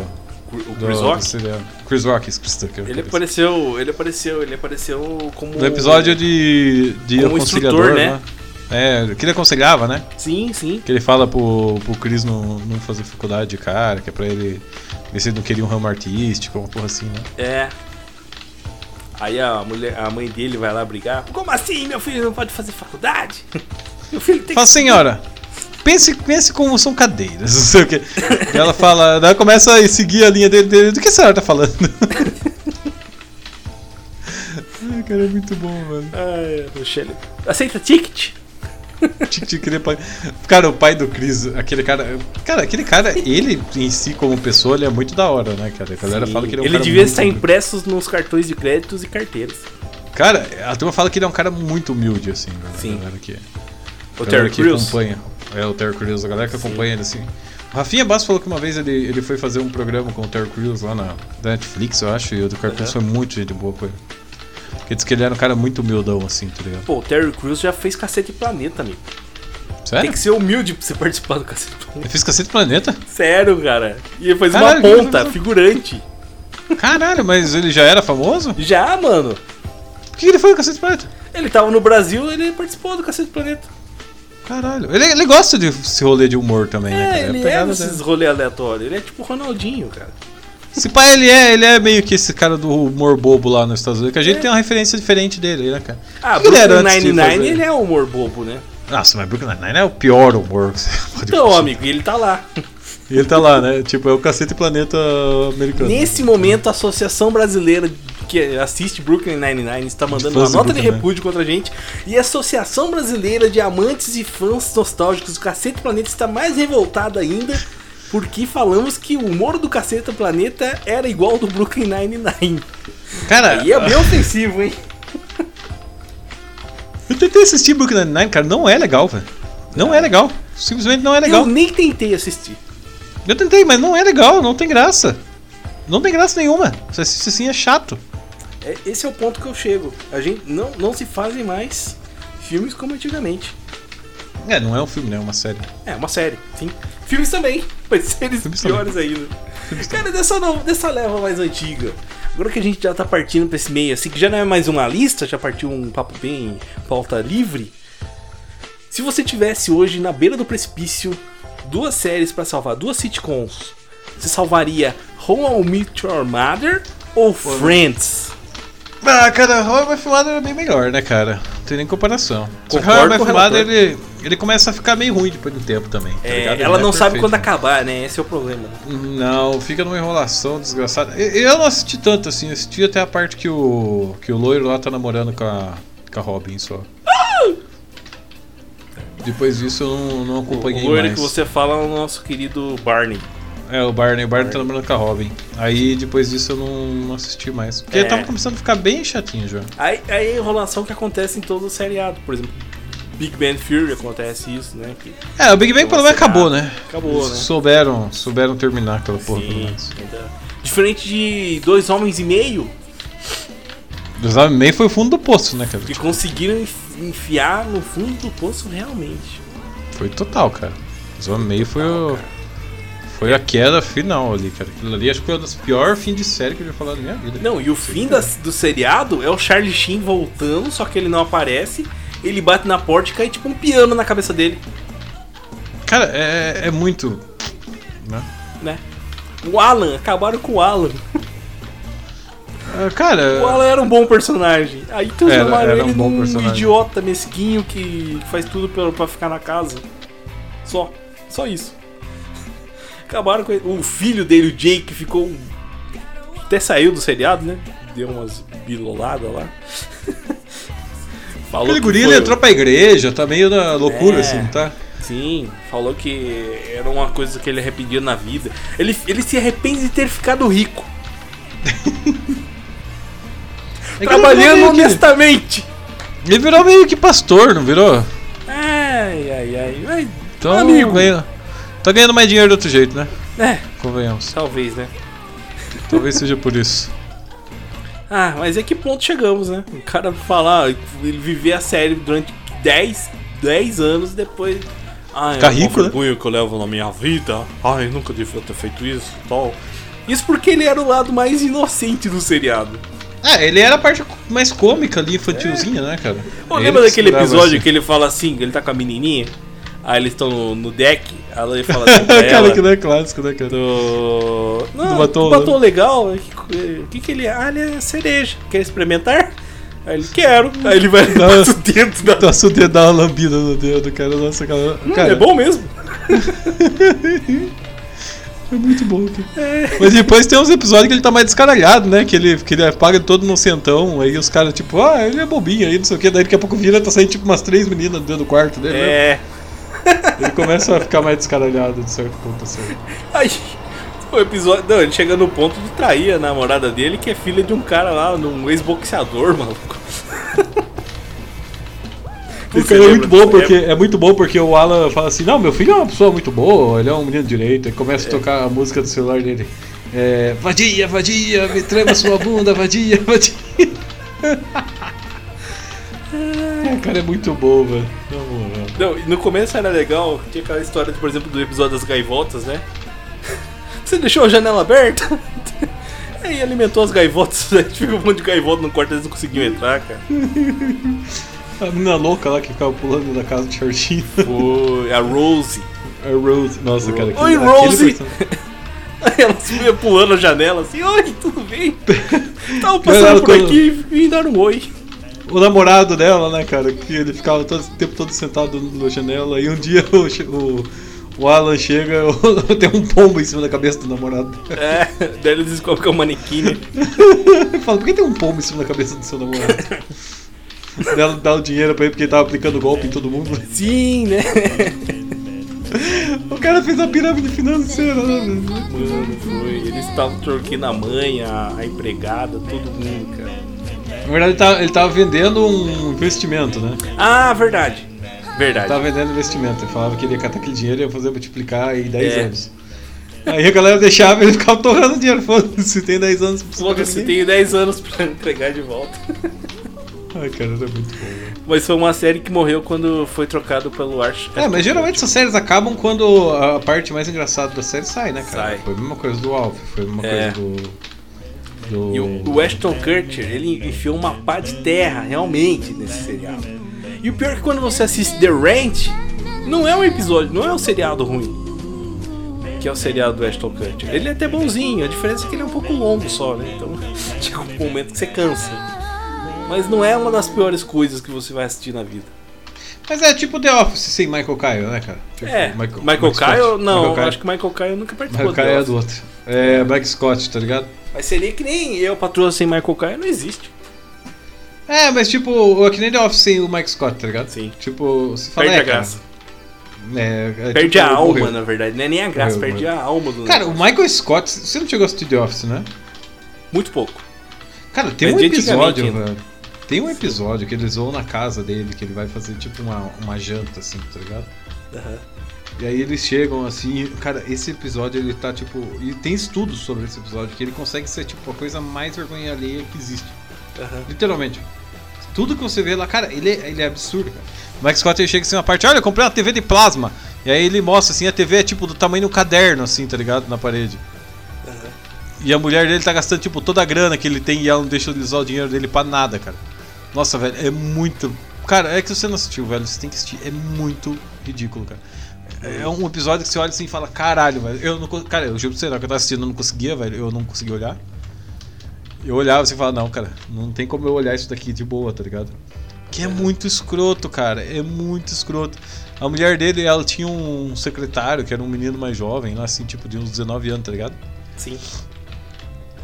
O do- Chris Rock? do. Chris Rock, Chris Tucker. Ele apareceu, ele apareceu, ele apareceu como No episódio de, de como aconselhador, instrutor, né? né? É, que ele aconselhava, né? Sim, sim. Que ele fala pro, pro Chris não, não fazer faculdade de cara, que é pra ele ver se ele não queria um ramo artístico, uma porra assim, né? É. Aí a mulher, a mãe dele vai lá brigar. Como assim, meu filho não pode fazer faculdade? Meu filho tem Fala, que senhora, pense, pense como são cadeiras, não sei o quê. E ela fala, ela começa a seguir a linha dele, dele do que a senhora tá falando? Ai, cara, é muito bom, mano. Ai, Michele. Aceita ticket? Cara, o pai do Chris, aquele cara. Cara, aquele cara, ele em si, como pessoa, ele é muito da hora, né, cara? A galera Sim. fala que ele é um Ele cara devia muito estar impressos nos cartões de créditos e carteiras. Cara, a turma fala que ele é um cara muito humilde, assim, né? Sim. Galera que, O Terry que Crews? acompanha. É, o Terry Crews, a galera que acompanha ele, assim. O Rafinha Bass falou que uma vez ele, ele foi fazer um programa com o Terry Crews lá na da Netflix, eu acho, e o do Cartoons foi muito gente boa com ele. Porque diz que ele era um cara muito humildão, assim, tá ligado? Pô, o Terry Crews já fez Cacete Planeta, amigo. Sério? Tem que ser humilde pra você participar do Cacete Planeta. Ele fez Cacete Planeta? Sério, cara. E ele fez Caralho, uma ponta, figurante. Caralho, mas ele já era famoso? Já, mano. Por que ele foi no Cacete Planeta? Ele tava no Brasil, ele participou do Cacete Planeta. Caralho. Ele, ele gosta desse rolê de humor também, né, É, cara? ele a é esses rolê aleatório. Ele é tipo o Ronaldinho, cara. Esse pai, ele é, ele é meio que esse cara do humor bobo lá nos Estados Unidos, que a gente tem uma referência diferente dele, né, cara? É. Ah, O ele Brooklyn Nine-Nine, ele é humor bobo, né? Nossa, mas Brooklyn Nine-Nine é o pior humor que você pode Então, fazer. amigo, ele tá lá. Ele tá lá, né? Tipo, é o cacete planeta americano. Nesse momento, a Associação Brasileira que assiste Brooklyn Nine-Nine está mandando uma nota de repúdio contra a gente. E a Associação Brasileira de Amantes e Fãs Nostálgicos do Cacete Planeta está mais revoltada ainda. Porque falamos que o humor do Caceta Planeta era igual ao do Brooklyn Nine-Nine. Cara, Aí é bem ofensivo, hein? eu tentei assistir Brooklyn Nine-Nine, cara, não é legal, velho. Não é legal. Simplesmente não é legal. Eu nem tentei assistir. Eu tentei, mas não é legal, não tem graça. Não tem graça nenhuma. Você assiste assim, é chato. É, esse é o ponto que eu chego. A gente não, não se fazem mais filmes como antigamente. É, não é um filme, né? É uma série. É, uma série, sim. Filmes também, mas séries Filmes piores ainda. Cara, dessa, no- dessa leva mais antiga. Agora que a gente já tá partindo pra esse meio, assim, que já não é mais uma lista, já partiu um papo bem pauta livre. Se você tivesse hoje na beira do precipício duas séries pra salvar, duas sitcoms, você salvaria How I Met Your Mother ou Friends? Ah, cara, Your Mother é bem melhor, né, cara? Não tem nem comparação. Só que o Mother, relator. ele, ele começa a ficar meio ruim depois do tempo também. tá É? Ele ela não é sabe perfeito, quando né? acabar, né? Esse é o problema. Não, fica numa enrolação desgraçada. Eu eu não assisti tanto assim, assisti até a parte que o que o loiro lá tá namorando com a, com a Robin só. Depois disso eu não, não acompanhei o loiro mais. que você fala é o nosso querido Barney. É, o Barney, o Barney tá namorando com a Robin. Aí depois disso eu não, não assisti mais. Porque É. tava começando a ficar bem chatinho já. Aí, aí a enrolação que acontece em todo o seriado. Por exemplo, Big Bang Theory acontece isso, né? Que É, o Big Bang pelo menos acabou, né? Acabou, né? Souberam, souberam terminar aquela porra. pelo Sim, menos. ainda- Diferente de Dois Homens e Meio, Dos Homens meio foi o fundo do poço, né, cara? que conseguiram enf- enfiar no fundo do poço realmente. Foi total, cara. Os Homens meio foi o. Foi a queda final ali, cara. Aquilo ali acho que foi das piores fins de série que eu já falado na minha vida. Não, e o fim das- do seriado é o Charlie Sheen voltando, só que ele não aparece. Ele bate na porta e cai tipo um piano na cabeça dele, Cara, é, é muito. Né? né? O Alan, acabaram com o Alan. Ah, Cara. O Alan era um bom personagem. Aí transformaram um ele bom num personagem. idiota mesquinho que faz tudo pra, pra ficar na casa. Só. Só isso. Acabaram com ele. O filho dele, o Jake, ficou. Até saiu do seriado, né? Deu umas biloladas lá. Falou Aquele que guri foi- entrou pra igreja, tá meio na loucura, É. assim, tá? Sim, falou que era uma coisa que ele arrependia na vida. Ele, ele se arrepende de ter ficado rico. É Trabalhando meio que- honestamente. Ele virou meio que pastor, não virou? Ai, ai, ai. Então, Amigo. ganha- tá ganhando mais dinheiro de outro jeito, né? É, Convenhamos. talvez, né? Talvez seja por isso. Ah, mas é que ponto chegamos, né? O cara falar, ele viver a série durante 10, 10 anos depois. Ah, Ficar é rico, né? vergonha que eu levo na minha vida. Ai, nunca devia ter feito isso e tal. Isso porque ele era o lado mais inocente do seriado. É, ele era a parte mais cômica ali, infantilzinha, né, cara? Pô, lembra que daquele episódio assim. que ele fala assim, ele tá com a menininha? Aí eles estão no, no deck, aí ele fala assim pra cara, ela... que não é clássico, né, cara? Do... Não, Do batom, batom, né? legal. O que, que ele é? Ah, ele é cereja. Quer experimentar? Aí ele, quero. Aí ele vai passa o dedo. Passa o dedo, dá uma lambida no dedo, cara. Nossa, cara. Hum, cara é bom mesmo. É muito bom, cara. Mas depois tem uns episódios que ele tá mais descaralhado, né? Que ele, que ele apaga todo no centão, aí os caras, tipo, ah, ele é bobinho aí, não sei o que. Daí daqui a pouco vira, tá saindo tipo umas três meninas dentro do quarto dele. né? É. Ele começa a ficar mais descaralhado de certo ponto assim. Aí, o episódio. Não, ele chega no ponto de trair a namorada dele, que é filha de um cara lá, um ex-boxeador, maluco. O cara é muito bom porque é muito bom porque o Alan fala assim, não, meu filho é uma pessoa muito boa, ele é um menino direito, e começa a tocar a música do celular dele. É, vadia, vadia, me trema sua bunda, vadia, vadia. É, cara, é muito bom, velho. Na. Não, no começo era legal, tinha aquela história, por exemplo, do episódio das gaivotas, né? Você deixou a janela aberta? Aí alimentou as gaivotas, aí fica um monte de gaivota no quarto, eles não conseguiam entrar, cara. A menina louca lá que ficava pulando da casa de shortinho. Foi a Rose. A Rose, nossa, cara. Oi, aquele- Rose! Aí ela ia pulando a janela assim, oi, tudo bem? Tava passando por quando- aqui e vim dar um oi. O namorado dela, né, cara, que ele ficava todo, o tempo todo sentado na janela e um dia o, o, o Alan chega tem um pombo em cima da cabeça do namorado. É, daí eles descobrem que é um manequim, né? Fala, por que tem um pombo em cima da cabeça do seu namorado? Ela dá o dinheiro pra ele porque ele tava aplicando golpe em todo mundo. Sim, né? O cara fez a pirâmide financeira, né? Mano, foi. Eles estavam trocando a mãe, a, a empregada, todo mundo, cara. Na verdade, ele tava, ele tava vendendo um investimento, né? Ah, verdade. Verdade. Tava vendendo investimento. Ele falava que ele ia catar aquele dinheiro e ia fazer multiplicar em 10 É. anos. Aí a galera deixava e ele ficava torrando dinheiro. Foda-se, se tem 10 anos, pagar Foda-se, tenho 10 anos pra entregar de volta. Ai, cara, era muito bom. velho. Mas foi uma série que morreu quando foi trocado pelo Arch. É, mas geralmente essas séries acabam quando a parte mais engraçada da série sai, né, cara? Sai. Foi a mesma coisa do Alf, foi a mesma É. coisa do. Do... E o, o Ashton Kutcher, ele enfiou uma pá de terra, realmente, nesse seriado. E o pior é que quando você assiste The Ranch, não é um episódio, não é um seriado ruim. Que é o seriado do Ashton Kutcher. Ele é até bonzinho, a diferença é que ele é um pouco longo só, né? Então chega um momento que você cansa. Mas não é uma das piores coisas que você vai assistir na vida. Mas é tipo The Office sem Michael Kyle, né, cara? Tipo, é, Michael, Scott. Kyle, não, Michael Kyle. acho que Michael Kyle nunca participou Michael Kyle The é do outro. É Mike Scott, tá ligado? Mas seria que nem eu, patroa sem Michael Kyle, não existe. É, mas tipo, é que nem The Office sem o Mike Scott, tá ligado? Sim. Tipo, você fala, Perde é, a cara, graça. É, é Perde tipo, a alma, morreu. na verdade. Não é nem a graça, Morreu, perde morreu. a alma do Cara, o negócio. Michael Scott, você não chegou a assistir The Office, né? Muito pouco. Cara, tem Mas um episódio, velho. Tem um episódio que eles vão na casa dele, que ele vai fazer tipo uma, uma janta, assim, tá ligado? Aham. E aí eles chegam assim, cara, esse episódio ele tá tipo. E tem estudos sobre esse episódio, que ele consegue ser tipo a coisa mais vergonha alheia que existe. Aham. Literalmente. Tudo que você vê lá, cara, ele é, ele é absurdo, cara. O Mike Scott ele chega assim uma parte, olha, eu comprei uma TV de plasma. E aí ele mostra assim, a TV é tipo do tamanho de um caderno, assim, tá ligado? Na parede. E a mulher dele tá gastando, tipo, toda a grana que ele tem e ela não deixa ele usar o dinheiro dele pra nada, cara. Nossa, velho, é muito. Cara, é que você não assistiu, velho, você tem que assistir. É muito ridículo, cara. É um episódio que você olha assim e fala, caralho, velho. Eu não. Cara, eu juro pra você, na hora que eu tava assistindo, eu não conseguia, velho. Eu não conseguia olhar. Eu olhava assim e falava, não, cara, não tem como eu olhar isso daqui de boa, tá ligado? Que é muito escroto, cara. É muito escroto. A mulher dele, ela tinha um secretário que era um menino mais jovem, lá assim, tipo de uns 19 anos, tá ligado? Sim.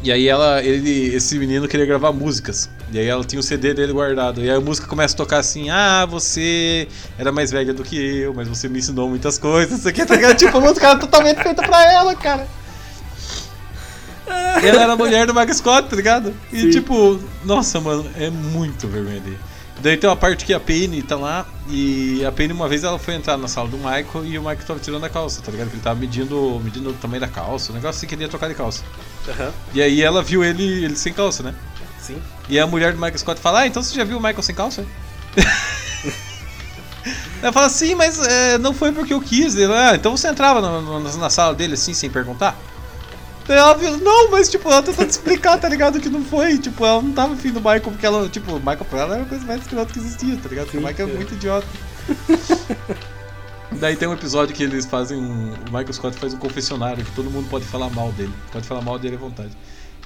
E aí ela, ele, esse menino queria gravar músicas. E aí ela tinha o CD dele guardado. E aí a música começa a tocar assim: Ah, você era mais velha do que eu, mas você me ensinou muitas coisas. Isso aqui tá ligado? Tipo, a música era totalmente feita pra ela, cara. Ela era a mulher do Mike Scott, tá ligado? E Sim. tipo, nossa, mano, é muito ali. Daí tem uma parte que a Penny tá lá e a Penny uma vez ela foi entrar na sala do Michael e o Michael tava tirando a calça, tá ligado? Ele tava medindo, medindo o tamanho da calça, o negócio assim que ele ia trocar de calça. Aham. E aí ela viu ele, ele sem calça, né? Sim. E a mulher do Michael Scott fala: Ah, então você já viu o Michael sem calça? Ela fala assim, mas é, não foi porque eu quis. Ele, ah, então você entrava na, na- na sala dele assim, sem perguntar? Ela viu, não, mas tipo, ela tentando explicar, tá ligado? Que não foi, tipo, ela não tava afim do Michael, porque ela, tipo, o Michael pra ela era a coisa mais escrota que existia, tá ligado? Porque o Michael é muito idiota. Daí tem um episódio que eles fazem um. O Michael Scott faz um confessionário que todo mundo pode falar mal dele. Pode falar mal dele à vontade.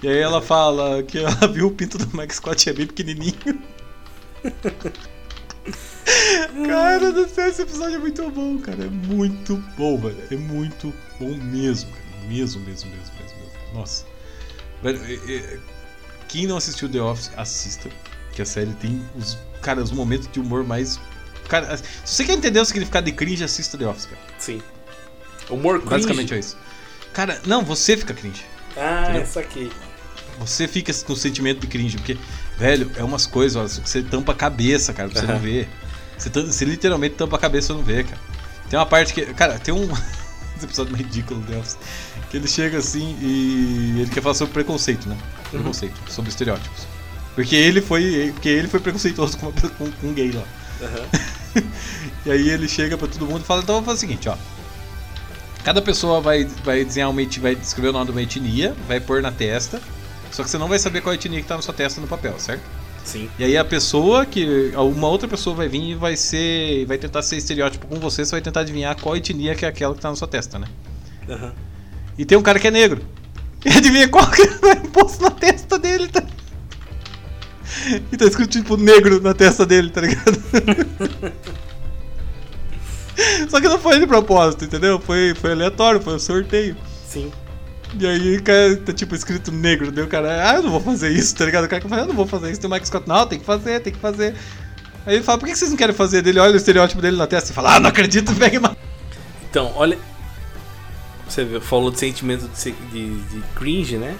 E aí ela fala que ela viu o pinto do Michael Scott e é bem pequenininho. Cara do céu, esse episódio é muito bom, cara. É muito bom, velho. É muito bom mesmo, cara. Mesmo, mesmo. mesmo. Nossa. Velho, é- é- quem não assistiu The Office, assista. Que a série tem os, cara, os momentos de humor mais. Cara, se você quer entender o significado de cringe, assista The Office, cara. Sim. Humor cringe? Basicamente é isso. Cara, não, você fica cringe. Ah, Entendeu? essa aqui. Você fica com o sentimento de cringe, porque, velho, é umas coisas, ó, você tampa a cabeça, cara, pra você não ver. Você, você literalmente tampa a cabeça pra não ver, cara. Tem uma parte que. Cara, tem um. esse episódio ridículo do The Office. Que ele chega assim e ele quer falar sobre preconceito, né? Uhum. Preconceito, sobre estereótipos. Porque ele foi. Porque ele foi preconceituoso com, com, com um gay lá. E aí ele chega pra todo mundo e fala, então vamos fazer o seguinte, ó. Cada pessoa vai, vai desenhar uma etnia, vai descrever o nome de uma etnia, vai pôr na testa. Só que você não vai saber qual etnia que tá na sua testa no papel, certo? Sim. E aí a pessoa que. Uma outra pessoa vai vir e vai ser. Vai tentar ser estereótipo com você, você vai tentar adivinhar qual etnia que é aquela que tá na sua testa, né? Aham. E tem um cara que é negro. E adivinha qual que vai posto na testa dele, tá? E tá escrito tipo negro na testa dele, tá ligado? Só que não foi de propósito, entendeu? Foi, foi aleatório, foi um sorteio. Sim. E aí, cara, tá tipo escrito negro, daí o cara, ah, eu não vou fazer isso, tá ligado? O cara que fala, eu não vou fazer isso, tem o Mike Scott, não, tem que fazer, tem que fazer. Aí ele fala, por que vocês não querem fazer? Dele olha o estereótipo dele na testa e fala, ah, não acredito, pega e. Então, olha. Você falou de sentimento de, de, de cringe, né?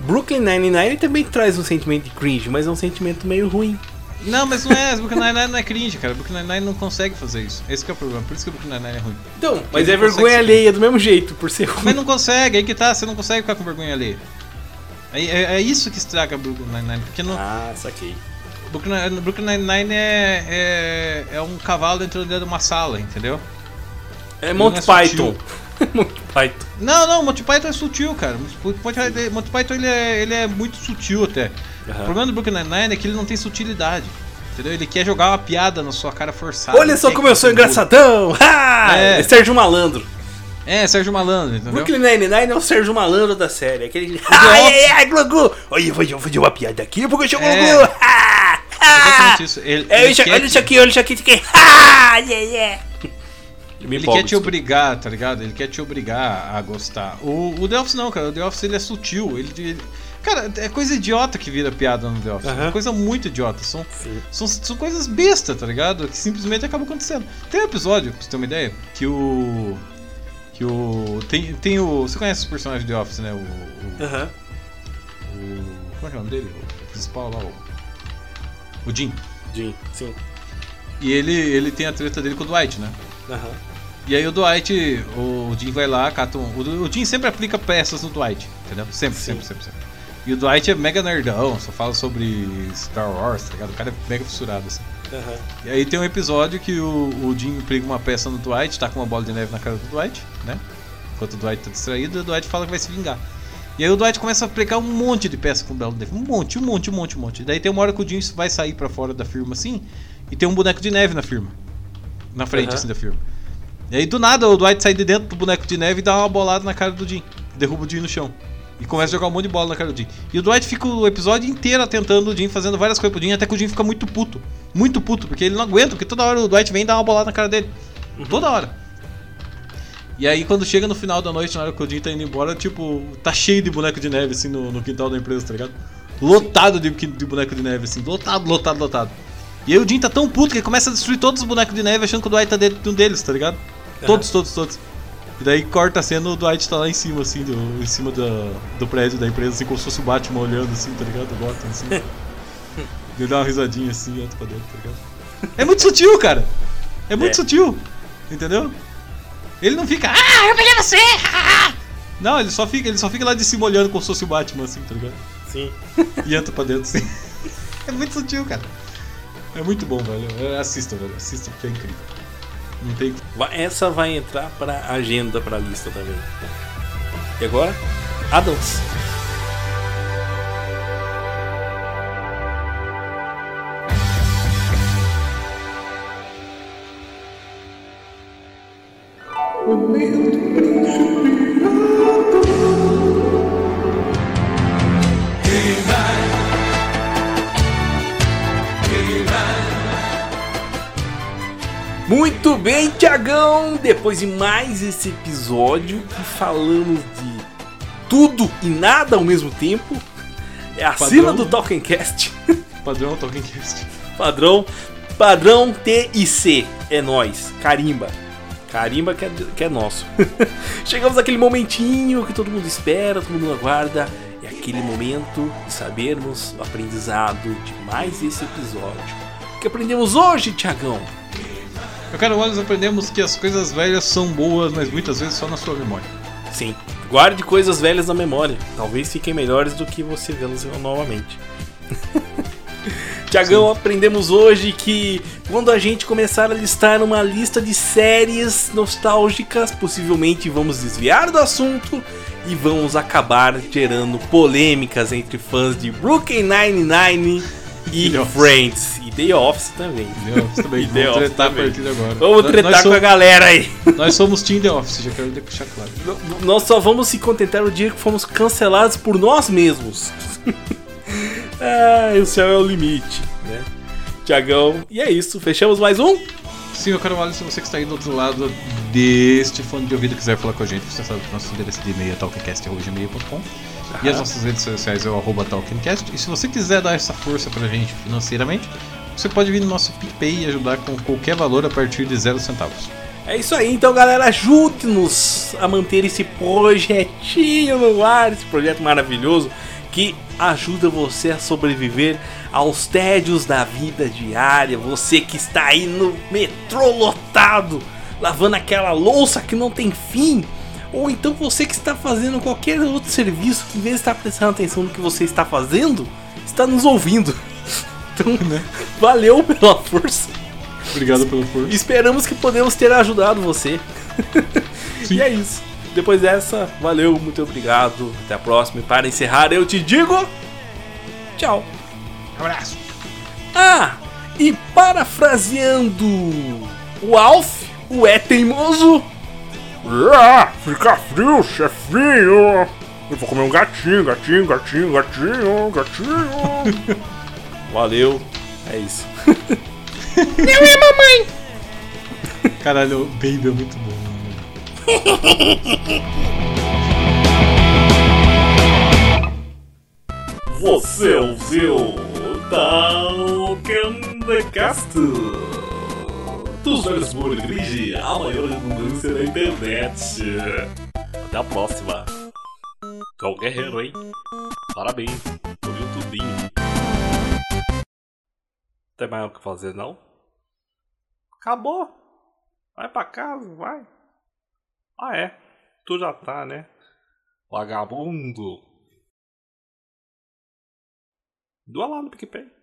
Brooklyn Nine-Nine também traz um sentimento de cringe, mas é um sentimento meio ruim. Não, mas não é, Brooklyn Nine-Nine não é cringe, cara. Brooklyn Nine-Nine não consegue fazer isso. Esse que é o problema, por isso que o Brooklyn Nine-Nine é ruim. Então, mas Ele é vergonha ser alheia do mesmo jeito, por ser ruim. Mas não consegue, aí que tá, você não consegue ficar com vergonha alheia. É, é, é isso que estraga Brooklyn Nine-Nine, porque não... Ah, saquei. Brooklyn, Brooklyn Nine-Nine é, é, é um cavalo dentro de uma sala, entendeu? É Monty não Python. Monty Python. Não, não, Monty Python é sutil, cara. Monty Python, Monty Python ele, é, ele é muito sutil até. Aham. O problema do Brooklyn Nine-Nine é que ele não tem sutilidade. Entendeu? Ele quer jogar uma piada na sua cara forçada. Olha só como eu sou engraçadão! Ah, É. é Sérgio Malandro. É, Sérgio Malandro, entendeu? Brooklyn Nine-Nine é o Sérgio Malandro da série. Aquele. Ai, ai, ai, Gugu! Olha, eu vou fazer uma piada aqui porque eu sou É. Gugu! Ah. Exatamente isso. Ele, É, ele olha isso aqui, olha isso aqui, aqui. Ah, yeah, yeah. Ele empolgo, quer te obrigar, tá ligado? Ele quer te obrigar a gostar. O, o The Office não, cara. O The Office ele é sutil. Ele, ele- cara, é coisa idiota que vira piada no The Office. Aham. É coisa muito idiota. São, são, são coisas bestas, tá ligado? Que simplesmente acabam acontecendo. Tem um episódio, pra você ter uma ideia, que o. Que o. Tem, tem o. Você conhece os personagens do The Office, né? O. o, Aham. o como é que é o nome dele? O principal lá, o. O Jim. Jim, sim. E ele, ele tem a treta dele com o Dwight, né? Aham. E aí o Dwight, o Jim vai lá, cata um, o, o Jim sempre aplica peças no Dwight, entendeu? Sempre, sempre, sempre, sempre. E o Dwight é mega nerdão, só fala sobre Star Wars, tá ligado? O cara é mega fissurado, assim. Aham. E aí tem um episódio que o, o Jim aplica uma peça no Dwight, tá com uma bola de neve na cara do Dwight, né? Enquanto o Dwight tá distraído, o Dwight fala que vai se vingar. E aí o Dwight começa a aplicar um monte de peça com bola de neve. Um monte, um monte, um monte, um monte. Daí tem uma hora que o Jim vai sair pra fora da firma assim, e tem um boneco de neve na firma. Na frente, Aham. assim, da firma. E aí do nada o Dwight sai de dentro do boneco de neve e dá uma bolada na cara do Jim. Derruba o Jim no chão. E começa a jogar um monte de bola na cara do Jim. E o Dwight fica o episódio inteiro tentando o Jim, fazendo várias coisas pro Jim, até que o Jim fica muito puto. Muito puto, porque ele não aguenta, porque toda hora o Dwight vem dar uma bolada na cara dele. Toda hora. E aí quando chega no final da noite, na hora que o Jim tá indo embora, tipo, tá cheio de boneco de neve, assim, no, no quintal da empresa, tá ligado? Lotado de, de boneco de neve, assim, lotado, lotado, lotado. E aí o Jim tá tão puto que ele começa a destruir todos os bonecos de neve achando que o Dwight tá dentro de um deles, tá ligado? Todos, todos, todos. E daí corta a cena, o Dwight tá lá em cima, assim, do, em cima do, do prédio da empresa, assim, como se fosse o Batman olhando, assim, tá ligado? O Gotham, assim. Ele dá uma risadinha assim entra pra dentro, tá ligado? É muito sutil, cara. É muito É. sutil. Entendeu? Ele não fica. Ah, eu peguei você! Não, ele só fica, ele só fica lá de cima olhando como se fosse o Batman, assim, tá ligado? Sim. E entra pra dentro, assim. É muito sutil, cara. É muito bom, velho. É, Assista, velho. Assista porque é incrível. Não tem. Essa vai entrar pra agenda, pra lista também. E agora? Adams. Muito bem, Tiagão! Depois de mais esse episódio que falamos de tudo e nada ao mesmo tempo, é acima Padrão. do Talkencast. Padrão Talkencast. Padrão, padrão T e C. É nós. Carimba. Carimba que é, que é nosso. Chegamos naquele momentinho que todo mundo espera, todo mundo aguarda. É aquele momento de sabermos o aprendizado de mais esse episódio. O que aprendemos hoje, Tiagão? Eu quero nós aprendemos que as coisas velhas são boas, mas muitas vezes só na sua memória. Sim. Guarde coisas velhas na memória. Talvez fiquem melhores do que você vê-las novamente. Tiagão, aprendemos hoje que quando a gente começar a listar uma lista de séries nostálgicas, possivelmente vamos desviar do assunto e vamos acabar gerando polêmicas entre fãs de Brooklyn Nine-Nine e The. Friends. E The Office também. The Office também. E The Vamos Office tretar a também. partir de agora. Vamos Nós- tretar nós com a somos- galera aí. Nós somos Team The Office, já quero deixar claro. Nós só vamos se contentar o dia que fomos cancelados por nós mesmos. ah, o céu é o limite, né? Tiagão, e é isso. Fechamos mais um? Sim, eu quero Alisson, você que está aí do outro lado deste fone de ouvido quiser falar com a gente, você sabe que nosso endereço de e-mail é talkencast.gmail.com e as nossas redes sociais é o arroba talkencast. E se você quiser dar essa força pra gente financeiramente, você pode vir no nosso PicPay e ajudar com qualquer valor a partir de zero centavos. É isso aí, então galera, ajude-nos a manter esse projetinho no ar, esse projeto maravilhoso que ajuda você a sobreviver aos tédios da vida diária. Você que está aí no metrô lotado, lavando aquela louça que não tem fim. Ou então você que está fazendo qualquer outro serviço que em vez de estar prestando atenção no que você está fazendo, está nos ouvindo. Então, valeu pela força. Obrigado pela força. Esperamos que podemos ter ajudado você. e é isso. Depois dessa, valeu, muito obrigado. Até a próxima. E para encerrar, eu te digo. Tchau. Abraço. Ah, e parafraseando o Alf, o é teimoso. Ah, fica frio, chefinho. Eu vou comer um gatinho, gatinho, gatinho, gatinho, gatinho. Valeu, é isso. Não é mamãe. Caralho, o Baby é muito bom. Você ouviu Talkencast dos velhos Murgrid, a maior redundância da internet. Até a próxima. Tu é um guerreiro, hein? Parabéns, por YouTubinho. Tem mais o que fazer, não? Acabou. Vai pra casa, vai. Ah, é. Tu já tá, né? Vagabundo. Doa lá no PicPay.